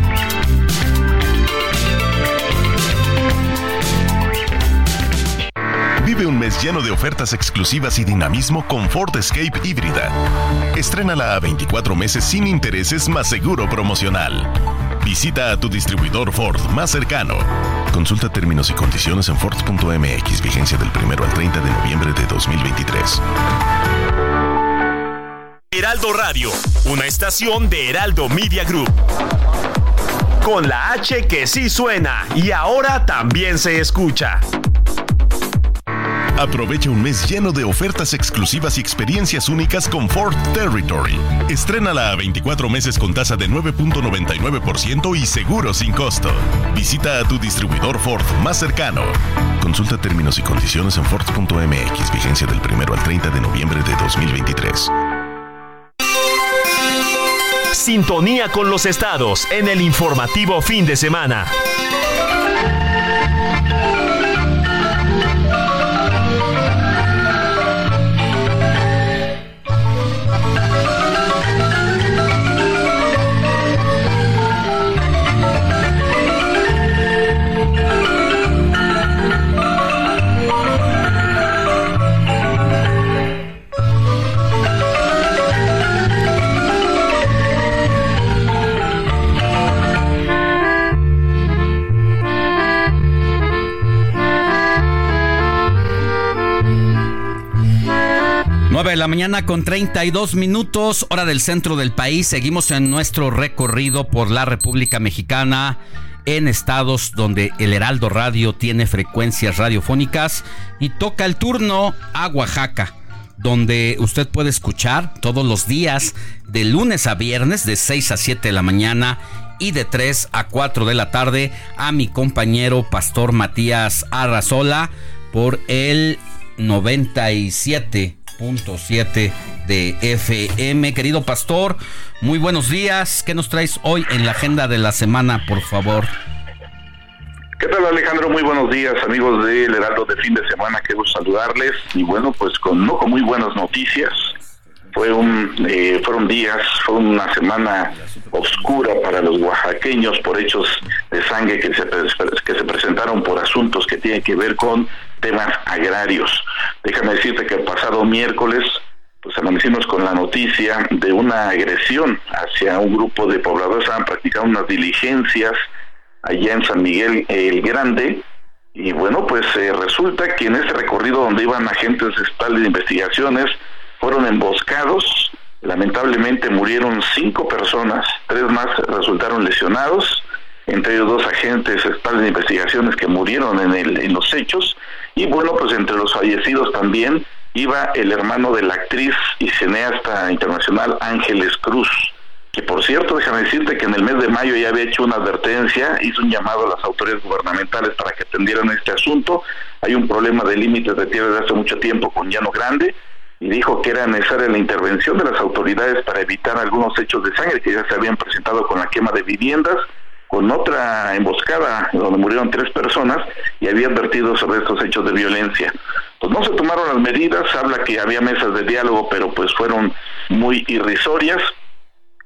Un mes lleno de ofertas exclusivas y dinamismo con Ford Escape híbrida. Estrénala a 24 meses sin intereses más seguro promocional. Visita a tu distribuidor Ford más cercano. Consulta términos y condiciones en Ford.mx, vigencia del 1 al 30 de noviembre de 2023. Heraldo Radio, una estación de Heraldo Media Group. Con la H que sí suena y ahora también se escucha. Aprovecha un mes lleno de ofertas exclusivas y experiencias únicas con Ford Territory. Estrénala a 24 meses con tasa de 9.99% y seguro sin costo. Visita a tu distribuidor Ford más cercano. Consulta términos y condiciones en Ford.mx, vigencia del 1 al 30 de noviembre de 2023. Sintonía con los estados en el informativo fin de semana. 9 de la mañana con 32 minutos, hora del centro del país. Seguimos en nuestro recorrido por la República Mexicana en estados donde el Heraldo Radio tiene frecuencias radiofónicas y toca el turno a Oaxaca, donde usted puede escuchar todos los días de lunes a viernes de 6 a 7 de la mañana y de 3 a 4 de la tarde a mi compañero Pastor Matías Arrazola por el 97.7 de FM. Querido pastor, muy buenos días. ¿Qué nos traes hoy en la agenda de la semana, por favor? ¿Qué tal Alejandro? Muy buenos días amigos del Heraldo de fin de semana, gusto saludarles y bueno pues con no con muy buenas noticias. Fue un, eh, fueron días, fue una semana oscura para los oaxaqueños por hechos de sangre que se, que se presentaron por asuntos que tienen que ver con temas agrarios. Déjame decirte que el pasado miércoles pues amanecimos con la noticia de una agresión hacia un grupo de pobladores, estaban practicando unas diligencias allá en San Miguel el Grande, y bueno, pues eh, resulta que en ese recorrido donde iban agentes de investigaciones, fueron emboscados, lamentablemente murieron cinco personas, tres más resultaron lesionados, entre ellos dos agentes estales de investigaciones que murieron en, el, en los hechos, y bueno, pues entre los fallecidos también iba el hermano de la actriz y cineasta internacional Ángeles Cruz, que por cierto, déjame decirte que en el mes de mayo ya había hecho una advertencia, hizo un llamado a las autoridades gubernamentales para que atendieran este asunto. Hay un problema de límites de tierra desde hace mucho tiempo con Llano Grande y dijo que era necesaria la intervención de las autoridades para evitar algunos hechos de sangre que ya se habían presentado con la quema de viviendas con otra emboscada donde murieron tres personas y había advertido sobre estos hechos de violencia. Pues no se tomaron las medidas, habla que había mesas de diálogo, pero pues fueron muy irrisorias,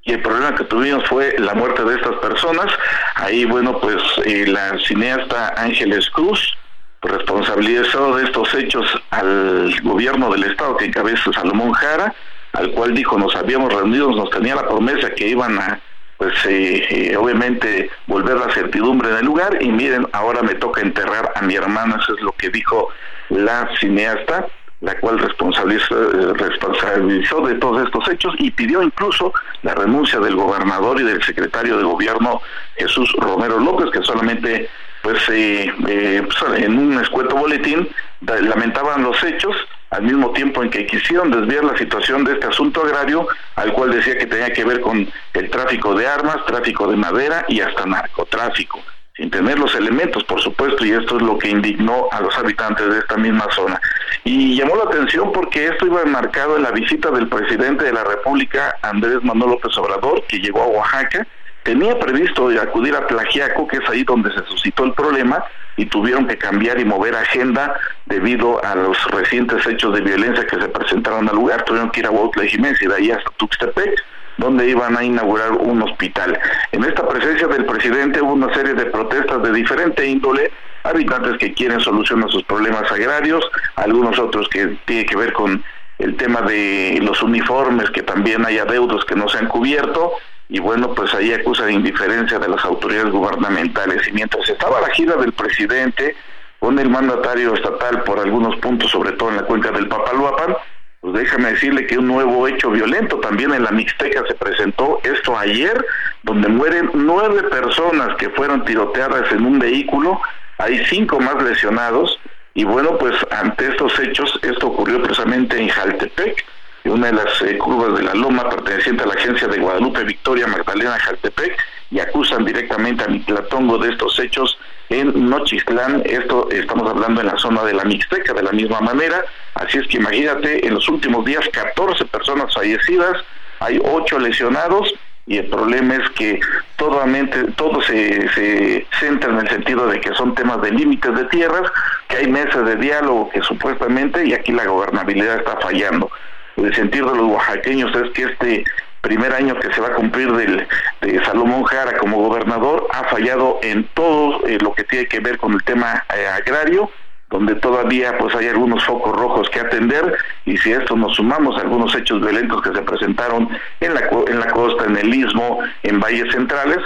y el problema que tuvimos fue la muerte de estas personas. Ahí, bueno, pues eh, la cineasta Ángeles Cruz responsabilizó de estos hechos al gobierno del estado que encabeza Salomón Jara, al cual dijo nos habíamos reunido, nos tenía la promesa que iban a pues eh, eh, obviamente volver la certidumbre en el lugar. Y miren, ahora me toca enterrar a mi hermana, eso es lo que dijo la cineasta, la cual responsabilizó, eh, responsabilizó de todos estos hechos y pidió incluso la renuncia del gobernador y del secretario de gobierno Jesús Romero López, que solamente pues, pues en un escueto boletín lamentaban los hechos al mismo tiempo en que quisieron desviar la situación de este asunto agrario, al cual decía que tenía que ver con el tráfico de armas, tráfico de madera y hasta narcotráfico, sin tener los elementos, por supuesto, y esto es lo que indignó a los habitantes de esta misma zona. Y llamó la atención porque esto iba enmarcado en la visita del presidente de la República, Andrés Manuel López Obrador, que llegó a Oaxaca, tenía previsto acudir a Plagiaco, que es ahí donde se suscitó el problema, y tuvieron que cambiar y mover agenda debido a los recientes hechos de violencia que se presentaron al lugar. Tuvieron que ir a Huautla Jiménez y de ahí hasta Tuxtepec, donde iban a inaugurar un hospital. En esta presencia del presidente hubo una serie de protestas de diferente índole, habitantes que quieren solucionar sus problemas agrarios, algunos otros que tienen que ver con el tema de los uniformes, que también hay adeudos que no se han cubierto, y bueno, pues ahí acusa de indiferencia de las autoridades gubernamentales. Y mientras estaba la gira del presidente con el mandatario estatal por algunos puntos, sobre todo en la cuenca del Papaloapan, pues déjame decirle que un nuevo hecho violento también en la Mixteca se presentó, esto ayer, donde mueren nueve personas que fueron tiroteadas en un vehículo, hay cinco más lesionados, y bueno, pues ante estos hechos, esto ocurrió precisamente en Jaltepec, una de las eh, curvas de la Loma perteneciente a la agencia de Guadalupe Victoria Magdalena Jaltepec y acusan directamente a Mitlatongo de estos hechos en Nochistlán, esto estamos hablando en la zona de la Mixteca de la misma manera, así es que imagínate, en los últimos días 14 personas fallecidas, hay 8 lesionados y el problema es que totalmente, todo se, se centra en el sentido de que son temas de límites de tierras, que hay mesas de diálogo que supuestamente, y aquí la gobernabilidad está fallando el sentir de los oaxaqueños es que este primer año que se va a cumplir del, de Salomón Jara como gobernador ha fallado en todo eh, lo que tiene que ver con el tema eh, agrario, donde todavía pues hay algunos focos rojos que atender y si a esto nos sumamos algunos hechos violentos que se presentaron en la, en la costa, en el istmo, en valles centrales,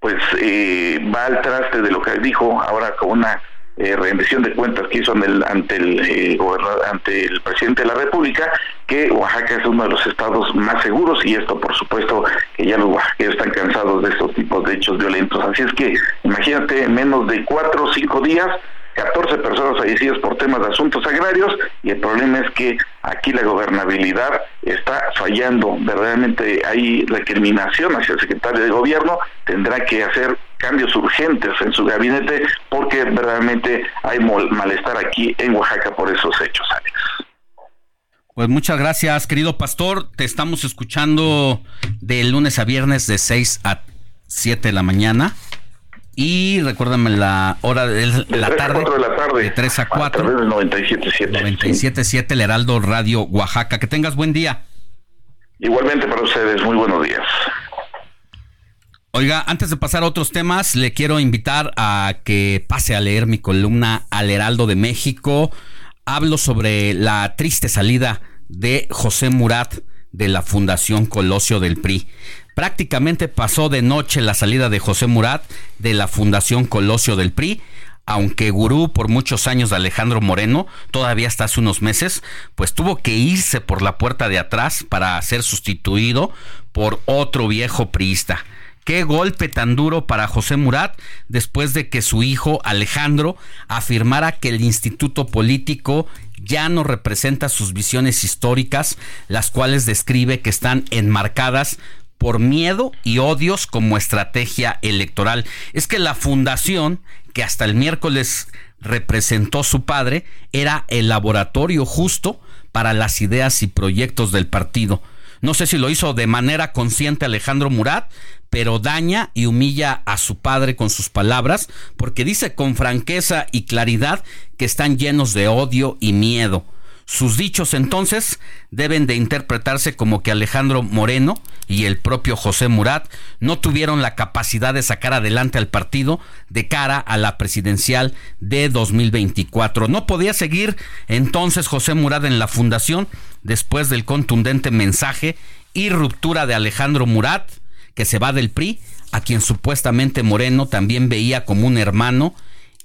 pues eh, va al traste de lo que dijo ahora con una eh, rendición de cuentas que hizo ante el eh, ante el presidente de la República que Oaxaca es uno de los estados más seguros y esto por supuesto que ya los oaxaqueños están cansados de estos tipos de hechos violentos así es que imagínate en menos de cuatro o cinco días 14 personas fallecidas por temas de asuntos agrarios y el problema es que aquí la gobernabilidad está fallando. Verdaderamente hay recriminación hacia el secretario de gobierno, tendrá que hacer cambios urgentes en su gabinete porque verdaderamente hay malestar aquí en Oaxaca por esos hechos, Alex. Pues muchas gracias, querido pastor. Te estamos escuchando de lunes a viernes de 6 a 7 de la mañana. Y recuérdame la hora de la, tarde, de la tarde. De 3 a 4. A del 97.7. 97.7, el Heraldo Radio Oaxaca. Que tengas buen día. Igualmente para ustedes, muy buenos días. Oiga, antes de pasar a otros temas, le quiero invitar a que pase a leer mi columna al Heraldo de México. Hablo sobre la triste salida de José Murat de la Fundación Colosio del PRI. Prácticamente pasó de noche la salida de José Murat de la Fundación Colosio del PRI, aunque gurú por muchos años de Alejandro Moreno, todavía hasta hace unos meses, pues tuvo que irse por la puerta de atrás para ser sustituido por otro viejo priista. Qué golpe tan duro para José Murat después de que su hijo Alejandro afirmara que el instituto político ya no representa sus visiones históricas, las cuales describe que están enmarcadas por miedo y odios como estrategia electoral. Es que la fundación, que hasta el miércoles representó su padre, era el laboratorio justo para las ideas y proyectos del partido. No sé si lo hizo de manera consciente Alejandro Murat, pero daña y humilla a su padre con sus palabras, porque dice con franqueza y claridad que están llenos de odio y miedo. Sus dichos entonces deben de interpretarse como que Alejandro Moreno y el propio José Murat no tuvieron la capacidad de sacar adelante al partido de cara a la presidencial de 2024. No podía seguir entonces José Murat en la fundación después del contundente mensaje y ruptura de Alejandro Murat, que se va del PRI, a quien supuestamente Moreno también veía como un hermano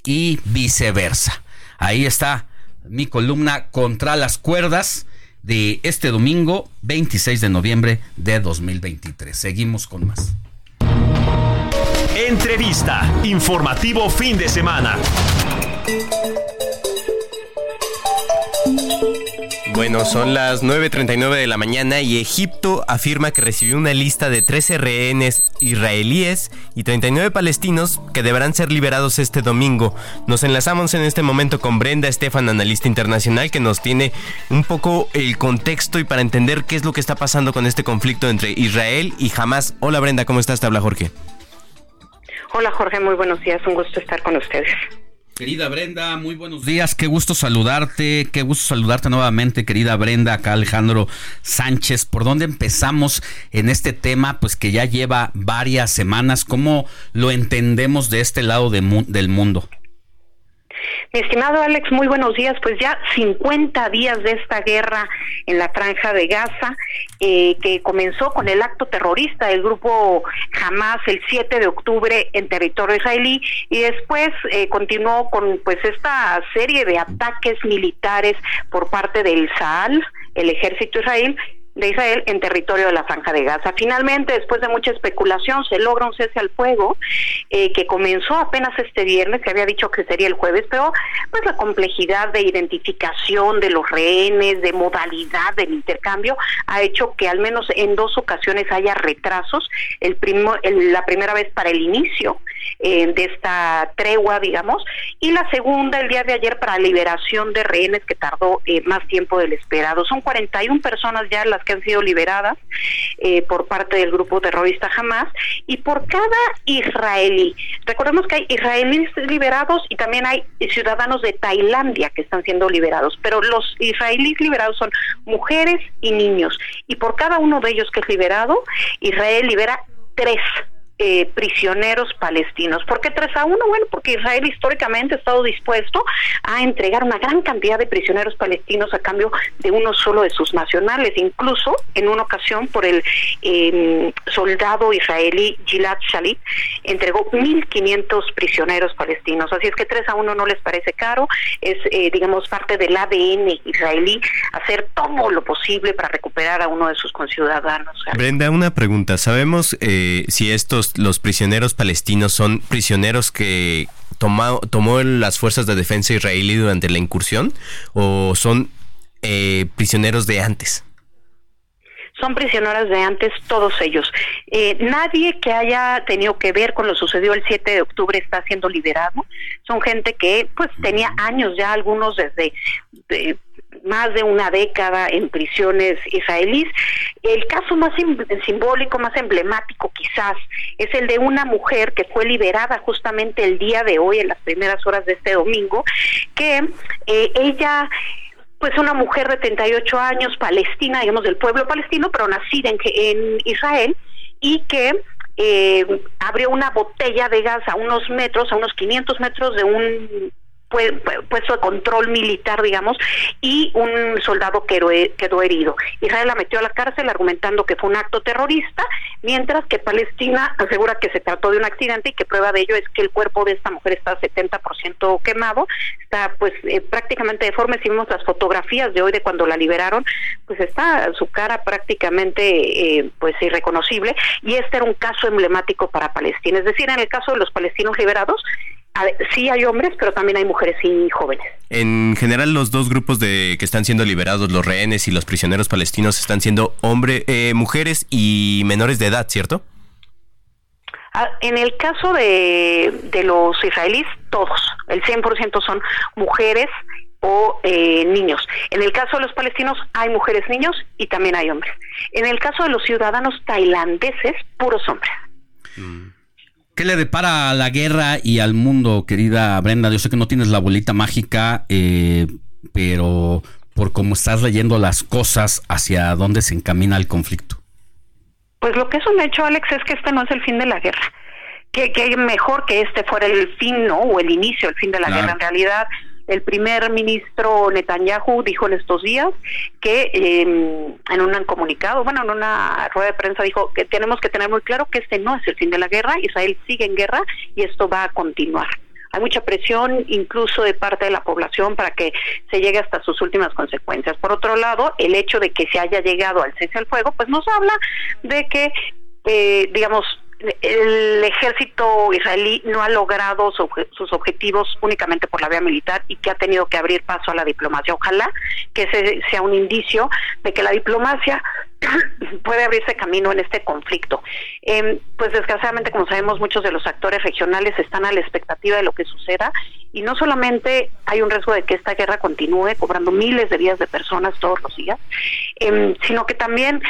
y viceversa. Ahí está mi columna Contra las cuerdas de este domingo 26 de noviembre de 2023. Seguimos con más. Entrevista, informativo fin de semana. Bueno, son las 9.39 de la mañana y Egipto afirma que recibió una lista de 13 rehenes israelíes y 39 palestinos que deberán ser liberados este domingo. Nos enlazamos en este momento con Brenda Estefan, analista internacional, que nos tiene un poco el contexto y para entender qué es lo que está pasando con este conflicto entre Israel y Hamas. Hola Brenda, ¿cómo estás? Te habla Jorge. Hola Jorge, muy buenos días, un gusto estar con ustedes. Querida Brenda, muy buenos días, qué gusto saludarte, qué gusto saludarte nuevamente, querida Brenda, acá Alejandro Sánchez. ¿Por dónde empezamos en este tema? Pues que ya lleva varias semanas, ¿cómo lo entendemos de este lado del mundo? Mi estimado Alex, muy buenos días. Pues ya 50 días de esta guerra en la franja de Gaza, eh, que comenzó con el acto terrorista del grupo Hamas el 7 de octubre en territorio israelí y después eh, continuó con pues esta serie de ataques militares por parte del Sahal, el ejército israelí de Israel en territorio de la Franja de Gaza. Finalmente, después de mucha especulación, se logra un cese al fuego eh, que comenzó apenas este viernes, se había dicho que sería el jueves, pero pues la complejidad de identificación de los rehenes, de modalidad del intercambio, ha hecho que al menos en dos ocasiones haya retrasos. El, primo, la primera vez para el inicio eh, de esta tregua, digamos, y la segunda el día de ayer para liberación de rehenes que tardó eh, más tiempo del esperado. Son 41 personas ya las que han sido liberadas eh, por parte del grupo terrorista Hamas y por cada israelí. Recordemos que hay israelíes liberados y también hay ciudadanos de Tailandia que están siendo liberados, pero los israelíes liberados son mujeres y niños y por cada uno de ellos que es liberado, Israel libera tres eh, prisioneros palestinos. ¿Por qué 3 a 1? Bueno, porque Israel históricamente ha estado dispuesto a entregar una gran cantidad de prisioneros palestinos a cambio de uno solo de sus nacionales. Incluso en una ocasión por el eh, soldado israelí Gilad Shalit entregó 1.500 prisioneros palestinos. Así es que 3 a 1 no les parece caro, es eh, digamos parte del ADN israelí hacer todo lo posible para recuperar a uno de sus conciudadanos. Brenda, una pregunta. ¿Sabemos eh, si estos los prisioneros palestinos son prisioneros que tomó, tomó las fuerzas de defensa israelí durante la incursión o son eh, prisioneros de antes? son prisioneros de antes todos ellos. Eh, nadie que haya tenido que ver con lo sucedido el 7 de octubre está siendo liberado. Son gente que pues tenía años ya, algunos desde más de una década en prisiones israelíes. El caso más simbólico, más emblemático quizás, es el de una mujer que fue liberada justamente el día de hoy, en las primeras horas de este domingo, que eh, ella pues una mujer de 38 años, palestina, digamos del pueblo palestino, pero nacida en, en Israel, y que eh, abrió una botella de gas a unos metros, a unos 500 metros de un puesto de control militar, digamos, y un soldado quedó, quedó herido. Israel la metió a la cárcel argumentando que fue un acto terrorista, mientras que Palestina asegura que se trató de un accidente y que prueba de ello es que el cuerpo de esta mujer está 70% quemado, está pues eh, prácticamente deforme, si vemos las fotografías de hoy de cuando la liberaron, pues está su cara prácticamente eh, pues irreconocible y este era un caso emblemático para Palestina, es decir, en el caso de los palestinos liberados, sí hay hombres, pero también hay mujeres y jóvenes. En general, los dos grupos de que están siendo liberados, los rehenes y los prisioneros palestinos, están siendo hombres, eh, mujeres y menores de edad, ¿cierto? Ah, en el caso de, de los israelíes, todos, el 100% son mujeres o eh, niños. En el caso de los palestinos hay mujeres, niños y también hay hombres. En el caso de los ciudadanos tailandeses, puros hombres. Mm. ¿Qué le depara a la guerra y al mundo, querida Brenda? Yo sé que no tienes la bolita mágica, eh, pero por cómo estás leyendo las cosas, ¿hacia dónde se encamina el conflicto? Pues lo que es un hecho, Alex, es que este no es el fin de la guerra. Que, que mejor que este fuera el fin, ¿no? O el inicio, el fin de la guerra. En realidad, el primer ministro Netanyahu dijo en estos días que em, en un comunicado, bueno, en una rueda de prensa dijo que tenemos que tener muy claro que este no es el fin de la guerra, Israel sigue en guerra y esto va a continuar. Hay mucha presión incluso de parte de la población para que se llegue hasta sus últimas consecuencias. Por otro lado, el hecho de que se haya llegado al cese al fuego, pues nos habla de que, eh, digamos, el ejército israelí no ha logrado sus objetivos únicamente por la vía militar y que ha tenido que abrir paso a la diplomacia. Ojalá que ese sea un indicio de que la diplomacia puede abrirse camino en este conflicto. Em, pues desgraciadamente, como sabemos, muchos de los actores regionales están a la expectativa de lo que suceda y no solamente hay un riesgo de que esta guerra continúe cobrando miles de vidas de personas todos los días, em, sino que también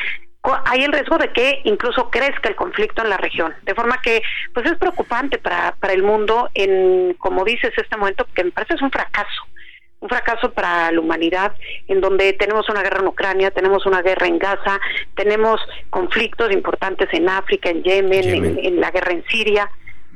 hay el riesgo de que incluso crezca el conflicto en la región, de forma que pues es preocupante para, para el mundo en, como dices, este momento que me parece es un fracaso, un fracaso para la humanidad, en donde tenemos una guerra en Ucrania, tenemos una guerra en Gaza, tenemos conflictos importantes en África, en Yemen, En, la guerra en Siria,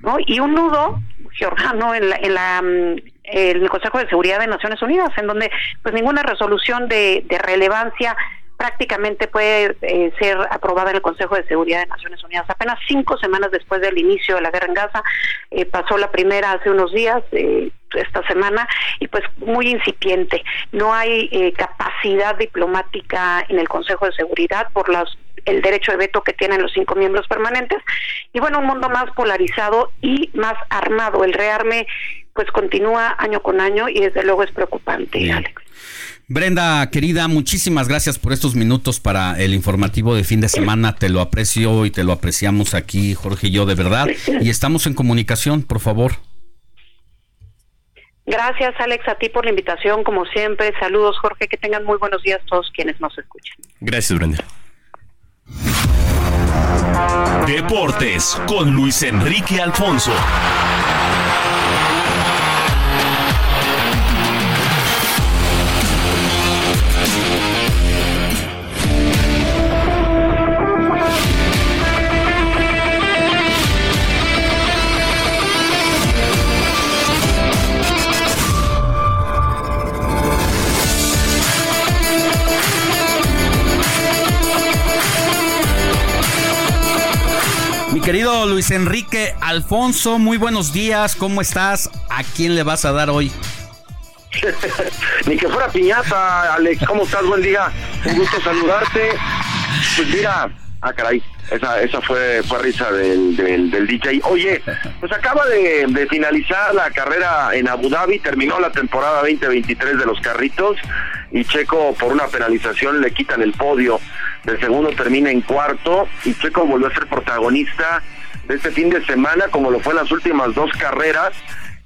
¿no? Y un nudo georgiano en la, en la mm, el Consejo de Seguridad de Naciones Unidas, en donde pues ninguna resolución de, de relevancia prácticamente puede eh, ser aprobada en el Consejo de Seguridad de Naciones Unidas. Apenas cinco semanas después del inicio de la guerra en Gaza, eh, pasó la primera hace unos días, eh, esta semana, y pues muy incipiente. No hay capacidad diplomática en el Consejo de Seguridad por las el derecho de veto que tienen los cinco miembros permanentes y bueno un mundo más polarizado y más armado el rearme pues continúa año con año y desde luego es preocupante Alex. Brenda, querida, muchísimas gracias por estos minutos para el informativo de fin de semana. Te lo aprecio y te lo apreciamos aquí, Jorge y yo, de verdad. Y estamos en comunicación, por favor. Gracias, Alex, a ti por la invitación, como siempre. Saludos, Jorge. Que tengan muy buenos días todos quienes nos escuchan. Gracias, Brenda. Deportes con Luis Enrique Alfonso. Querido Luis Enrique Alfonso, muy buenos días. ¿Cómo estás? ¿A quién le vas a dar hoy? Ni que fuera piñata, Alex. ¿Cómo estás? Buen día. Un gusto saludarte. Pues mira, ah, caray. Esa, esa fue, fue risa del, del, del DJ. Oye, pues acaba de, de finalizar la carrera en Abu Dhabi, terminó la temporada 2023 de los carritos y Checo por una penalización le quitan el podio. El segundo termina en cuarto y Checo volvió a ser protagonista de este fin de semana como lo fue en las últimas dos carreras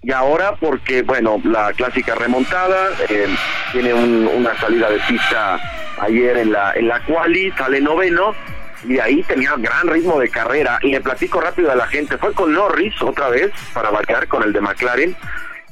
y ahora porque bueno la clásica remontada eh, tiene un- una salida de pista ayer en la en la quali sale noveno y ahí tenía gran ritmo de carrera y le platico rápido a la gente fue con Norris otra vez para variar con el de McLaren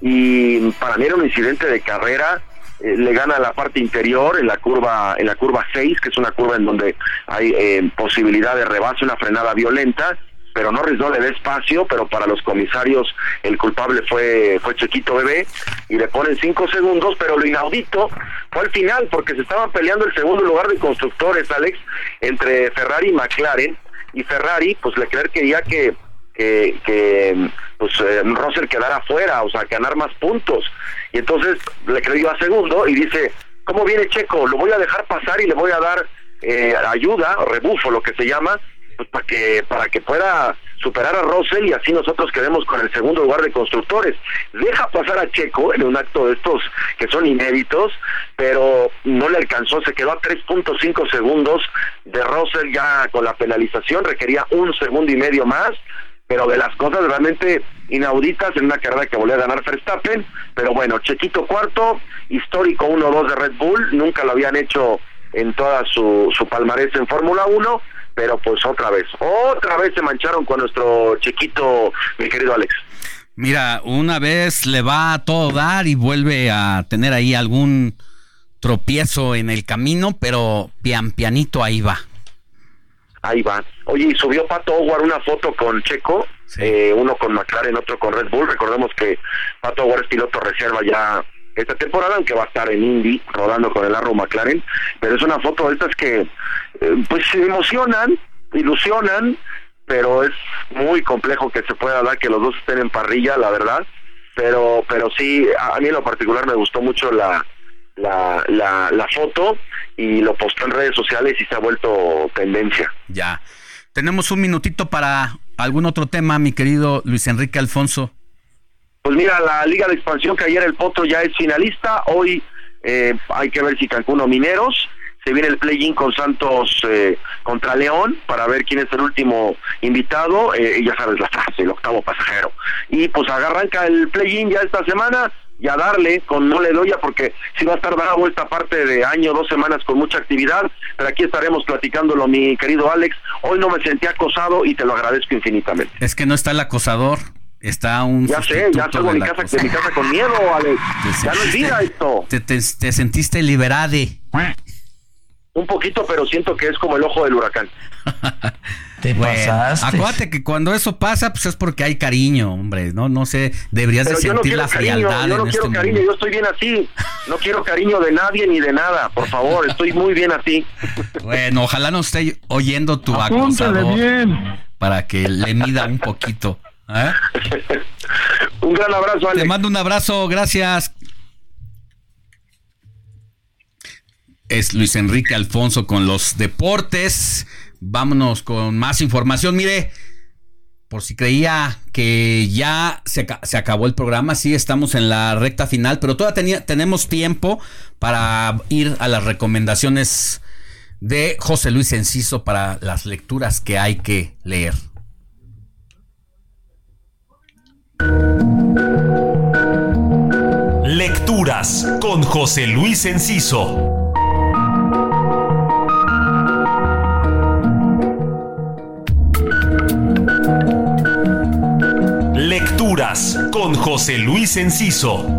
y para mí era un incidente de carrera eh, le gana la parte interior en la curva en la curva 6 que es una curva en donde hay eh, posibilidad de rebase una frenada violenta pero Norris no le da espacio, pero para los comisarios el culpable fue fue Chequito Bebé y le ponen cinco segundos, pero lo inaudito fue al final porque se estaban peleando el segundo lugar de constructores, Alex, entre Ferrari y McLaren y Ferrari, pues Leclerc quería que que, que pues eh, quedara fuera, o sea, ganar más puntos. Y entonces le creyó a segundo y dice, ¿cómo viene Checo? Lo voy a dejar pasar y le voy a dar eh, ayuda, rebufo, lo que se llama, pues para que para que pueda superar a Russell y así nosotros quedemos con el segundo lugar de constructores. Deja pasar a Checo en un acto de estos que son inéditos, pero no le alcanzó, se quedó a 3.5 segundos de Russell ya con la penalización, requería un segundo y medio más, pero de las cosas realmente inauditas en una carrera que volvió a ganar Verstappen, pero bueno, Chequito cuarto, histórico 1-2 de Red Bull, nunca lo habían hecho en toda su, su palmarés en Fórmula 1, pero pues otra vez, otra vez se mancharon con nuestro chiquito, mi querido Alex. Mira, una vez le va a todo dar y vuelve a tener ahí algún tropiezo en el camino, pero pian pianito ahí va. Ahí va. Oye, y subió Pato Howard una foto con Checo, eh, uno con McLaren, otro con Red Bull. Recordemos que Pato Howard es piloto reserva ya esta temporada, aunque va a estar en Indy rodando con el Arrow McLaren. Pero es una foto de estas que, eh, pues, se emocionan, ilusionan, pero es muy complejo que se pueda dar que los dos estén en parrilla, la verdad. Pero, pero sí, a a mí en lo particular me gustó mucho la, la, la, la foto y lo postó en redes sociales y se ha vuelto tendencia. Ya. Tenemos un minutito para algún otro tema, mi querido Luis Enrique Alfonso. Pues mira, la Liga de Expansión que ayer el Potro ya es finalista, hoy eh, hay que ver si Cancún o Mineros, se viene el play-in con Santos eh, contra León para ver quién es el último invitado, eh, y ya sabes la frase, el octavo pasajero. Y pues arranca el play-in ya esta semana y a darle con no le doy porque si va a estar bravo esta parte de año, dos semanas con mucha actividad, pero aquí estaremos platicándolo mi querido Alex. Hoy no me sentí acosado y te lo agradezco infinitamente. Es que no está el acosador, está un. Ya sé, ya salgo de mi casa, de mi casa con miedo, Alex. Ya no es vida esto. Te, te- te sentiste liberade. Un poquito, pero siento que es como el ojo del huracán. Te Acuérdate que cuando eso pasa, pues es porque hay cariño, hombre. No, no sé, deberías Pero de no sentir la cariño, frialdad yo no en quiero este cariño, yo estoy bien así. No quiero cariño de nadie ni de nada, por favor, estoy muy bien así. Bueno, ojalá no esté oyendo tu acosador bien. para que le mida un poquito. ¿eh? un gran abrazo, Alex. Te mando un abrazo, gracias. Es Luis Enrique Alfonso con los deportes. Vámonos con más información. Mire, por si creía que ya se, aca- se acabó el programa, sí, estamos en la recta final, pero todavía tenemos tiempo para ir a las recomendaciones de José Luis Enciso para las lecturas que hay que leer. Lecturas con José Luis Enciso. Con José Luis Enciso.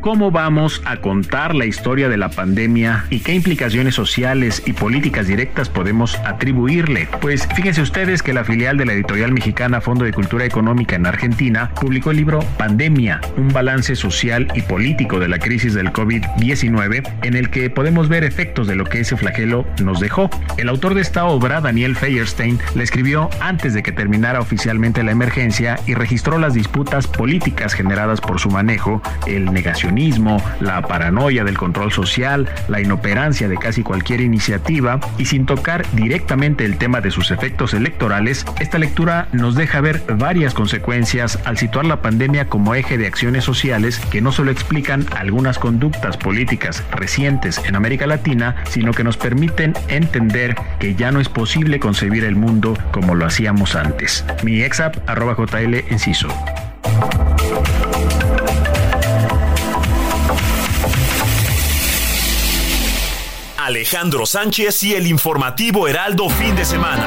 Cómo vamos a contar la historia de la pandemia y qué implicaciones sociales y políticas directas podemos atribuirle. Pues fíjense ustedes que la filial de la editorial mexicana Fondo de Cultura Económica en Argentina publicó el libro Pandemia, un balance social y político de la crisis del COVID-19, en el que podemos ver efectos de lo que ese flagelo nos dejó. El autor de esta obra, Daniel Feierstein, la escribió antes de que terminara oficialmente la emergencia y registró las disputas políticas generadas por su manejo, el negacionismo, la paranoia del control social, la inoperancia de casi cualquier iniciativa y sin tocar directamente el tema de sus efectos electorales, esta lectura nos deja ver varias consecuencias al situar la pandemia como eje de acciones sociales que no solo explican algunas conductas políticas recientes en América Latina, sino que nos permiten entender que ya no es posible concebir el mundo como lo hacíamos antes. Mi exap arroba JL Enciso. Alejandro Sánchez y el informativo Heraldo fin de semana.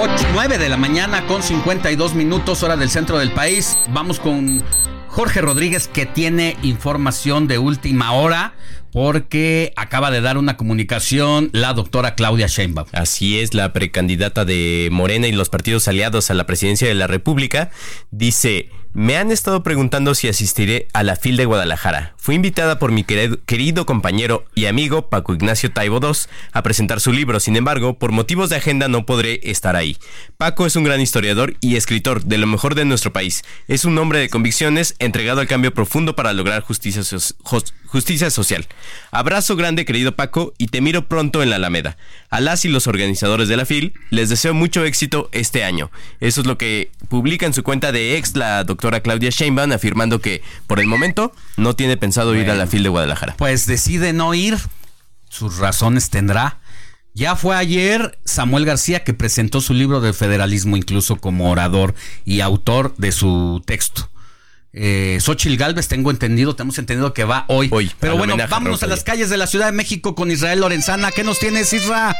8, 9 de la mañana con 52 minutos hora del centro del país. Vamos con Jorge Rodríguez que tiene información de última hora porque acaba de dar una comunicación la doctora Claudia Sheinbaum. Así es, la precandidata de Morena y los partidos aliados a la presidencia de la República dice, me han estado preguntando si asistiré a la FIL de Guadalajara. Fui invitada por mi querido compañero y amigo Paco Ignacio Taibo II a presentar su libro, sin embargo, por motivos de agenda no podré estar ahí. Paco es un gran historiador y escritor de lo mejor de nuestro país. Es un hombre de convicciones entregado al cambio profundo para lograr justicia, social. Abrazo grande, querido Paco, y te miro pronto en la Alameda. A las y los organizadores de la FIL les deseo mucho éxito este año. Eso es lo que publica en su cuenta de ex la doctora Claudia Sheinbaum, afirmando que por el momento no tiene pensado ir a la FIL de Guadalajara. Pues decide no ir, sus razones tendrá. Ya fue ayer Samuel García que presentó su libro de federalismo incluso como orador y autor de su texto. Eh, Galvez, tengo entendido, tenemos entendido que va hoy. hoy Pero bueno, vámonos a las calles de la Ciudad de México con Israel Lorenzana. ¿Qué nos tienes, Isra?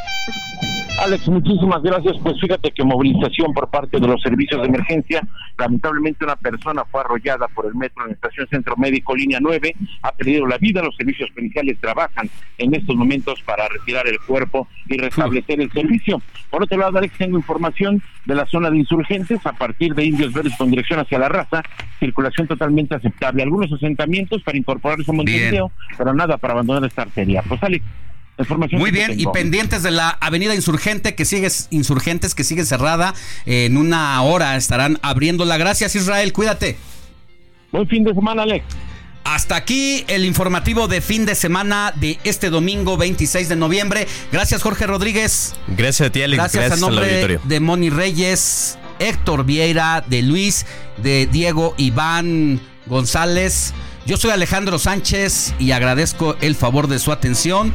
Alex, muchísimas gracias. Pues fíjate que movilización por parte de los servicios de emergencia. Lamentablemente una persona fue arrollada por el metro en la estación Centro Médico Línea 9, ha perdido la vida. Los servicios policiales trabajan en estos momentos para retirar el cuerpo y restablecer el servicio. Por otro lado, Alex, tengo información de la zona de insurgentes a partir de Indios Verdes con dirección hacia la raza. Circulación totalmente aceptable. Algunos asentamientos para incorporarse a Montevideo, pero nada para abandonar esta arteria. Pues Alex, muy bien, y pendientes de la avenida Insurgente que sigue Insurgentes que sigue cerrada, en una hora estarán abriéndola. Gracias Israel, cuídate. Buen fin de semana, Alex. Hasta aquí el informativo de fin de semana de este domingo 26 de noviembre. Gracias Jorge Rodríguez. Gracias a ti, Alex. Gracias, a nombre de Moni Reyes, Héctor Vieira, de Luis, de Diego Iván González. Yo soy Alejandro Sánchez y agradezco el favor de su atención.